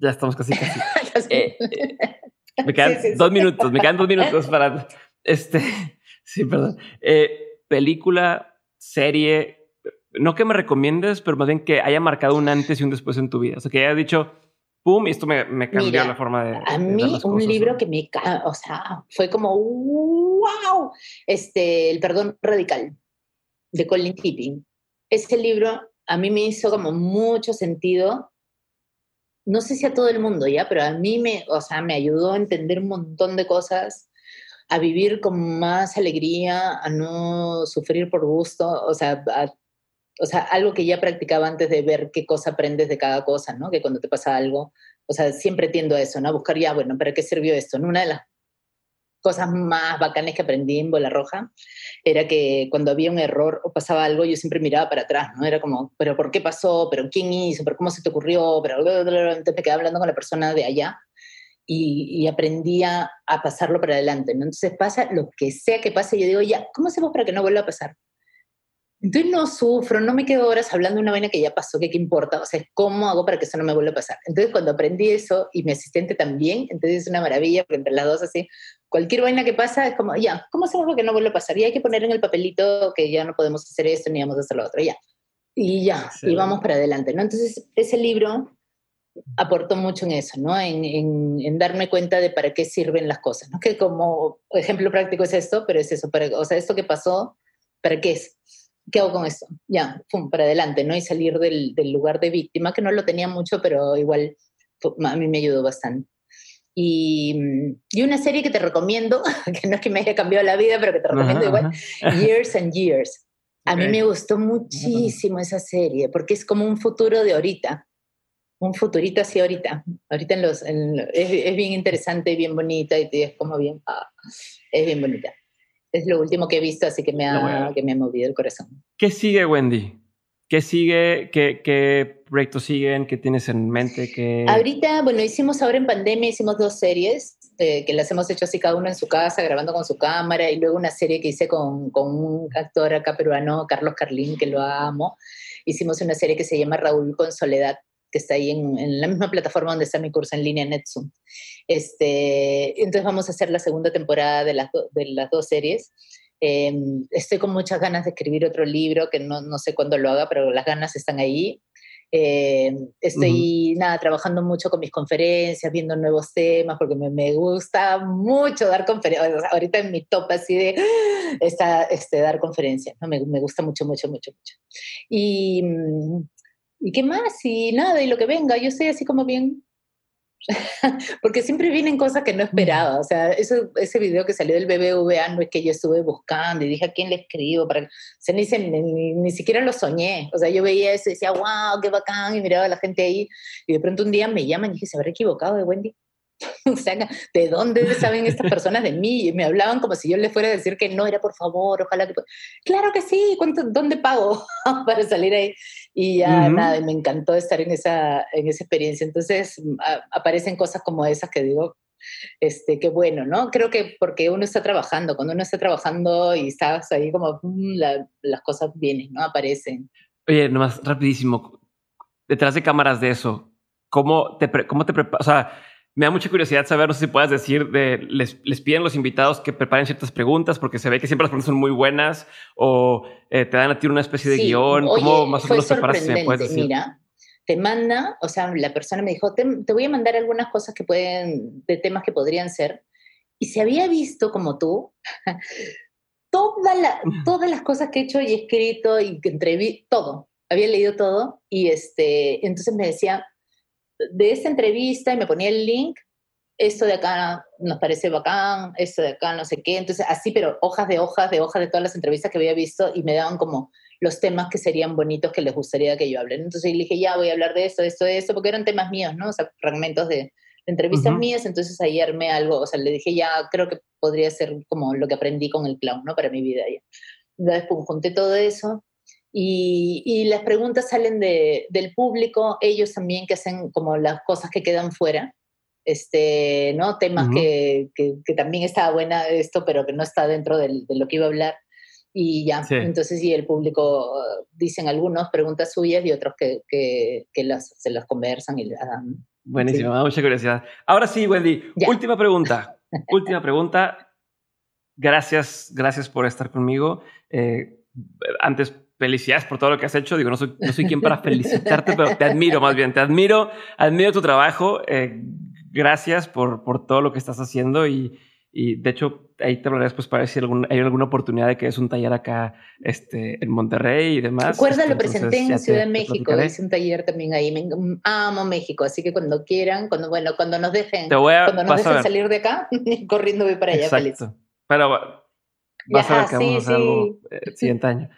Ya estamos casi, casi. Eh, eh, me quedan dos minutos, me quedan dos minutos para, este, sí, perdón. Eh, película, serie, no que me recomiendes, pero más bien que haya marcado un antes y un después en tu vida. O sea, que haya dicho, pum, y esto me, me cambió la forma de. A mí, un libro que me. O sea, fue como, wow, este, El perdón radical de Colin Keating. Ese libro a mí me hizo como mucho sentido. No sé si a todo el mundo ya, pero a mí me, o sea, me ayudó a entender un montón de cosas, a vivir con más alegría, a no sufrir por gusto, o sea, o sea, algo que ya practicaba antes de ver qué cosa aprendes de cada cosa, ¿no? Que cuando te pasa algo, o sea, siempre tiendo a eso, ¿no? A buscar ya, bueno, ¿para qué sirvió esto? ¿no? Una de las cosas más bacanas que aprendí en Bola Roja era que cuando había un error o pasaba algo, yo siempre miraba para atrás, ¿no? Era como, ¿pero por qué pasó? ¿Pero quién hizo? ¿Pero cómo se te ocurrió? Pero entonces me quedaba hablando con la persona de allá y, y aprendía a pasarlo para adelante, ¿no? Entonces pasa lo que sea que pase, yo digo, ya, ¿cómo hacemos para que no vuelva a pasar? Entonces no sufro, no me quedo horas hablando de una vaina que ya pasó, que qué importa, o sea, ¿cómo hago para que eso no me vuelva a pasar? Entonces cuando aprendí eso y mi asistente también, entonces es una maravilla, porque entre las dos así, cualquier vaina que pasa es como, ya, ¿cómo hacemos para que no vuelva a pasar? Y hay que poner en el papelito que ya no podemos hacer esto ni vamos a hacer lo otro, ya. Y ya, y vamos para adelante, ¿no? Entonces ese libro aportó mucho en eso, ¿no? En, en, darme cuenta de para qué sirven las cosas, ¿no? Que como ejemplo práctico es esto, pero es eso, para, o sea, esto que pasó, ¿para qué es? ¿Qué hago con esto? Ya, pum, para adelante, ¿no? Y salir del, del, lugar de víctima, que no lo tenía mucho, pero igual a mí me ayudó bastante. Y, y, una serie que te recomiendo, que no es que me haya cambiado la vida, pero que te recomiendo igual, Years and Years. A mí me gustó muchísimo esa serie, porque es como un futuro de ahorita, un futurito así ahorita. Ahorita en los, en, es, es, bien interesante, bien bonita, y es como bien, ah, es bien bonita es lo último que he visto, así que me ha, que me ha movido el corazón. ¿Qué sigue, Wendy? ¿Qué sigue? ¿Qué, qué proyectos siguen? ¿Qué tienes en mente? ¿Qué... Ahorita, bueno, hicimos ahora en pandemia, hicimos dos series eh, que las hemos hecho así cada uno en su casa, grabando con su cámara, y luego una serie que hice con, con un actor acá peruano, Carlos Carlín, que lo amo. Hicimos una serie que se llama Raúl con Soledad, que está ahí en, la misma plataforma donde está mi curso en línea Netsum. Este, entonces vamos a hacer la segunda temporada de las, de las dos series. Em, estoy con muchas ganas de escribir otro libro, que no, no sé cuándo lo haga, pero las ganas están ahí. Em, estoy, nada, trabajando mucho con mis conferencias, viendo nuevos temas, porque me, me gusta mucho dar conferencias. ahorita en mi top así de está, este, dar conferencias, ¿no? me, me, gusta mucho, mucho, mucho, mucho. Y mm, ¿y qué más? Y nada, y lo que venga, yo estoy así como bien, porque siempre vienen cosas que no esperaba, o sea, eso, ese video que salió del BBVA no es que yo estuve buscando y dije a quién le escribo, para... o sea, ni, ni, ni, siquiera lo soñé, o sea, yo veía eso y decía, wow, qué bacán, y miraba a la gente ahí, y de pronto un día me llaman y dije, ¿se habrá equivocado de Wendy? o sea, ¿de dónde saben estas personas de mí? Y me hablaban como si yo les fuera a decir que no, era por favor, ojalá que... Claro que sí, ¿cuánto, ¿dónde pago para salir ahí? Y ya nada, me encantó estar en esa, en esa experiencia. Entonces aparecen cosas como esas que digo, este, qué bueno, ¿no? Creo que porque uno está trabajando, cuando uno está trabajando y estás ahí como, mm, las cosas vienen, ¿no? Aparecen. Oye, nomás rapidísimo, detrás de cámaras de eso, ¿cómo te, cómo te preparas? O sea, me da mucha curiosidad saber, no sé si puedas decir, de, les, les piden los invitados que preparen ciertas preguntas porque se ve que siempre las preguntas son muy buenas o eh, te dan a ti una especie de guion. ¿Cómo más o menos preparas? Si me puedes decir? Mira, te manda, o sea, la persona me dijo, te, te, voy a mandar algunas cosas que pueden, de temas que podrían ser. Y se había visto como tú, toda la, todas las cosas que he hecho y escrito y que entreví, todo. Había leído todo y este, entonces me decía, de esa entrevista y me ponía el link, esto de acá nos parece bacán, esto de acá no sé qué, entonces así, pero hojas de hojas de hojas de todas las entrevistas que había visto y me daban como los temas que serían bonitos que les gustaría que yo hable. Entonces le dije, ya voy a hablar de esto, de esto, de esto, porque eran temas míos, ¿no? O sea, fragmentos de, entrevistas mías, entonces ahí armé algo, o sea, le dije, ya creo que podría ser como lo que aprendí con el clown, ¿no? Para mi vida ya. Después junté todo eso y, las preguntas salen de, del público, ellos también que hacen como las cosas que quedan fuera, este, ¿no? Temas que, que, también estaba buena esto, pero que no está dentro del, de lo que iba a hablar. Y ya, entonces sí, el público dicen algunos preguntas suyas y otros que, que, las, se las conversan y las dan. Buenísimo, sí. mucha curiosidad. Ahora sí, Wendy, última pregunta. última pregunta. Gracias, gracias por estar conmigo. Eh, antes felicidades por todo lo que has hecho. Digo, no soy, no soy quien para felicitarte, pero te admiro más bien. Te admiro, admiro tu trabajo. Eh, gracias por, por todo lo que estás haciendo y, Y de hecho, ahí te hablaré después para ver si hay alguna oportunidad de que es un taller acá este, en Monterrey y demás. Recuerda, este, lo presenté en Ciudad de México, hice un taller también ahí. Me, amo México, así que cuando quieran, cuando, bueno, cuando nos dejen, cuando nos dejen salir de acá, corriendo voy para allá Exacto. feliz. Pero vas a ver que vamos a hacer algo el siguiente año.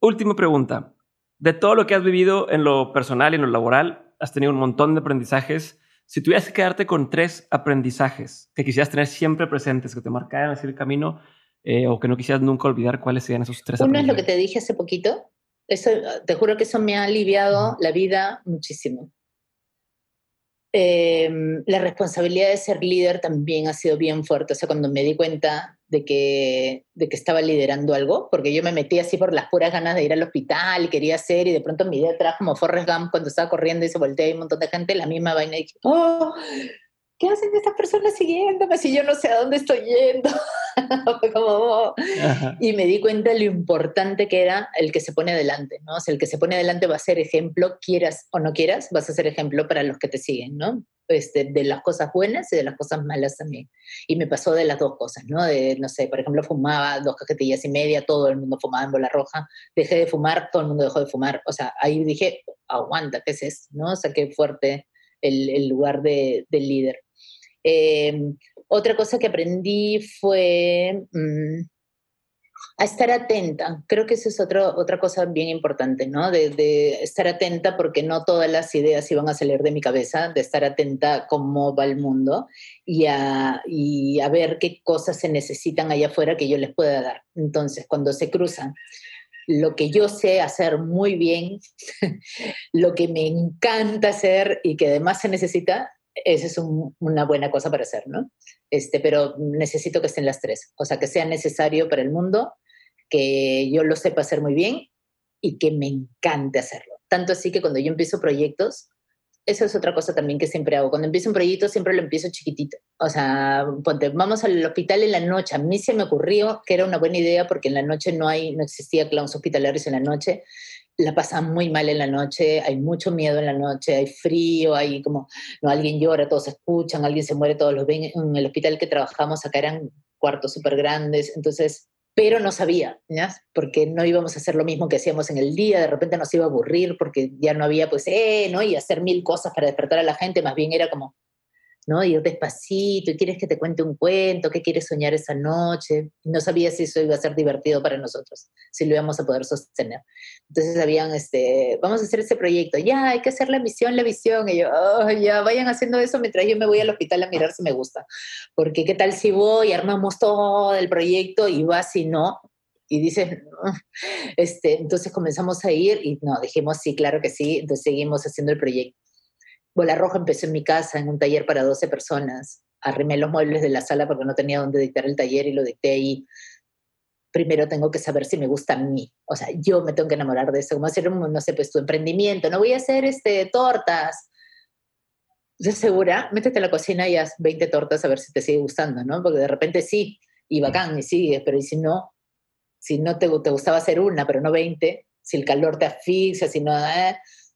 Última pregunta. De todo lo que has vivido en lo personal y en lo laboral, has tenido un montón de aprendizajes si tuvieras que quedarte con tres aprendizajes que quisieras tener siempre presentes, que te marcaran así el camino, eh, o que no quisieras nunca olvidar, ¿cuáles serían esos tres Uno es lo que te dije hace poquito. Eso, te juro que eso me ha aliviado la vida muchísimo. Em, la responsabilidad de ser líder también ha sido bien fuerte. O sea, cuando me di cuenta de que, de que estaba liderando algo, porque yo me metí así por las puras ganas de ir al hospital quería hacer, y de pronto mi idea atrás como Forrest Gump cuando estaba corriendo y se voltea y un montón de gente, la misma vaina, y dije, oh, ¿qué hacen estas personas siguiéndome si yo no sé a dónde estoy yendo? como, y me di cuenta de lo importante que era el que se pone adelante, ¿no? O sea, el que se pone adelante va a ser ejemplo, quieras o no quieras, vas a ser ejemplo para los que te siguen, ¿no? Este, de las cosas buenas y de las cosas malas también. Y me pasó de las dos cosas, ¿no? De, no sé, por ejemplo, fumaba dos cajetillas y media, todo el mundo fumaba en bola roja, dejé de fumar, todo el mundo dejó de fumar. O sea, ahí dije, aguanta, ¿qué es eso? ¿No? O sea, qué fuerte el, el lugar de, del líder. Em, otra cosa que aprendí fue mm, a estar atenta. Creo que eso es otra cosa bien importante, ¿no? De, estar atenta porque no todas las ideas iban a salir de mi cabeza, de estar atenta a cómo va el mundo y a, y a ver qué cosas se necesitan allá afuera que yo les pueda dar. Entonces, cuando se cruzan lo que yo sé hacer muy bien, lo que me encanta hacer y que además se necesita, esa es una buena cosa para hacer, ¿no? Este, pero necesito que estén las tres, o sea, que sea necesario para el mundo, que yo lo sepa hacer muy bien y que me encante hacerlo. Tanto así que cuando yo empiezo proyectos, eso es otra cosa también que siempre hago. Cuando empiezo un proyecto siempre lo empiezo chiquitito. O sea, ponte, vamos al hospital en la noche. A mí se me ocurrió que era una buena idea porque en la noche no hay, no existía clowns hospitalarios en la noche la pasan muy mal en la noche, hay mucho miedo en la noche, hay frío, hay como, no, alguien llora, todos escuchan, alguien se muere, todos los ven. En el hospital que trabajamos acá eran cuartos súper grandes, entonces, pero no sabía, ¿ya? Porque no íbamos a hacer lo mismo que hacíamos en el día, de repente nos iba a aburrir porque ya no había, pues, eh, ¿no? Y hacer mil cosas para despertar a la gente, más bien era como, ¿no? Ir despacito, y quieres que te cuente un cuento, qué quieres soñar esa noche. No sabía si eso iba a ser divertido para nosotros, si lo íbamos a poder sostener. Entonces habían, este, vamos a hacer ese proyecto, ya, hay que hacer la misión, la visión, y yo, oh, ya, vayan haciendo eso mientras yo me voy al hospital a mirar si me gusta. Porque qué tal si voy, armamos todo el proyecto y va si no, y dices, este, entonces comenzamos a ir y no, dijimos sí, claro que sí, entonces seguimos haciendo el proyecto. Bola Roja empezó en mi casa, en un taller para 12 personas. Arrimé los muebles de la sala porque no tenía dónde dictar el taller y lo dicté ahí. Primero tengo que saber si me gusta a mí. O sea, yo me tengo que enamorar de eso. Como hacer, un, no sé, pues tu emprendimiento. No voy a hacer este, tortas. ¿Estás segura? Métete a la cocina y haz 20 tortas a ver si te sigue gustando, ¿no? Porque de repente sí, y bacán, y sigues, pero y si no, si no te, te gustaba hacer una, pero no 20, si el calor te asfixia, si no... Eh,